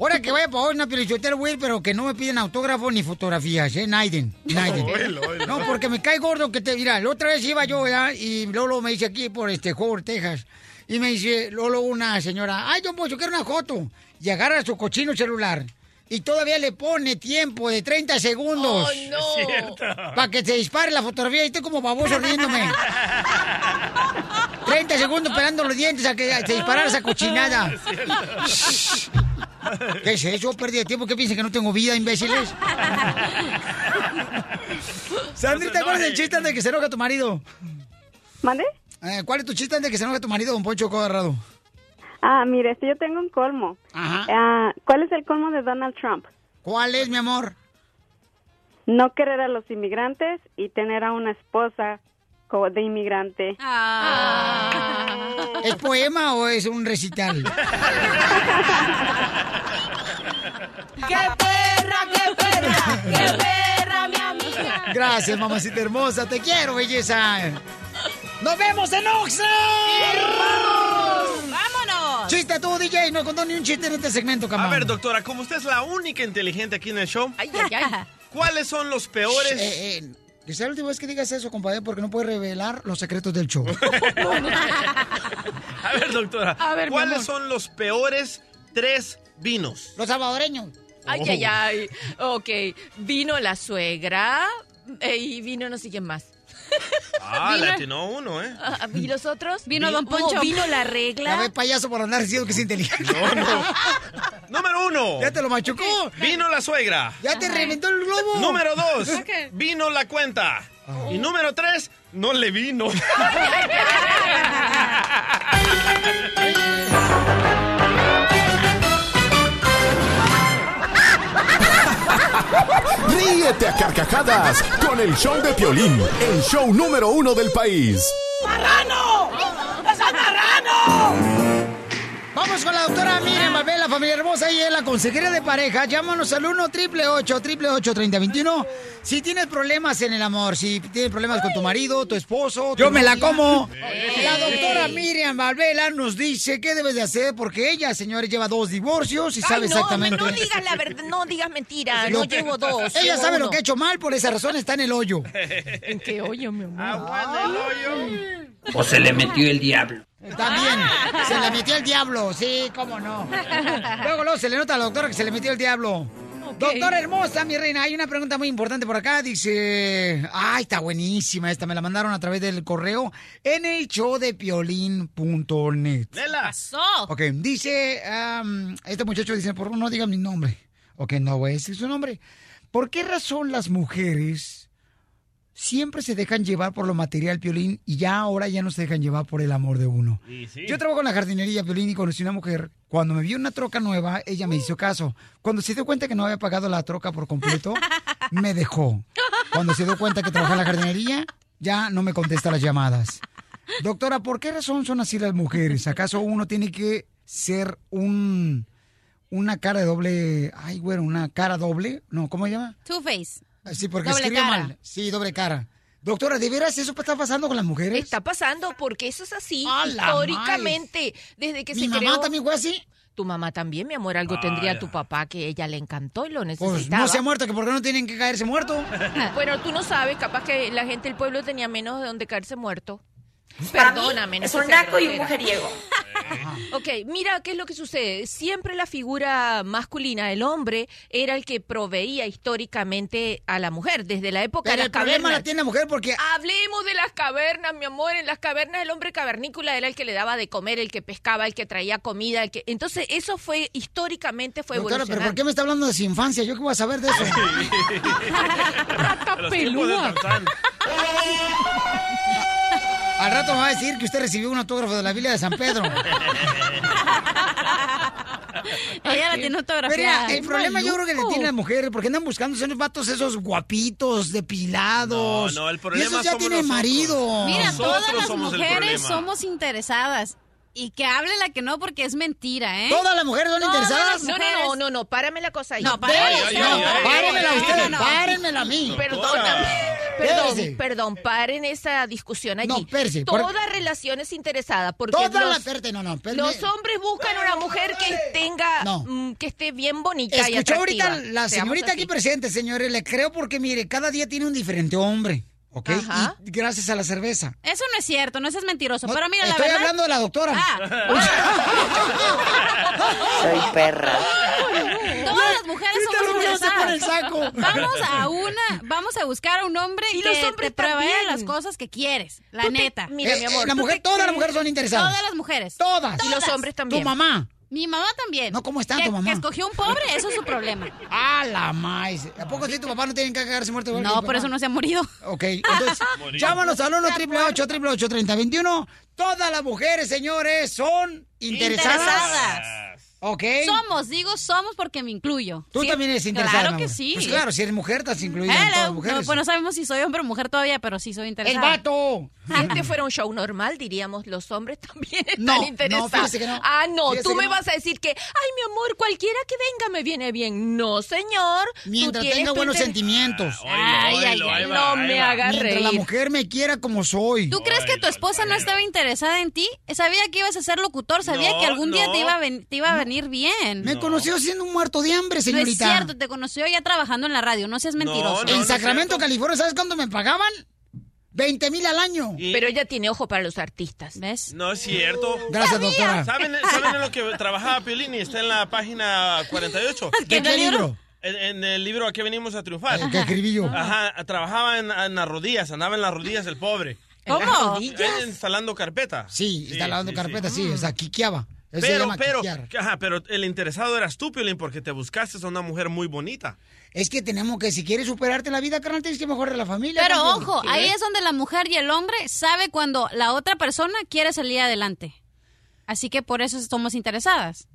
Ahora que vaya para una pelichotera, güey, pero que no me piden autógrafos ni fotografías, ¿eh? Naiden, Naiden. Oílo, oílo. No, porque me cae gordo que te... Mira, la otra vez iba yo, ¿verdad? Y Lolo me dice aquí por este Howard, Texas. Y me dice Lolo una señora, ay, don Pocho, quiero una foto. Y agarra su cochino celular. Y todavía le pone tiempo de 30 segundos. ¡Ay, no! Para que se dispare la fotografía y estoy como baboso riéndome. 30 segundos pelando los dientes a que se disparara esa cochinada. ¿Qué es eso? Pérdida de tiempo. ¿Qué piensan que no tengo vida, imbéciles? Sandrita, ¿cuál es el chiste de que se enoja tu marido? ¿Mande? Eh, ¿Cuál es tu chiste de que se enoja tu marido, don Poncho Codarrado? Ah, mire, este yo tengo un colmo. Ah, ¿Cuál es el colmo de Donald Trump? ¿Cuál es, mi amor? No querer a los inmigrantes y tener a una esposa de inmigrante. ¿Es poema o es un recital? ¡Qué perra, qué perra! ¡Qué perra, mi amiga! Gracias, mamacita hermosa. Te quiero, belleza. ¡Nos vemos en Oxnard! ¡Vámonos! ¡Vámonos! Chiste tú, DJ. No contó ni un chiste en este segmento, A cabrón. ver, doctora, como usted es la única inteligente aquí en el show, ¿cuáles son los peores? Eh, eh, que sea la última vez que digas eso, compadre, porque no puedes revelar los secretos del show. A ver, doctora, A ver, ¿cuáles son los peores tres vinos? Los salvadoreños. Ay, Oh. ay, ay. Ok, vino la suegra eh, y vino no sé quién más. Ah, Vino- le atinó uno, ¿eh? Ah, ¿Y los otros? Vino Vi- Don Poncho. oh, vino la regla. Ya ves, payaso, por andar diciendo que es inteligente. Número uno. Ya te lo machucó. Vino la suegra. Ya te reventó el globo. Número dos. Ok. Vino la cuenta. Y número tres, no le vino. Ríete a carcajadas con el show de Piolín, el show número uno del país. ¡Marrano! ¡Es el marrano! Vamos con la doctora Miriam familia hermosa y es la consejera de pareja. Llámanos al 1 888 3021 Si tienes problemas en el amor, si tienes problemas con tu marido, tu esposo. Yo me la como. La doctora Miriam Valvela nos dice qué debes de hacer porque ella, señores, lleva dos divorcios y Ay, sabe no, exactamente. No digas la verdad, no digas mentira, no llevo dos. Ella sabe uno. lo que ha hecho mal, por esa razón está en el hoyo. ¿En qué hoyo, mi amor? Aguanta el hoyo. O se le metió el diablo. Está bien, se le metió el diablo, sí, cómo no. Luego, luego se le nota a la doctora que se le metió el diablo. Doctora hermosa, mi reina, hay una pregunta muy importante por acá. Dice, ay, está buenísima esta, me la mandaron a través del correo en el show de piolín.net. Pasó. Ok, dice, este muchacho dice, por favor no diga mi nombre. Ok, no voy a decir su nombre. ¿Por qué razón las mujeres siempre se dejan llevar por lo material, Piolín, y ya ahora ya no se dejan llevar por el amor de uno? Yo trabajo en la jardinería, Piolín, y conocí una mujer. Cuando me vio una troca nueva, ella me hizo caso. Cuando se dio cuenta que no había pagado la troca por completo, me dejó. Cuando se dio cuenta que trabajaba en la jardinería, ya no me contesta las llamadas. Doctora, ¿por qué razón son así las mujeres? ¿Acaso uno tiene que ser un una cara de doble, ay, güero, una cara doble? No, ¿cómo se llama? Two Face. Sí, porque Doble escribe cara. mal. Sí, doble cara. Doctora, ¿de veras eso está pasando con las mujeres? Está pasando porque eso es así ¡A la históricamente. Desde que ¿Mi se mamá creó... también fue así? Tu mamá también, mi amor. Algo tendría tu papá que ella le encantó y lo necesitaba. Pues no se ha muerto, que por qué no tienen que caerse muerto. Bueno, tú no sabes, capaz que la gente del pueblo tenía menos de donde caerse muerto. Mí, Perdóname, no es un naco y un mujeriego. Ok, mira qué es lo que sucede. Siempre la figura masculina, el hombre, era el que proveía históricamente a la mujer, desde la época Pero de las el problema cavernas. la tiene la mujer porque... Hablemos de las cavernas, mi amor. En las cavernas el hombre cavernícola era el que le daba de comer, el que pescaba, el que traía comida, el que... Entonces eso fue históricamente fue Doctora, ¿pero por evolucionando. qué me está hablando de su infancia? ¿Yo qué voy a saber de eso? De los Al rato me va a decir que usted recibió un autógrafo de la Biblia de San Pedro. Ella la tiene Pero autografiada. mira, el problema yo creo que le tiene las mujeres, porque andan buscando esos vatos esos guapitos, depilados. No, no, el problema Y esos ya tienen marido. Mira, Nosotros todas las mujeres somos interesadas. Y que hable la que no, porque es mentira, ¿eh? ¿Todas las mujeres son Todas interesadas? No, no, no, no, no, párame la cosa ahí. No, párame la Párenmela ustedes, párenmela a mí. Perdóname, perdón, perdón, paren esa discusión allí. No, por- Toda relación es interesada porque Todas los. Espérate, no, no, los hombres buscan una mujer que tenga, No. mm, que esté bien bonita y Escuchó atractiva. ahorita la señorita aquí presente, señores. Le creo porque, mire, cada día tiene un diferente hombre, ¿ok? Ajá. Y gracias a la cerveza. Eso no es cierto, no seas mentiroso. pero mira, la Estoy verdad... hablando de la doctora. Ah. Soy perra. Todas las mujeres somos el saco. Vamos a una, vamos a buscar a un hombre Y que te provea las cosas que quieres, la te- neta. mira, mi amor, Eh, la ¿tú mujer, te todas las mujeres son interesadas. Todas las mujeres. Todas. Y los hombres también. Tu mamá. Mi mamá también. No, ¿cómo está que, tu mamá? Que escogió un pobre, eso es su problema. Ah, la maíz. ¿A poco sí tu papá no tiene que cagarse muerto? No, por eso no se ha morido. Ok, entonces, llámanos al 1 888 3021 Todas las mujeres, señores, son interesadas. Interesadas. Ok. Somos, digo somos porque me incluyo. Tú Sí, también eres interesada. Claro que sí. Pues claro, si eres mujer, estás incluida en Hello. todas las mujeres. No, pues no sabemos si soy hombre o mujer todavía, pero sí soy ¡El interesada. vato! Si este fuera un show normal, diríamos, los hombres también están No, no, interesados. que no. Ah, no, Fíjese tú me no. vas a decir que, ay, mi amor, cualquiera que venga me viene bien. No, señor. Mientras tenga buenos sentimientos. Ay, ay, ay, no me hagas Mientras reír. la mujer me quiera como soy. ¿Tú crees que tu esposa no estaba interesada en ti? Sabía que ibas a ser locutor, sabía No, que algún día no. te iba a, ven- bien. Me conoció siendo un muerto de hambre, señorita. No es cierto, te conoció ya trabajando en la radio, no seas mentiroso. en Sacramento, California, ¿sabes cuánto me pagaban? 20 mil al año. Pero ella tiene ojo para los artistas. ¿Ves? No es cierto. Gracias, doctora. ¿Saben, ¿Saben en lo que trabajaba Piolín? Y está en la página 48. ¿De qué libro? En, en el libro ¿A qué venimos a triunfar? El que escribí yo. Ajá, trabajaba en, en las rodillas, andaba en las rodillas el pobre. ¿En las ¿Cómo? rodillas? Instalando carpeta. Sí, está lavando carpeta, sí, o sea, quiqueaba. Eso Pero, pero, ajá, pero el interesado eras tú, Piolín, porque te buscaste a una mujer muy bonita. Es que tenemos que, si quieres superarte en la vida, carnal, tienes que mejorar la familia. Pero campeón. ojo, ahí es donde la mujer y el hombre sabe cuando la otra persona quiere salir adelante. Así que por eso somos interesadas.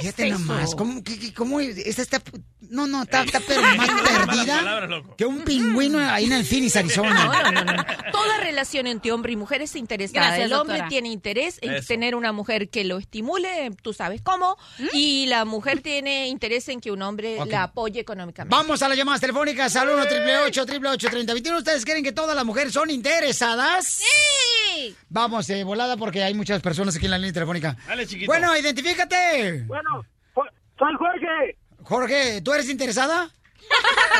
Fíjate nomás, ¿cómo, qué- qué- cómo esta está, no, no, está, está pero más perdida palabras, que un pingüino ahí en el Phoenix, Arizona. No, no, no, no. Toda relación entre hombre y mujer es interesada. Gracias, el hombre doctora. tiene interés en Eso. tener una mujer que lo estimule, tú sabes cómo, y la mujer tiene interés en que un hombre la apoye económicamente. Vamos a las llamadas telefónicas al 1 888 3021 ¿Ustedes creen que todas las mujeres son interesadas? ¡Sí! Vamos, eh, volada, porque hay muchas personas aquí en la línea telefónica. Dale, chiquito. Bueno, identifícate. Bueno, soy Jorge. Jorge, ¿tú eres interesada?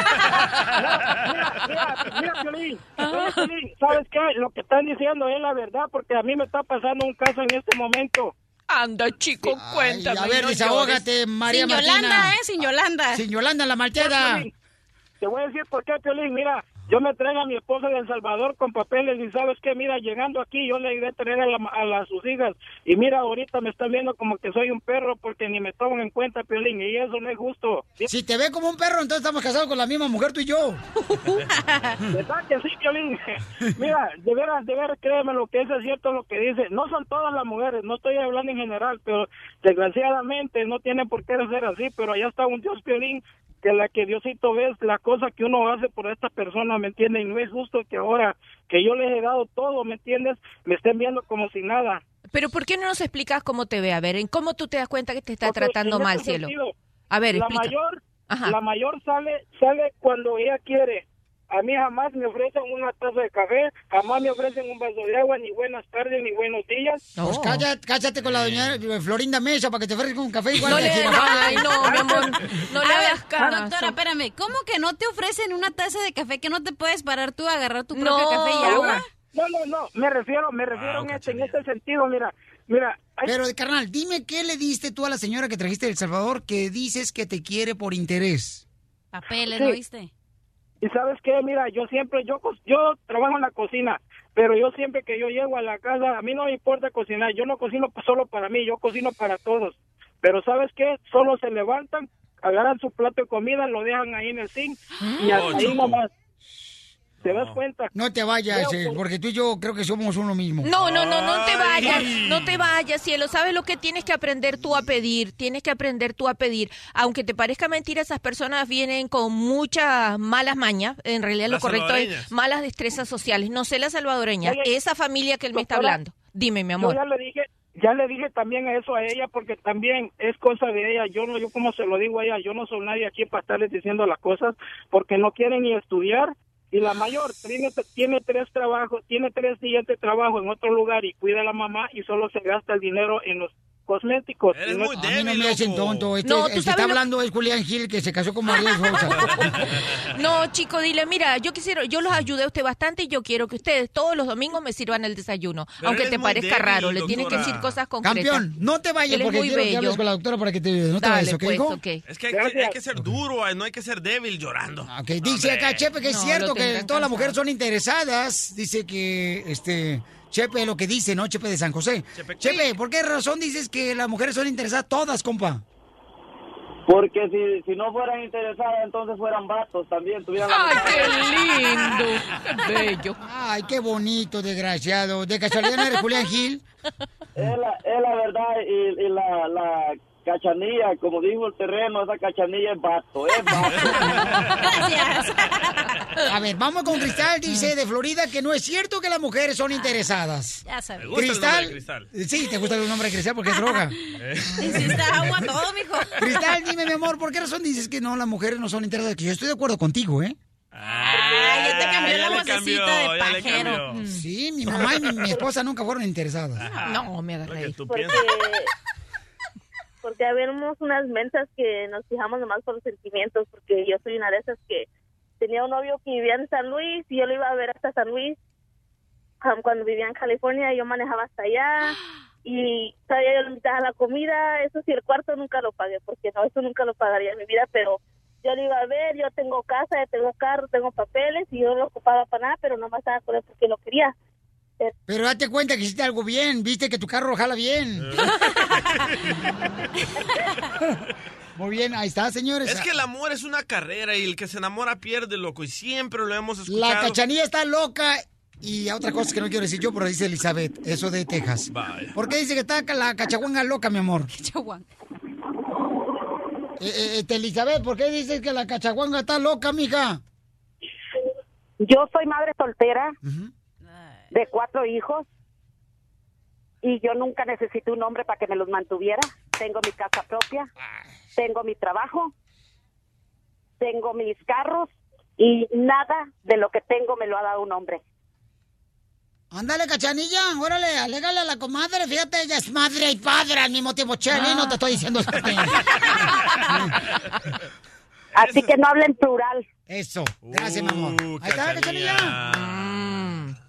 Mira, mira, mira, Piolín, mira, Piolín, ¿sabes qué? Lo que están diciendo es la verdad, porque a mí me está pasando un caso en este momento. Anda, chico, cuéntame. a ver, no desahógate. María Sin Martina. Yolanda, ¿eh? Sin Yolanda. Sin Yolanda, la malteada. Te voy a decir por qué, Piolín. Mira, yo me traigo a mi esposa de El Salvador con papeles y sabes qué, mira, llegando aquí yo le iré a tener a, la- a las sus hijas y mira, ahorita me están viendo como que soy un perro porque ni me toman en cuenta, Piolín, y eso no es justo. Si te ve como un perro, entonces estamos casados con la misma mujer, tú y yo. ¿Verdad que sí, Piolín? Mira, de veras, de veras, créeme lo que eso es cierto lo que dice. No son todas las mujeres, no estoy hablando en general, pero desgraciadamente no tiene por qué ser así, pero allá está un Dios Piolín que la que Diosito ve es la cosa que uno hace por esta persona, ¿me entiendes? Y no es justo que ahora que yo les he dado todo, ¿me entiendes? Me estén viendo como si nada. Pero ¿por qué no nos explicas cómo te ve? A ver, ¿en cómo tú te das cuenta que te está tratando mal, cielo? A ver, la explica. mayor, Ajá. la mayor sale, sale cuando ella quiere. A mí jamás me ofrecen una taza de café, jamás me ofrecen un vaso de agua, ni buenas tardes, ni buenos días. Pues cállate, cállate con la doña Florinda Mesa para que te ofrezca un café igual No le- no, ay, no, mi amor, no le A ver, hagas caso. Doctora, espérame, ¿cómo que no te ofrecen una taza de café que no te puedes parar tú a agarrar tu No. propio café y agua? No, no, no, me refiero, me refiero Ah, en, este, en este sentido, mira, mira. hay- Pero, carnal, dime qué le diste tú a la señora que trajiste de El Salvador que dices que te quiere por interés. Papeles, Sí. ¿no viste? Y sabes qué, mira, yo siempre, yo, yo trabajo en la cocina, pero yo siempre que yo llego a la casa, a mí no me importa cocinar, yo no cocino solo para mí, yo cocino para todos. Pero sabes qué, solo se levantan, agarran su plato de comida, lo dejan ahí en el zinc y Oh, hasta ahí nomás. ¿Te das cuenta? No te vayas, eh, que- porque tú y yo creo que somos uno mismo. No, no, no, no te Ay. vayas, no te vayas, cielo. ¿Sabes lo que tienes que aprender tú a pedir? Tienes que aprender tú a pedir. Aunque te parezca mentira, esas personas vienen con muchas malas mañas. En realidad lo Las correcto es malas destrezas sociales. No sé la salvadoreña, Oye, esa familia que él me está hablando. Dime, mi Yo amor. ya le dije, ya le dije también a eso a ella porque también es cosa de ella. Yo no, yo como se lo digo a ella, yo no soy nadie aquí para estarles diciendo las cosas porque no quieren ni estudiar. Y la mayor tiene, tiene tres trabajos, tiene tres días de trabajo en otro lugar y cuida a la mamá y solo se gasta el dinero en los cosméticos. Y no- a mí no me hacen tonto. Este, No, el tú que sabes está lo- hablando es Julián Gil, que se casó con María Sousa. No, chico, dile, mira, yo quisiera, yo los ayudé a usted bastante y yo quiero que ustedes todos los domingos me sirvan el desayuno. Pero aunque te muy parezca débil, raro, le tienes que decir cosas concretas. Campeón, no te vayas Él porque muy quiero que bello. hables con la doctora para que te no te Dale, vayas, ¿ok, pues. Es que hay, que hay que ser duro, eh, no hay que ser débil llorando. Ok, dice acá Chepe que es No, cierto que todas las mujeres son interesadas. Dice que, este, Chepe lo que dice, ¿no? Chepe de San José. Chepe, ¿por qué razón dices que las mujeres son interesadas todas, compa? Porque si, si no fueran interesadas, entonces fueran vatos también. Tuvieran ¡Ay, qué lindo! ¡Qué bello! Ay, qué bonito, desgraciado. ¿De casualidad no eres Julián Gil? Es la, es la verdad y, y la, la cachanilla, como dijo el terreno, esa cachanilla es vato, es vato. Gracias. A ver, vamos con Cristal, dice de Florida que no es cierto que las mujeres son interesadas. Ya sabes. Me gusta el nombre Cristal, de Cristal. sí, te gusta el nombre de Cristal porque es droga. Hiciste agua todo, mijo. Cristal, dime, mi amor, ¿por qué razón dices que no, las mujeres no son interesadas? Que yo estoy de acuerdo contigo, ¿eh? Ay, ya te cambió ya la vocecita cambió, de pajero. Sí, mi mamá y mi, mi esposa nunca fueron interesadas. No, me. Tú Porque, porque habemos unas mensas que nos fijamos nomás por los sentimientos, porque yo soy una de esas que tenía un novio que vivía en San Luis y yo lo iba a ver hasta San Luis. Um, cuando vivía en California yo manejaba hasta allá y todavía yo le invitaba a la comida, eso sí, el cuarto nunca lo pagué, porque no, eso nunca lo pagaría en mi vida, pero yo lo iba a ver, yo tengo casa, yo tengo carro, tengo papeles y yo no lo ocupaba para nada, pero no me estaba con él porque lo quería. Pero date cuenta que hiciste algo bien, viste que tu carro jala bien. Muy bien, ahí está, señores. Es que el amor es una carrera y el que se enamora pierde, loco. Y siempre lo hemos escuchado. La cachanilla está loca y a otra cosa que no quiero decir yo, pero dice Elizabeth, eso de Texas. ¿Por qué dice que está la cachaguanga loca, mi amor? Eh, eh, este, Elizabeth, ¿por qué dices que la cachaguanga está loca, mija? Yo soy madre soltera de cuatro hijos y yo nunca necesité un hombre para que me los mantuviera. Tengo mi casa propia, tengo mi trabajo, tengo mis carros y nada de lo que tengo me lo ha dado un hombre. Ándale, cachanilla, órale, alégale a la comadre. Fíjate, ella es madre y padre al mismo tiempo. Cheli, no te estoy diciendo eso. Así que no hablen plural. Eso, gracias, mi amor. Ahí está, cachanilla.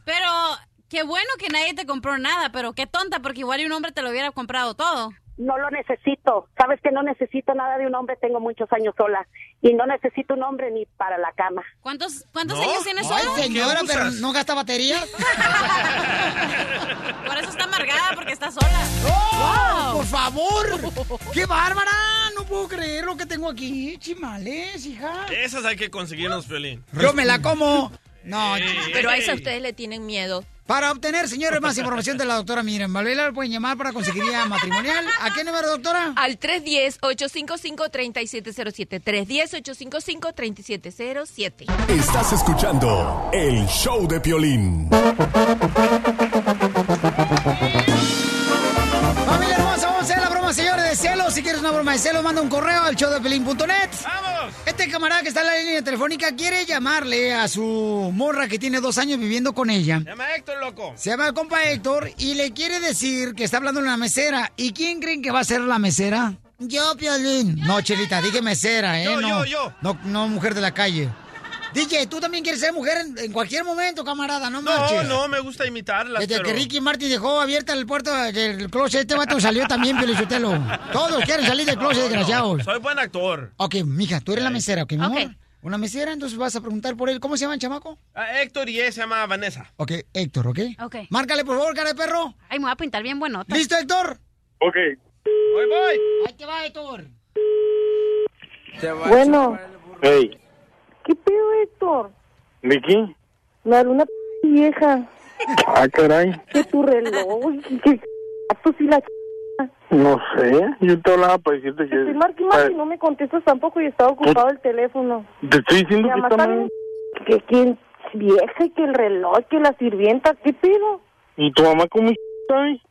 Pero Qué bueno que nadie te compró nada, pero qué tonta, porque igual un hombre te lo hubiera comprado todo. No lo necesito. Sabes que no necesito nada de un hombre. Tengo muchos años sola. Y no necesito un hombre ni para la cama. ¿Cuántos, cuántos No. años tienes Ay, solo? señora, pero ¿no gasta baterías? Por eso está amargada, porque está sola. ¡Oh! ¡Por favor! ¡Qué bárbara! No puedo creer lo que tengo aquí. Chimales, hija. Esas hay que conseguirnos, Piolín. Yo me la como. No, Pero a esa ustedes le tienen miedo. Para obtener, señores, más información de la doctora Miren Valvela, lo pueden llamar para conseguir guía matrimonial. ¿A qué número, doctora? Al 310-855-3707. 310-855-3707. Estás escuchando el show de Piolín. Familia hermosa, vamos a hacer la broma, señores, de celos. Si quieres una broma de celos, manda un correo al showdepelín.net. ¡Vamos! Camarada que está en la línea telefónica quiere llamarle a su morra que tiene dos años viviendo con ella. Llama a Héctor, loco. Se llama el compa Héctor y le quiere decir que está hablando en la mesera. ¿Y quién creen que va a ser la mesera? Yo, Piolín. No, Chelita, dije mesera, ¿eh? Yo, no, yo, yo. No, no mujer de la calle. DJ, tú también quieres ser mujer en, en cualquier momento, camarada, no No, marches. no, me gusta imitarlas, Desde pero... que Ricky Martin dejó abierta el puerto del closet, este vato salió también, Piolichotelo. Todos quieren salir del closet, No, no, desgraciados. Soy buen actor. Ok, mija, tú eres la mesera, ¿ok, mi amor? Una mesera, entonces vas a preguntar por él. ¿Cómo se llama el chamaco? Ah, Héctor y ella se llama Vanessa. Ok, Héctor, ¿ok? Ok. Márcale, por favor, cara de perro. Ay, me voy a pintar bien bueno. ¿Listo, Héctor? Ok. Voy, voy. Ahí te va, Héctor. Bueno, Hey, ¿qué pedo, Héctor? Vicky. Me habló una p vieja. Ah, caray. Que tu reloj, que gatos y la ch... No sé. Yo te hablaba para decirte que. Estoy marque marque y no me contestas tampoco y estaba ocupado el teléfono. Te estoy diciendo que está está mal. que, que vieja y que el reloj, que la sirvienta, ¿qué pedo? ¿Y tu mamá cómo sabe?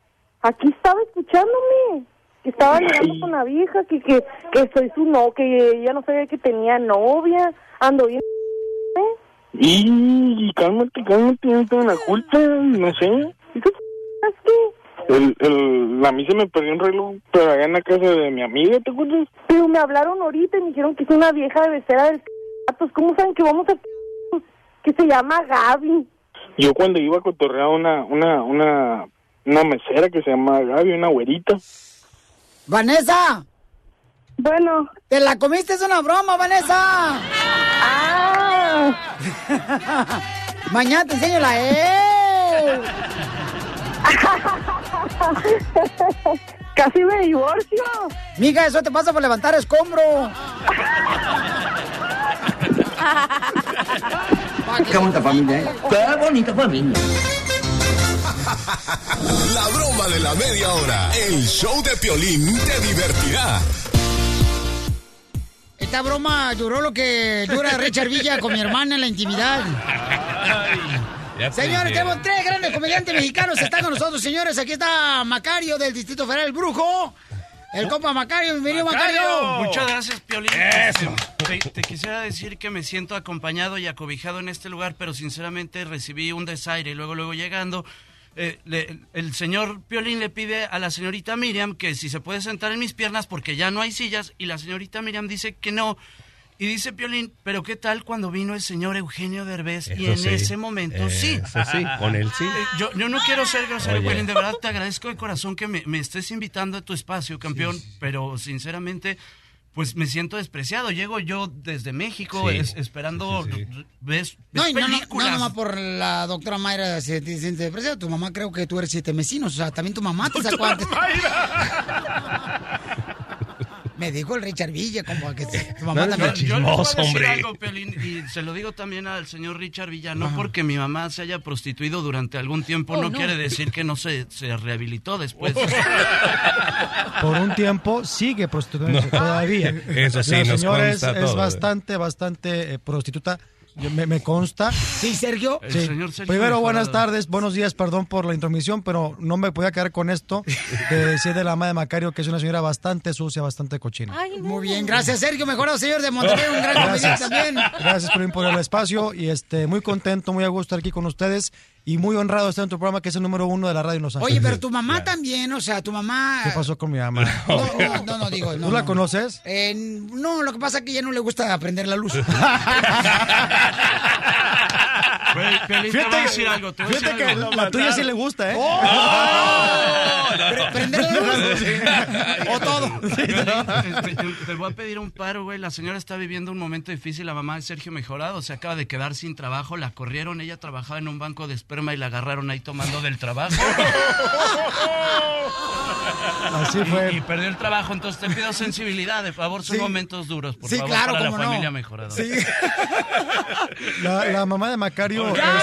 Aquí estaba escuchándome. Que estaba llegando con la vieja, que, que, que soy su no, que ella no sabía que tenía novia. Ando bien. ¿eh? Y cálmate, cálmate, no tengo la culpa, no sé. ¿Sabes qué? El, el, a mí se me perdió un reloj, pero allá en la casa de mi amiga, ¿te acuerdas? Pero me hablaron ahorita y me dijeron que es una vieja de becera del gatos. ¿Cómo saben que vamos a que se llama Gaby? Yo cuando iba a cotorrear una, una, una, una mesera que se llama Gaby, una güerita. Vanessa. Bueno. ¿Te la comiste? Es una broma, Vanessa. Mañana te enseño la E. Casi me divorcio. Mija, eso te pasa por levantar escombro. Qué bonita familia, ¿eh? Qué bonita familia. La broma de la media hora. El show de Piolín te divertirá. Esta broma duró lo que dura Richard Villa con mi hermana en la intimidad. Señores, tenemos tres grandes comediantes mexicanos. Están con nosotros, señores. Aquí está Macario del Distrito Federal, el Brujo. El compa Macario, bienvenido Macario. Muchas gracias, Piolín. Eso. Te, te quisiera decir que me siento acompañado y acobijado en este lugar, pero sinceramente recibí un desaire y luego, luego llegando, eh, le- el señor Piolín le pide a la señorita Miriam que si se puede sentar en mis piernas porque ya no hay sillas y la señorita Miriam dice que no. Y dice Piolín, pero ¿qué tal cuando vino el señor Eugenio Derbez? y en sí. ese momento sí. Eso sí, con él sí. Eh, Yo, yo no quiero ser grosero, Oye. Piolín, de verdad te agradezco de corazón que me, me estés invitando a tu espacio, campeón, pero sinceramente, pues me siento despreciado. Llego yo desde México Sí. es- esperando, ves, No, ves y no, no, no, películas. nomás por la doctora Mayra se te siente depresión. Tu mamá creo que tú eres siete vecinos. O sea, también tu mamá te sacó antes. Me dijo el Richard Villa, como que se- tu mamá Yo- también. yo les voy a decir algo, Piolín, y se lo digo también al señor Richard Villa, no porque mi mamá se haya prostituido durante algún tiempo, Oh, no, no. quiere decir que no se, se rehabilitó después. Por un tiempo sigue prostituyéndose No. todavía. Eso sí, La nos señora es, consta es todo. bastante, bastante eh, prostituta. Yo- me, me consta. Sí, Sergio. El Sí. señor Sergio Primero, buenas tardes, buenos días, perdón por la intromisión, pero no me podía quedar con esto de decir de la madre de Macario que es una señora bastante sucia, bastante cochina. Muy bien, gracias Sergio, mejorado señor de Monterrey, un gran comediante también. Gracias por, por el espacio y este muy contento, muy a gusto estar aquí con ustedes y muy honrado de estar en tu programa que es el número uno de la radio en Los Ángeles. Oye, pero tu mamá también, o sea, tu mamá... ¿Qué pasó con mi mamá? No, no, no, no, digo, no, ¿Tú la no. conoces? Eh, no, lo que pasa es que ya no le gusta aprender la luz. Güey, Piolín, te voy a decir algo, te voy a fíjate decir que algo. la tuya sí le gusta, ¿eh? o todo. Este, te, te voy a pedir un paro, güey. La señora está viviendo un momento difícil. La mamá de Sergio Mejorado se acaba de quedar sin trabajo. La corrieron. Ella trabajaba en un banco de esperma y la agarraron ahí tomando del trabajo. Así fue. Y, y perdió el trabajo. Entonces te pido sensibilidad. De favor, son Sí. momentos duros. Por Sí, favor, claro, para la cómo no. familia Mejorado. Sí. La, la mamá de Macario. Ya,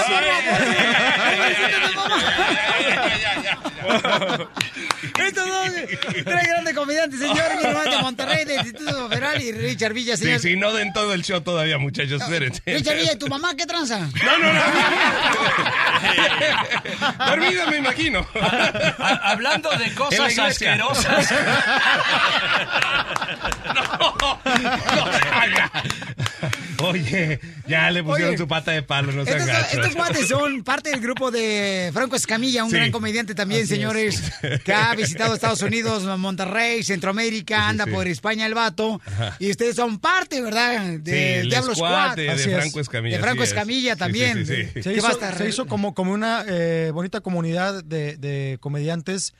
Estos dos, tres grandes comediantes, señor, mi hermano de Monterrey, del Instituto Federal y Richard Villa, Sí, señor. sí, no den todo el show todavía, muchachos. Espérense. Richard Villa, ¿y tu mamá qué tranza? No, no, no. Dormida, me imagino. Hablando de En la cosas iglesia. asquerosas. Oye, ya le pusieron Oye, su pata de palo, no sean Estos, estos cuates son parte del grupo de Franco Escamilla, un Sí. gran comediante también, Así señores, es. que ha visitado Estados Unidos, Monterrey, Centroamérica, anda sí. por España el vato. Ajá. Y ustedes son parte, ¿verdad? De el Diablo squad de- de. Franco Escamilla, De Franco es. Escamilla también. sí, sí, sí. Se ¿Qué va a hizo, se hizo como, como una eh, bonita comunidad de, de comediantes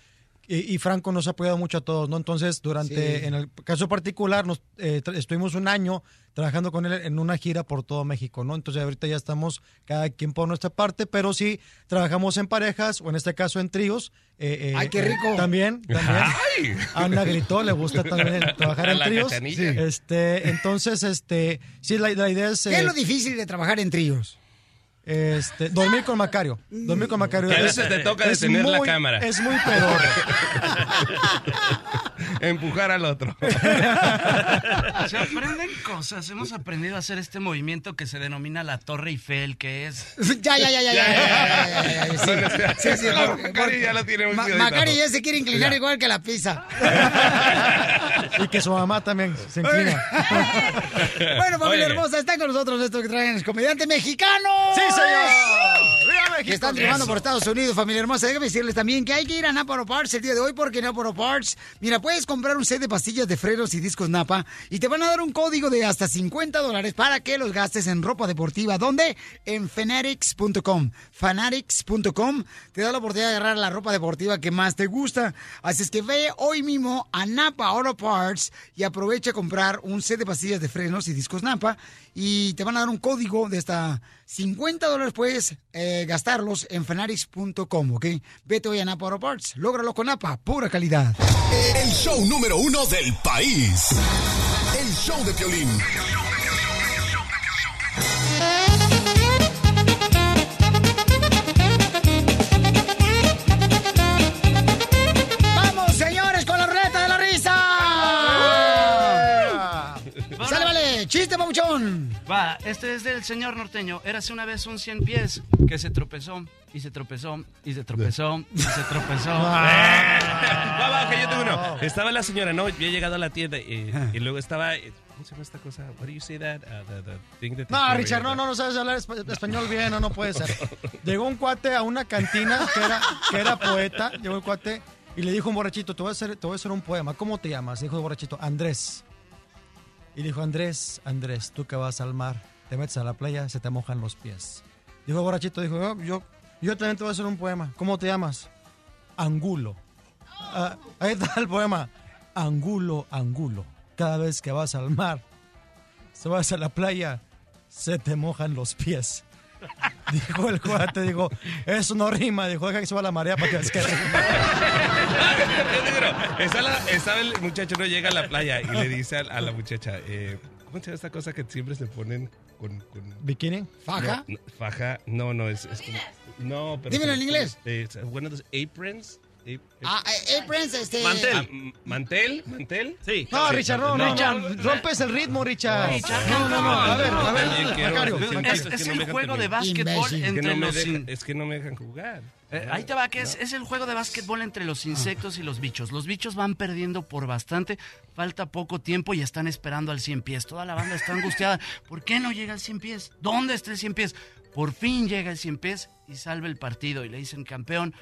y, y Franco nos ha apoyado mucho a todos, ¿no? Entonces, durante, Sí. en el caso particular, nos, eh, estuvimos un año trabajando con él en una gira por todo México, ¿no? Entonces, ahorita ya estamos cada quien por nuestra parte, pero sí trabajamos en parejas o en este caso en tríos. eh, eh, Ay, qué eh, rico. también, también. Ay. Ana gritó, le gusta también trabajar en tríos. cachanilla. Este, entonces, este, sí, la, la idea es... ¿Qué es eh, lo difícil de trabajar en tríos? Este, dormir con Macario. Dormir con Macario. Que a Es- veces te toca detener la cámara. Es muy pedorro. empujar al otro. Se aprenden cosas. Hemos aprendido a hacer este movimiento que se denomina la Torre Eiffel, que es. Ya, ya, ya, ya, ya. Sí, sí, Macari ya lo tiene muy Macari ya se quiere inclinar igual que la pizza. Y que su mamá también se inclina. bueno, familia hermosa, están con nosotros estos que traen el comediante mexicano. ¡Sí, señor! Que están triunfando por Estados Unidos, familia hermosa. Déjame decirles también que hay que ir a Naporo Parts el día de hoy porque Naporo Parts, mira, puedes comprar un set de pastillas de frenos y discos Napa y te van a dar un código de hasta 50 dólares para que los gastes en ropa deportiva. ¿Dónde? En fanatics.com. Fanatics.com te da la oportunidad de agarrar la ropa deportiva que más te gusta. Así es que ve hoy mismo a Napa Auto Parts y aprovecha a comprar un set de pastillas de frenos y discos Napa y te van a dar un código de hasta 50 dólares puedes eh, gastarlos en fanatics.com, ¿ok? Vete hoy a Napa Auto Parts, lógralo con Napa, pura calidad. El show número uno del país. El show de Piolín. Papuchón! Va, este es del señor norteño. Érase una vez un cien pies que se tropezó, y se tropezó, y se tropezó, y se tropezó. Va, va, que yo tengo uno. Estaba la señora, no, había llegado a la tienda y, y luego estaba. eh, ¿Cómo se llama esta cosa? What do you say that? Uh, the, the thing that No, Richard, no, no, no sabes hablar espa- español bien, no, no puede ser. Llegó un cuate a una cantina que era, que era poeta, llegó el cuate y le dijo a un borrachito, te voy a hacer, te voy a hacer un poema, ¿cómo te llamas? Dijo el borrachito, Andrés. Y dijo, Andrés, Andrés, tú que vas al mar, te metes a la playa, se te mojan los pies. Dijo borrachito, dijo, "Oh, yo, yo también te voy a hacer un poema, ¿cómo te llamas? Angulo. Ah, ahí está el poema, Angulo, Angulo, cada vez que vas al mar, se vas a la playa, se te mojan los pies. Dijo el cuate, dijo, eso no rima, dijo, deja que suba la marea para que veas que. Está, la- está el muchacho, no llega a la playa y le dice a, a la muchacha, eh, ¿cómo se llama esta cosa que siempre se ponen con... con ¿Bikini? ¿Faja? No, no, faja, no, no, es, es como... No, pero... Dímelo en inglés. Eh, es one of those aprons. Ah, eh, eh, Prince, este... Ah, m- ¿Mantel? ¿Mantel? Sí. No, Richard, no, no, rompes el ritmo, Richard. No, no, no, a ver, a ver, Macario, es-. Es, es el juego de básquetbol entre los... Es que no me dejan jugar. Eh, ahí te va, que es, es el juego de básquetbol entre los insectos y los bichos. Los bichos van perdiendo por bastante, falta poco tiempo y están esperando al 100 pies. Toda la banda está angustiada. ¿Por qué no llega el 100 pies? ¿Dónde está el 100 pies? Por fin llega el 100 pies y salva el partido. Y le dicen, campeón,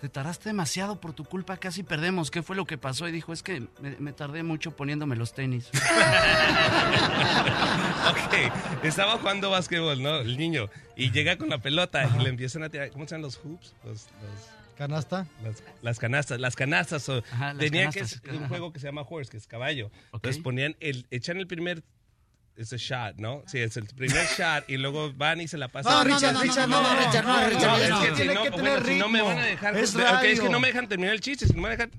te tardaste demasiado por tu culpa, casi perdemos. ¿Qué fue lo que pasó? Y dijo, es que me, me tardé mucho poniéndome los tenis. Ok, estaba jugando básquetbol, ¿no? El niño. Y llega con la pelota y le empiezan a tirar. ¿Cómo se llaman los hoops? Los, los- ¿Canasta? las, las canastas. Las canastas. o- Ajá, las tenía canastas, que. Un juego que se llama horse, que es caballo. Entonces ponían. El, echan el primer. Es el shot, ¿no? Sí, es el primer shot y luego van y se la pasan. No, no, no, no, Richard, no, no, Richard, no, Richard, es no. que si Tiene no, que bueno, tener si no me van a dejar. Es ok, es que no me dejan terminar el chiste. Si no me dejan.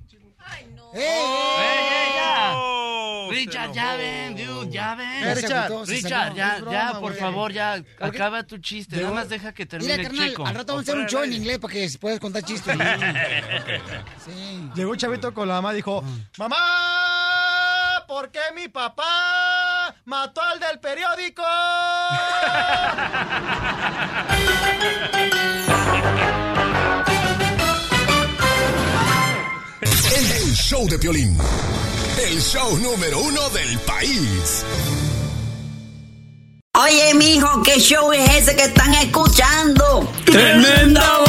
¡Ey! ¡Ey, ya! Oh, Richard, ya ven, dude, ya ven. Ya Richard, sacó. ya, Es broma, ya, por favor, ya, acaba tu chiste. Nada más deja que termine Mira, carnal, Checo. al rato vamos a hacer un show en inglés para que puedas contar chistes. Llegó un chavito con la mamá y dijo, mamá, ¿por qué mi papá mató al del periódico? El show de Piolín. El show número uno del país. Oye, mijo, ¿qué show es ese que están escuchando? ¡Tremenda